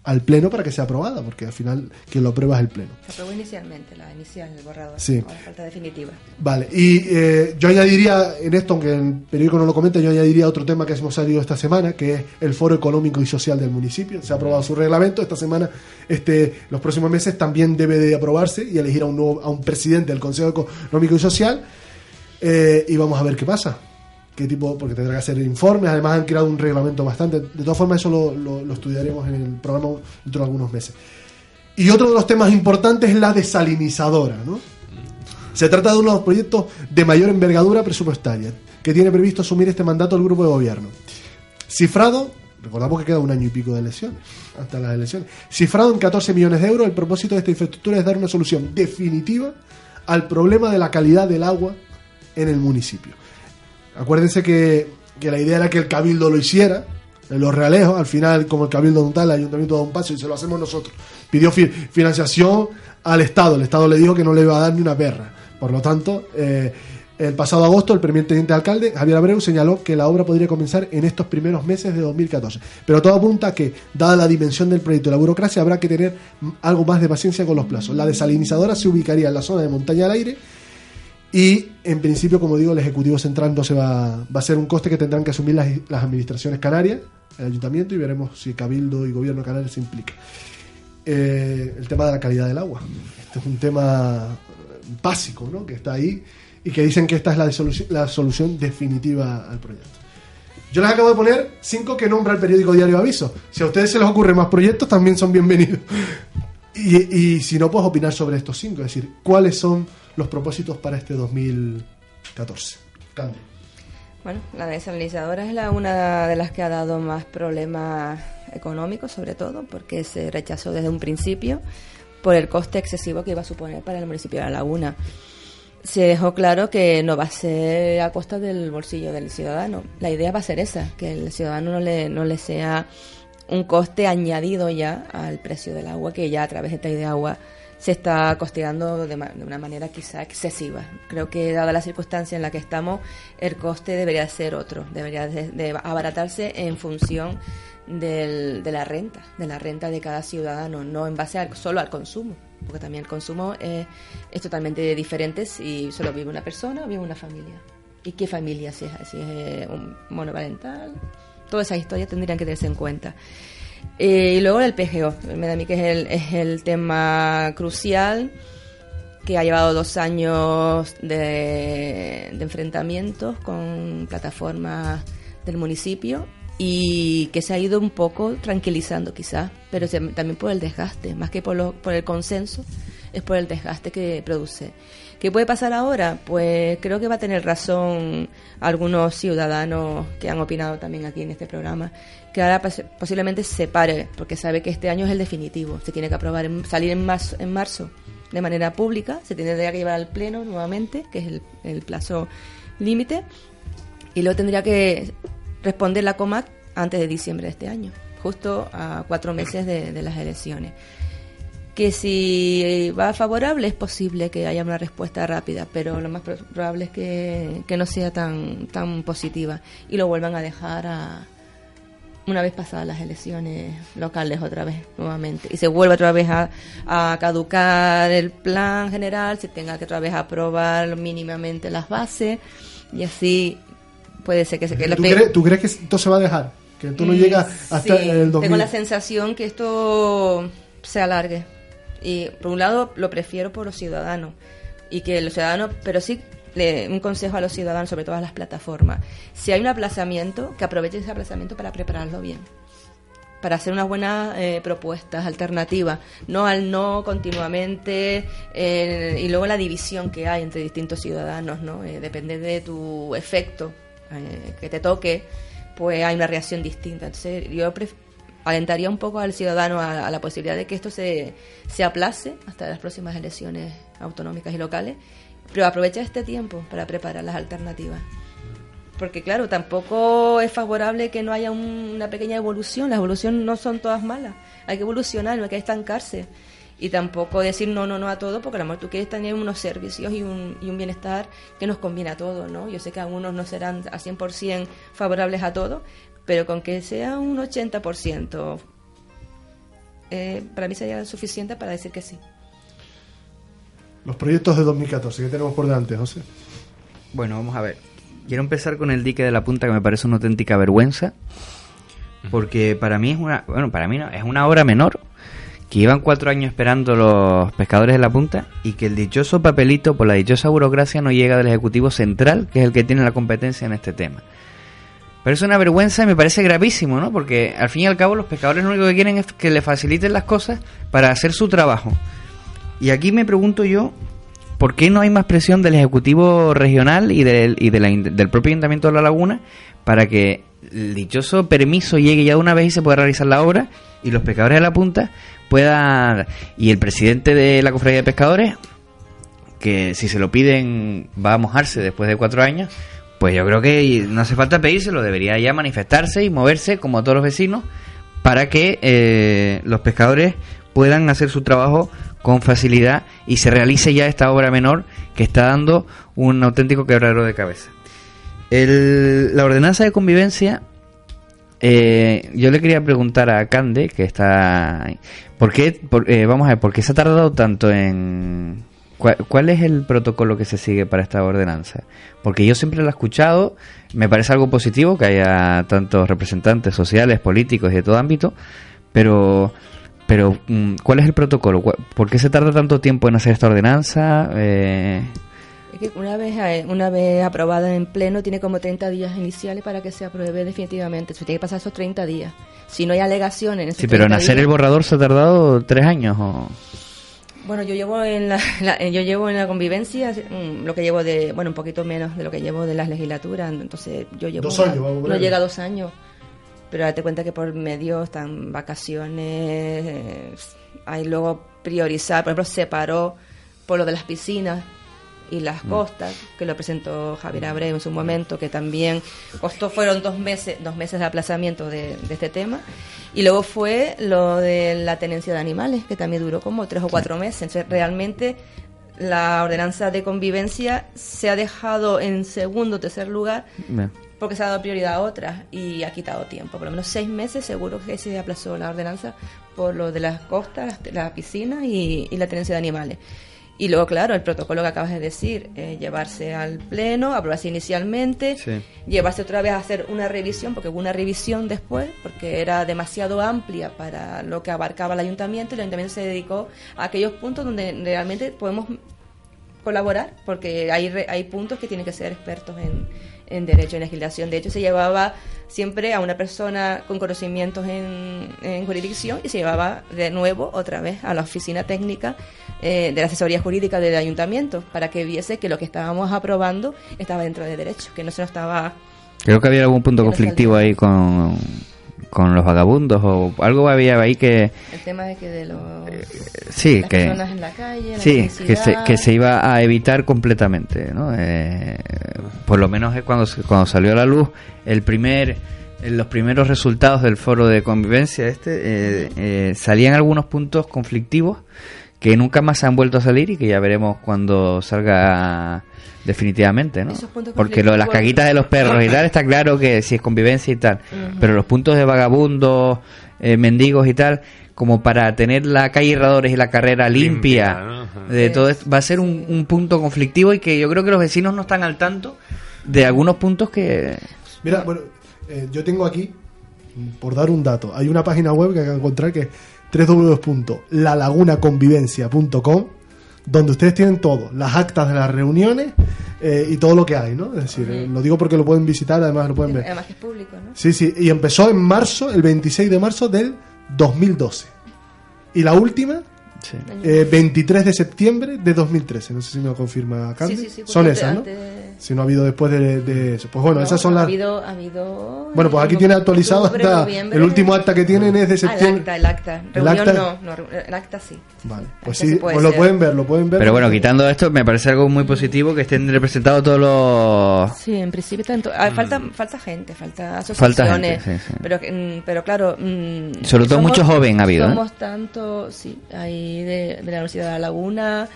[SPEAKER 1] al pleno para que sea aprobada, porque al final quien lo aprueba es el pleno.
[SPEAKER 11] Se aprobó inicialmente, la inicial, el borrador.
[SPEAKER 1] Sí.
[SPEAKER 11] Ahora falta definitiva.
[SPEAKER 1] Vale, y eh, yo añadiría en esto, aunque el periódico no lo comenta, yo añadiría otro tema que hemos salido esta semana, que es el Foro Económico y Social del municipio. Se ha aprobado su reglamento, esta semana, este, los próximos meses también debe de aprobarse y elegir a un, nuevo, a un presidente del Consejo Económico y Social. eh, y vamos a ver qué pasa. Qué tipo, porque tendrá que hacer informes, además han creado un reglamento bastante. De todas formas, eso lo, lo- estudiaremos en el programa dentro de algunos meses. Y otro de los temas importantes es la desalinizadora, ¿no? Se trata de uno de los proyectos de mayor envergadura presupuestaria que tiene previsto asumir este mandato el grupo de gobierno. Cifrado, recordamos que queda un año y pico de elecciones, hasta las elecciones, cifrado en 14 millones de euros, el propósito de esta infraestructura es dar una solución definitiva al problema de la calidad del agua en el municipio. Acuérdense que, que la idea era que el cabildo lo hiciera, en los realejos, al final, como el cabildo no tal, el ayuntamiento da un paso y se lo hacemos nosotros. Pidió fi- financiación al Estado, el Estado le dijo que no le iba a dar ni una perra. Por lo tanto, eh, el pasado agosto, el primer teniente alcalde, Javier Abreu, señaló que la obra podría comenzar en estos primeros meses de 2014. Pero todo apunta a que, dada la dimensión del proyecto y la burocracia, habrá que tener algo más de paciencia con los plazos. La desalinizadora se ubicaría en la zona de montaña al aire y, en principio, como digo, el Ejecutivo Central no se va, va a ser un coste que tendrán que asumir las, las administraciones canarias, el Ayuntamiento, y veremos si Cabildo y Gobierno canario se implica. Eh, el tema de la calidad del agua. Este es un tema básico, ¿no? Que está ahí y que dicen que esta es la, solución, la solución definitiva al proyecto. Yo les acabo de poner cinco que nombra el periódico Diario Aviso. Si a ustedes se les ocurren más proyectos, también son bienvenidos. Y, y si no, pues opinar sobre estos cinco, es decir, cuáles son los propósitos para este 2014. Candy.
[SPEAKER 11] Bueno, la desalinizadora es la, una de las que ha dado más problemas económicos, sobre todo, porque se rechazó desde un principio por el coste excesivo que iba a suponer para el municipio de La Laguna. Se dejó claro que no va a ser a costa del bolsillo del ciudadano. La idea va a ser esa, que el ciudadano no le, no le sea un coste añadido ya al precio del agua, que ya a través de esta de agua se está costeando de, de una manera quizá excesiva. Creo que dada la circunstancia en la que estamos, el coste debería ser otro, debería de, abaratarse en función del- de la renta, de la renta de cada ciudadano, no en base al- solo al consumo, porque también el consumo eh, es totalmente diferente si solo vive una persona o vive una familia. ¿Y qué familia? Si es, si es eh, un monoparental, todas esas historias tendrían que tenerse en cuenta. Eh, y luego el PGO, me da a mí que es el, es el tema crucial que ha llevado dos años de, enfrentamientos con plataformas del municipio y que se ha ido un poco tranquilizando quizás, pero también por el desgaste, más que por, lo- por el consenso, es por el desgaste que produce. ¿Qué puede pasar ahora? Pues creo que va a tener razón algunos ciudadanos que han opinado también aquí en este programa, que ahora pos- posiblemente se pare, porque sabe que este año es el definitivo, se tiene que aprobar, en- salir en marzo, en marzo de manera pública, se tendría que llevar al Pleno nuevamente, que es el, plazo límite, y luego tendría que responder la COMAC antes de diciembre de este año, justo a cuatro meses de, de las elecciones. Que si va favorable es posible que haya una respuesta rápida, pero lo más pro- probable es que, que no sea tan, tan positiva. Y lo vuelvan a dejar a, una vez pasadas las elecciones locales otra vez nuevamente y se vuelve otra vez a, a caducar el plan general, se tenga que otra vez aprobar mínimamente las bases y así puede ser que se quede
[SPEAKER 1] ¿Tú, crees, tú crees que esto se va a dejar? Que esto no
[SPEAKER 11] Mm,
[SPEAKER 1] llega hasta
[SPEAKER 11] sí,
[SPEAKER 1] el 2000.
[SPEAKER 11] Tengo la sensación que esto se alargue. Y por un lado lo prefiero por los ciudadanos. Y que los ciudadanos, pero sí le- un consejo a los ciudadanos, sobre todo a las plataformas. Si hay un aplazamiento, que aprovechen ese aplazamiento para prepararlo bien. Para hacer unas buenas eh, propuestas alternativas, no al no continuamente eh, y luego la división que hay entre distintos ciudadanos, ¿no? Eh, depende de tu efecto eh, que te toque, pues hay una reacción distinta. Entonces, yo alentaría un poco al ciudadano a, a la posibilidad de que esto se, se aplace hasta las próximas elecciones autonómicas y locales, pero aprovecha este tiempo para preparar las alternativas. Porque claro, tampoco es favorable que no haya un- una pequeña evolución, las evoluciones no son todas malas, hay que evolucionar, no hay que estancarse. Y tampoco decir no, no, no a todo, porque a lo mejor tú quieres tener unos servicios y un, y un bienestar que nos conviene a todos, ¿no? Yo sé que algunos no serán a 100% favorables a todo, pero con que sea un 80%, eh, para mí sería suficiente para decir que sí.
[SPEAKER 1] Los proyectos de 2014 que tenemos por delante, José.
[SPEAKER 10] Bueno, vamos a ver. Quiero empezar con el dique de la punta que me parece una auténtica vergüenza. Porque para mí es una. Bueno, para mí no, es una obra menor. Que llevan cuatro años esperando los pescadores de la punta. Y que el dichoso papelito por la dichosa burocracia no llega del Ejecutivo Central, que es el que tiene la competencia en este tema. Pero es una vergüenza y me parece gravísimo, ¿no? Porque al fin y al cabo los pescadores lo único que quieren es que le faciliten las cosas para hacer su trabajo. Y aquí me pregunto yo, ¿por qué no hay más presión del Ejecutivo Regional y del, y del propio Ayuntamiento de La Laguna para que el dichoso permiso llegue ya de una vez y se pueda realizar la obra y los pescadores de la punta puedan... Y el presidente de la Cofradía de Pescadores, que si se lo piden va a mojarse después de cuatro años, pues yo creo que no hace falta pedírselo, debería ya manifestarse y moverse como todos los vecinos para que eh, los pescadores puedan hacer su trabajo con facilidad y se realice ya esta obra menor que está dando un auténtico quebradero de cabeza. El- la ordenanza de convivencia, eh, yo le quería preguntar a Cande, que está... ¿Por qué, eh, vamos a ver, ¿por qué se ha tardado tanto en... ¿Cuál, cuál es el protocolo que se sigue para esta ordenanza? Porque yo siempre lo he escuchado, me parece algo positivo que haya tantos representantes sociales, políticos y de todo ámbito, pero, pero mm, ¿cuál es el protocolo? ¿Cuál- ¿Por qué se tarda tanto tiempo en hacer esta ordenanza? Eh,
[SPEAKER 11] Es que una vez, eh, una vez aprobada en pleno, tiene como 30 días iniciales para que se apruebe definitivamente. Se tiene que pasar esos 30 días. Si no hay alegaciones en esos
[SPEAKER 10] sí, pero en
[SPEAKER 11] 30
[SPEAKER 10] hacer
[SPEAKER 11] días-
[SPEAKER 10] el borrador se ha tardado tres años. O...
[SPEAKER 11] Bueno, yo llevo en la, la- eh, yo llevo en la convivencia mm, lo que llevo de, bueno, un poquito menos de lo que llevo de las legislaturas, entonces yo llevo
[SPEAKER 1] Dos años, vamos a
[SPEAKER 11] no llega a dos años, pero date cuenta que por medio están vacaciones, eh, hay luego priorizar, por ejemplo, se paró por lo de las piscinas y las
[SPEAKER 10] Mm.
[SPEAKER 11] costas, que lo presentó Javier Abreu en su momento, que también costó, fueron dos meses, dos meses de aplazamiento de, de este tema. Y luego fue lo de la tenencia de animales, que también duró como tres o cuatro meses. Entonces, realmente la ordenanza de convivencia se ha dejado en segundo o tercer lugar. Porque se ha dado prioridad a otras y ha quitado tiempo. Por lo menos seis meses seguro que se aplazó la ordenanza por lo de las costas, las, las piscinas y, y la tenencia de animales. Y luego, claro, el protocolo que acabas de decir, eh, llevarse al pleno, aprobarse inicialmente,
[SPEAKER 10] Sí.
[SPEAKER 11] llevarse otra vez a hacer una revisión, porque hubo una revisión después, porque era demasiado amplia para lo que abarcaba el ayuntamiento y el ayuntamiento se dedicó a aquellos puntos donde realmente podemos colaborar, porque hay, hay puntos que tienen que ser expertos en, en derecho, en legislación. De hecho, se llevaba siempre a una persona con conocimientos en, en jurisdicción y se llevaba de nuevo otra vez a la oficina técnica eh, de la asesoría jurídica del ayuntamiento para que viese que lo que estábamos aprobando estaba dentro de derecho, que no se nos estaba...
[SPEAKER 10] Creo que había algún punto conflictivo ahí con, con los vagabundos o algo había ahí que...
[SPEAKER 11] El tema de que de los...
[SPEAKER 10] Sí,
[SPEAKER 11] las
[SPEAKER 10] que...
[SPEAKER 11] personas en la calle, la
[SPEAKER 10] Sí, que se, que se iba a evitar completamente, ¿no? Eh, por lo menos es cuando, se- cuando salió a la luz el primer, eh, los primeros resultados del foro de convivencia este, eh, eh, salían algunos puntos conflictivos que nunca más se han vuelto a salir y que ya veremos cuando salga definitivamente, ¿no?
[SPEAKER 11] Esos puntos
[SPEAKER 10] Porque lo de las caguitas de los perros y tal está claro que si es convivencia y tal, pero los puntos de vagabundos, eh, mendigos y tal, como para tener la calle Herradores y la carrera limpia,
[SPEAKER 9] Limpia, ¿no? Ajá.
[SPEAKER 10] de todo esto, va a ser un, un punto conflictivo y que yo creo que los vecinos no están al tanto de algunos puntos que...
[SPEAKER 1] Mira, bueno, eh, yo tengo aquí, por dar un dato, hay una página web que acabo de encontrar que es www.lalagunaconvivencia.com donde ustedes tienen todo, las actas de las reuniones eh, y todo lo que hay, ¿no? Es decir, eh, lo digo porque lo pueden visitar, además lo pueden ver.
[SPEAKER 11] Además que es público, ¿no?
[SPEAKER 1] Sí, sí, y empezó en marzo, el 26 de marzo del 2012. Y la última, eh, 23 de septiembre de 2013. No sé si me lo confirma Candy.
[SPEAKER 11] Sí, sí, sí,
[SPEAKER 1] son esas, ¿no?
[SPEAKER 11] antes-
[SPEAKER 1] Si no ha habido después de, de eso. Pues bueno,
[SPEAKER 11] No,
[SPEAKER 1] esas son
[SPEAKER 11] ha
[SPEAKER 1] las...
[SPEAKER 11] habido, ha habido
[SPEAKER 1] Bueno, pues aquí
[SPEAKER 11] en
[SPEAKER 1] tiene actualizado
[SPEAKER 11] octubre,
[SPEAKER 1] hasta...
[SPEAKER 11] noviembre.
[SPEAKER 1] El último acta que tienen es de
[SPEAKER 11] Ah, el
[SPEAKER 1] septiembre.
[SPEAKER 11] acta, el acta.
[SPEAKER 1] El
[SPEAKER 11] Reunión
[SPEAKER 1] acta-
[SPEAKER 11] no, no, el acta sí.
[SPEAKER 1] Vale, pues
[SPEAKER 11] Acta
[SPEAKER 1] sí,
[SPEAKER 11] puede
[SPEAKER 1] pues lo
[SPEAKER 11] ser.
[SPEAKER 1] pueden ver, lo pueden ver.
[SPEAKER 10] Pero bueno, quitando esto, me parece algo muy positivo que estén representados todos los...
[SPEAKER 11] Sí, en principio tanto. ah, falta, falta gente, falta
[SPEAKER 10] Mm. Falta
[SPEAKER 11] asociaciones.
[SPEAKER 10] gente, sí, sí.
[SPEAKER 11] Pero, que, mm, pero claro. mm,
[SPEAKER 10] Sobre todo mucho joven ha habido, ¿eh?
[SPEAKER 11] Somos tanto, sí, hay de, de la Universidad de La Laguna,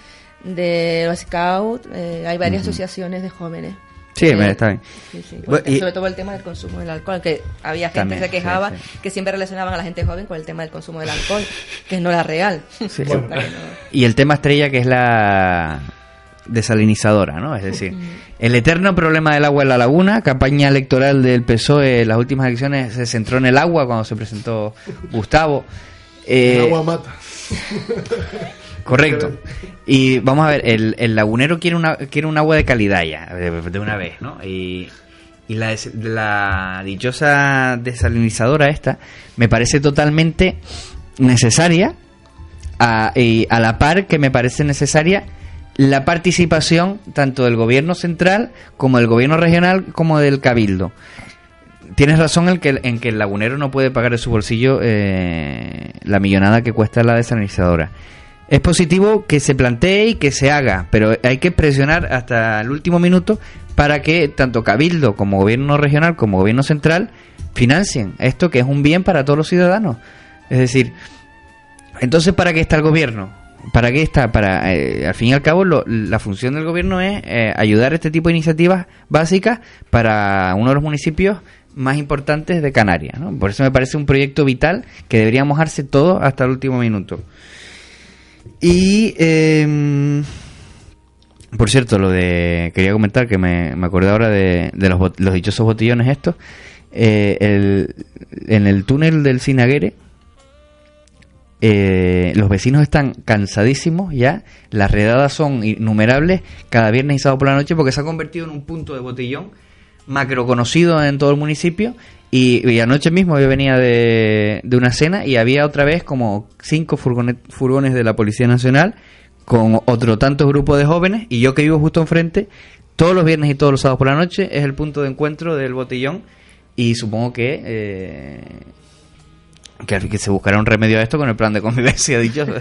[SPEAKER 11] de los Scouts, eh, hay varias
[SPEAKER 10] Ujú.
[SPEAKER 11] asociaciones de jóvenes.
[SPEAKER 10] Sí,
[SPEAKER 11] Eh,
[SPEAKER 10] me- está bien.
[SPEAKER 11] sí, sí,
[SPEAKER 10] Bueno, y-
[SPEAKER 11] sobre todo el tema del consumo del alcohol, que había gente
[SPEAKER 10] También,
[SPEAKER 11] que se quejaba
[SPEAKER 10] sí,
[SPEAKER 11] que siempre relacionaban a la gente joven con el tema del consumo del alcohol, que no era real. Que no.
[SPEAKER 10] Y el tema estrella que es la desalinizadora, ¿no? Es decir, el eterno problema del agua en la laguna, campaña electoral del PSOE, en las últimas elecciones se centró en el agua cuando se presentó Gustavo. Eh,
[SPEAKER 1] El agua mata.
[SPEAKER 10] Correcto. Y vamos a ver, el, el lagunero quiere una quiere un agua de calidad ya, de, una vez, ¿no? Y, y la dichosa desalinizadora esta me parece totalmente necesaria a, y a la par que me parece necesaria la participación tanto del gobierno central como del gobierno regional como del cabildo. Tienes razón en que, en que el lagunero no puede pagar de su bolsillo eh, la millonada que cuesta la desalinizadora. Es positivo que se plantee y que se haga, pero hay que presionar hasta el último minuto para que tanto Cabildo como Gobierno regional como Gobierno central financien esto que es un bien para todos los ciudadanos. Es decir, entonces ¿para qué está el Gobierno? ¿Para qué está? Para, eh, al fin y al cabo, lo- la función del Gobierno es eh, ayudar a este tipo de iniciativas básicas para uno de los municipios más importantes de Canarias. ¿no? Por eso me parece un proyecto vital que debería mojarse todo hasta el último minuto. Y, eh, por cierto, lo de quería comentar que me, me acordé ahora de, de los, los dichosos botellones estos. Eh, el- en el túnel del Sinaguere, eh, los vecinos están cansadísimos ya. Las redadas son innumerables cada viernes y sábado por la noche porque se ha convertido en un punto de botellón macro conocido en todo el municipio. Y, anoche mismo yo venía de, de una cena y había otra vez como cinco furgones, furgones de la Policía Nacional con otro tanto grupo de jóvenes y yo que vivo justo enfrente, todos los viernes y todos los sábados por la noche es el punto de encuentro del botellón y supongo que eh, que, se buscará un remedio a esto con el plan de convivencia dichoso.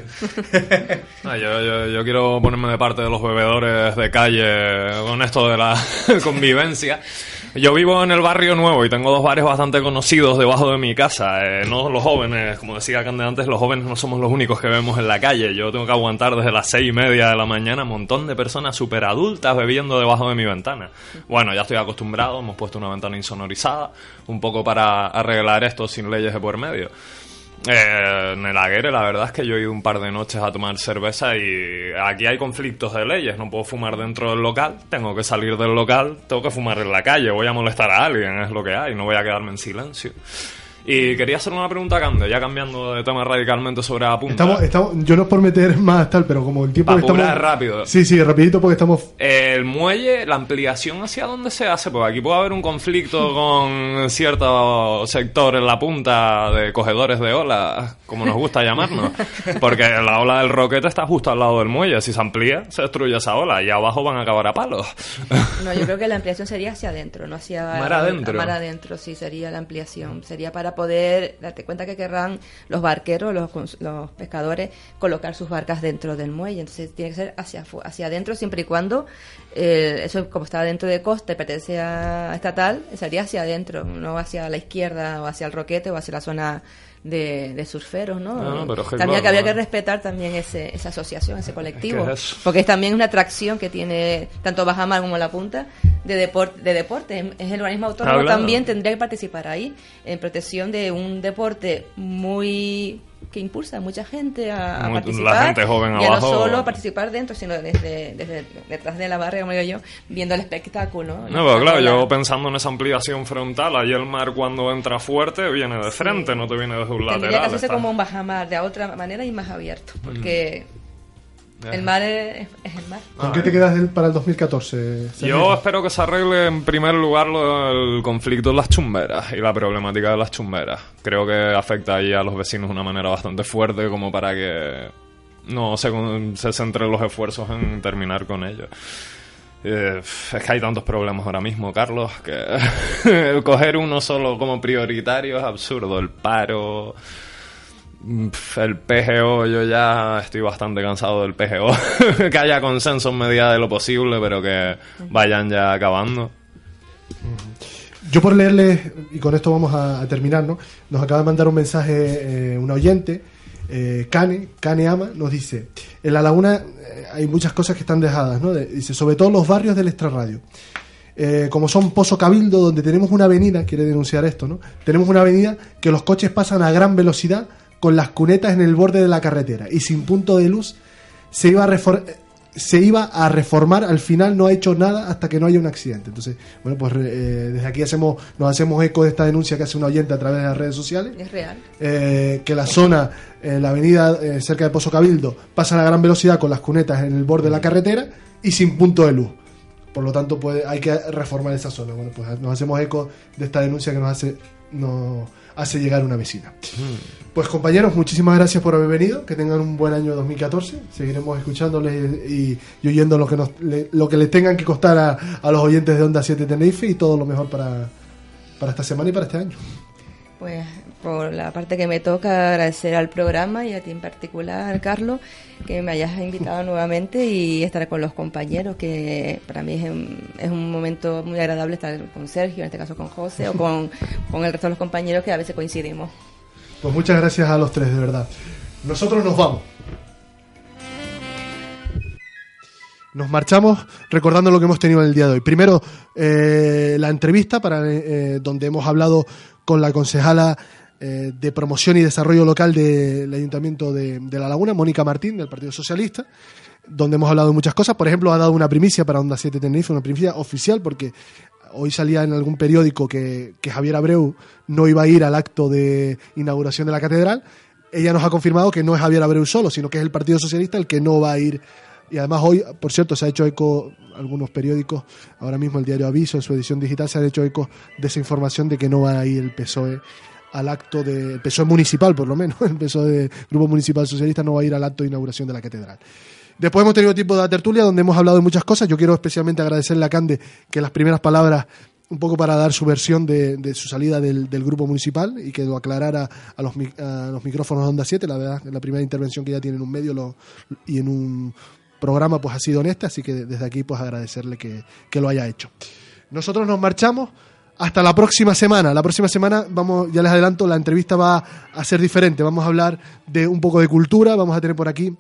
[SPEAKER 9] No, yo, yo, yo quiero ponerme de parte de los bebedores de calle con esto de la convivencia. Yo vivo en el barrio nuevo y tengo dos bares bastante conocidos debajo de mi casa. Eh, no los jóvenes, como decía Cande antes, los jóvenes no somos los únicos que vemos en la calle. Yo tengo que aguantar desde las seis y media de la mañana un montón de personas súper adultas bebiendo debajo de mi ventana. Bueno, ya estoy acostumbrado, hemos puesto una ventana insonorizada, un poco para arreglar esto sin leyes de por medio. Eh, en el Aguere la verdad es que yo he ido un par de noches a tomar cerveza y aquí hay conflictos de leyes. No puedo fumar dentro del local, tengo que salir del local, tengo que fumar en la calle, voy a molestar a alguien, es lo que hay, no voy a quedarme en silencio. Y quería hacer una pregunta a Cande, ya cambiando de tema radicalmente sobre la punta.
[SPEAKER 1] Estamos, estamos, yo no es por meter más tal, pero como el tiempo que estamos.
[SPEAKER 9] rápido.
[SPEAKER 1] Sí, sí, rapidito porque estamos.
[SPEAKER 9] El muelle, la ampliación hacia dónde se hace, porque aquí puede haber un conflicto con cierto sector en la punta de cogedores de ola, como nos gusta llamarnos, porque la ola del roquete está justo al lado del muelle, si se amplía, se destruye esa ola y abajo van a acabar a palos.
[SPEAKER 11] No, yo creo que la ampliación sería hacia adentro, no hacia
[SPEAKER 9] Mar adentro.
[SPEAKER 11] Mar adentro, sí, sería la ampliación. Sería para poder, date cuenta que querrán los barqueros, los, los pescadores, colocar sus barcas dentro del muelle. Entonces tiene que ser hacia, hacia adentro, siempre y cuando eh, eso, como está dentro de costa y pertenece a estatal, sería hacia adentro, no hacia la izquierda o hacia el roquete o hacia la zona de, de surferos, ¿no?
[SPEAKER 9] No, no, pero
[SPEAKER 11] también
[SPEAKER 9] claro,
[SPEAKER 11] que habría
[SPEAKER 9] ¿no?
[SPEAKER 11] que respetar también ese, esa asociación, ese colectivo,
[SPEAKER 9] que es eso.
[SPEAKER 11] porque es también una atracción que tiene tanto Bajamar como La Punta de, deporte de deporte. Es el organismo autónomo también tendría que participar ahí en protección de un deporte muy que impulsa a mucha gente a, a
[SPEAKER 9] Muy- la
[SPEAKER 11] participar
[SPEAKER 9] gente joven
[SPEAKER 11] a
[SPEAKER 9] abajo.
[SPEAKER 11] no solo participar dentro sino desde, desde detrás de la barra como digo yo viendo el espectáculo
[SPEAKER 9] No, pero claro, yo pensando en esa ampliación frontal, ahí el mar cuando entra fuerte viene de frente, no te viene desde un
[SPEAKER 11] tendría que
[SPEAKER 9] lateral.
[SPEAKER 11] hacerse
[SPEAKER 9] está-
[SPEAKER 11] como un bajamar de otra manera y más abierto porque
[SPEAKER 9] Ya.
[SPEAKER 11] El mar es, es el mar
[SPEAKER 1] ¿Con qué te quedas del- para el 2014?
[SPEAKER 9] Yo espero que se arregle en primer lugar lo del conflicto de las chumberas y la problemática de las chumberas. Creo que afecta ahí a los vecinos de una manera bastante fuerte como para que no se, se centren los esfuerzos en terminar con ello. Eh, es que hay tantos problemas ahora mismo, Carlos, que el coger uno solo como prioritario es absurdo. El paro, El PGO, yo ya estoy bastante cansado del PGO. que haya consenso en medida de lo posible, pero que vayan ya acabando.
[SPEAKER 1] Yo por leerles, y con esto vamos a, terminar, ¿no? Nos acaba de mandar un mensaje eh, un oyente, eh, Cane, Cane Ama, nos dice, en La Laguna eh, hay muchas cosas que están dejadas, ¿no? Dice, sobre todo los barrios del extrarradio. Eh, como son Pozo Cabildo, donde tenemos una avenida, quiere denunciar esto, ¿no? Tenemos una avenida que los coches pasan a gran velocidad con las cunetas en el borde de la carretera y sin punto de luz se iba a refor- se iba a reformar, al final no ha hecho nada hasta que no haya un accidente. Entonces, bueno, pues eh, desde aquí hacemos, nos hacemos eco de esta denuncia que hace un oyente a través de las redes sociales,
[SPEAKER 11] es real
[SPEAKER 1] eh, que la zona, eh, la avenida eh, cerca de Pozo Cabildo, pasan a gran velocidad con las cunetas en el borde de la carretera y sin punto de luz. Por lo tanto, puede, hay que reformar esa zona. Bueno, pues nos hacemos eco de esta denuncia que nos hace, nos hace llegar una vecina. Pues compañeros, muchísimas gracias por haber venido. Que tengan un buen año 2014. Seguiremos escuchándoles y, y oyendo lo que, nos, le- lo que les tengan que costar a, a los oyentes de Onda 7 Tenerife y todo lo mejor para, para esta semana y para este año.
[SPEAKER 11] Pues por la parte que me toca agradecer al programa y a ti en particular, Carlos, que me hayas invitado nuevamente y estar con los compañeros, que para mí es un, es un momento muy agradable estar con Sergio, en este caso con José, o con, con el resto de los compañeros que a veces coincidimos.
[SPEAKER 1] Pues muchas gracias a los tres, de verdad. Nosotros nos vamos. Nos marchamos recordando lo que hemos tenido en el día de hoy. Primero, eh, la entrevista para eh, donde hemos hablado con la concejala eh, de promoción y desarrollo local del Ayuntamiento de, La Laguna, Mónica Martín, del Partido Socialista, donde hemos hablado de muchas cosas. Por ejemplo, ha dado una primicia para Onda 7 Tenerife, una primicia oficial, porque hoy salía en algún periódico que, que Javier Abreu no iba a ir al acto de inauguración de la catedral. Ella nos ha confirmado que no es Javier Abreu solo, sino que es el Partido Socialista el que no va a ir. Y además hoy, por cierto, se ha hecho eco, algunos periódicos, ahora mismo el diario Aviso en su edición digital, se ha hecho eco de esa información de que no va a ir el PSOE al acto de el PSOE municipal, por lo menos, el PSOE de Grupo Municipal Socialista no va a ir al acto de inauguración de la catedral. Después hemos tenido tiempo de la tertulia donde hemos hablado de muchas cosas. Yo quiero especialmente agradecerle a Cande que las primeras palabras un poco para dar su versión de, de su salida del, grupo municipal y que lo aclarara a los, a los micrófonos de Onda 7. La verdad, la primera intervención que ya tiene en un medio lo- y en un programa pues ha sido honesta, así que desde aquí pues agradecerle que, que lo haya hecho. Nosotros nos marchamos hasta la próxima semana. La próxima semana vamos, ya les adelanto, la entrevista va a ser diferente. Vamos a hablar de un poco de cultura, vamos a tener por aquí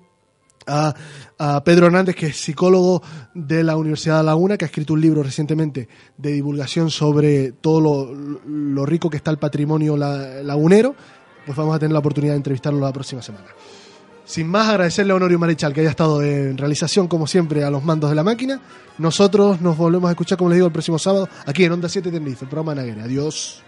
[SPEAKER 1] a, a Pedro Hernández, que es psicólogo de la Universidad de Laguna, que ha escrito un libro recientemente de divulgación sobre todo lo, lo rico que está el patrimonio la- lagunero. Pues vamos a tener la oportunidad de entrevistarlo la próxima semana. Sin más, agradecerle a Honorio Marichal que haya estado en realización, como siempre, a los mandos de la máquina. Nosotros nos volvemos a escuchar, como les digo, el próximo sábado, aquí en Onda 7 Tenerife, el programa Naguere. Adiós.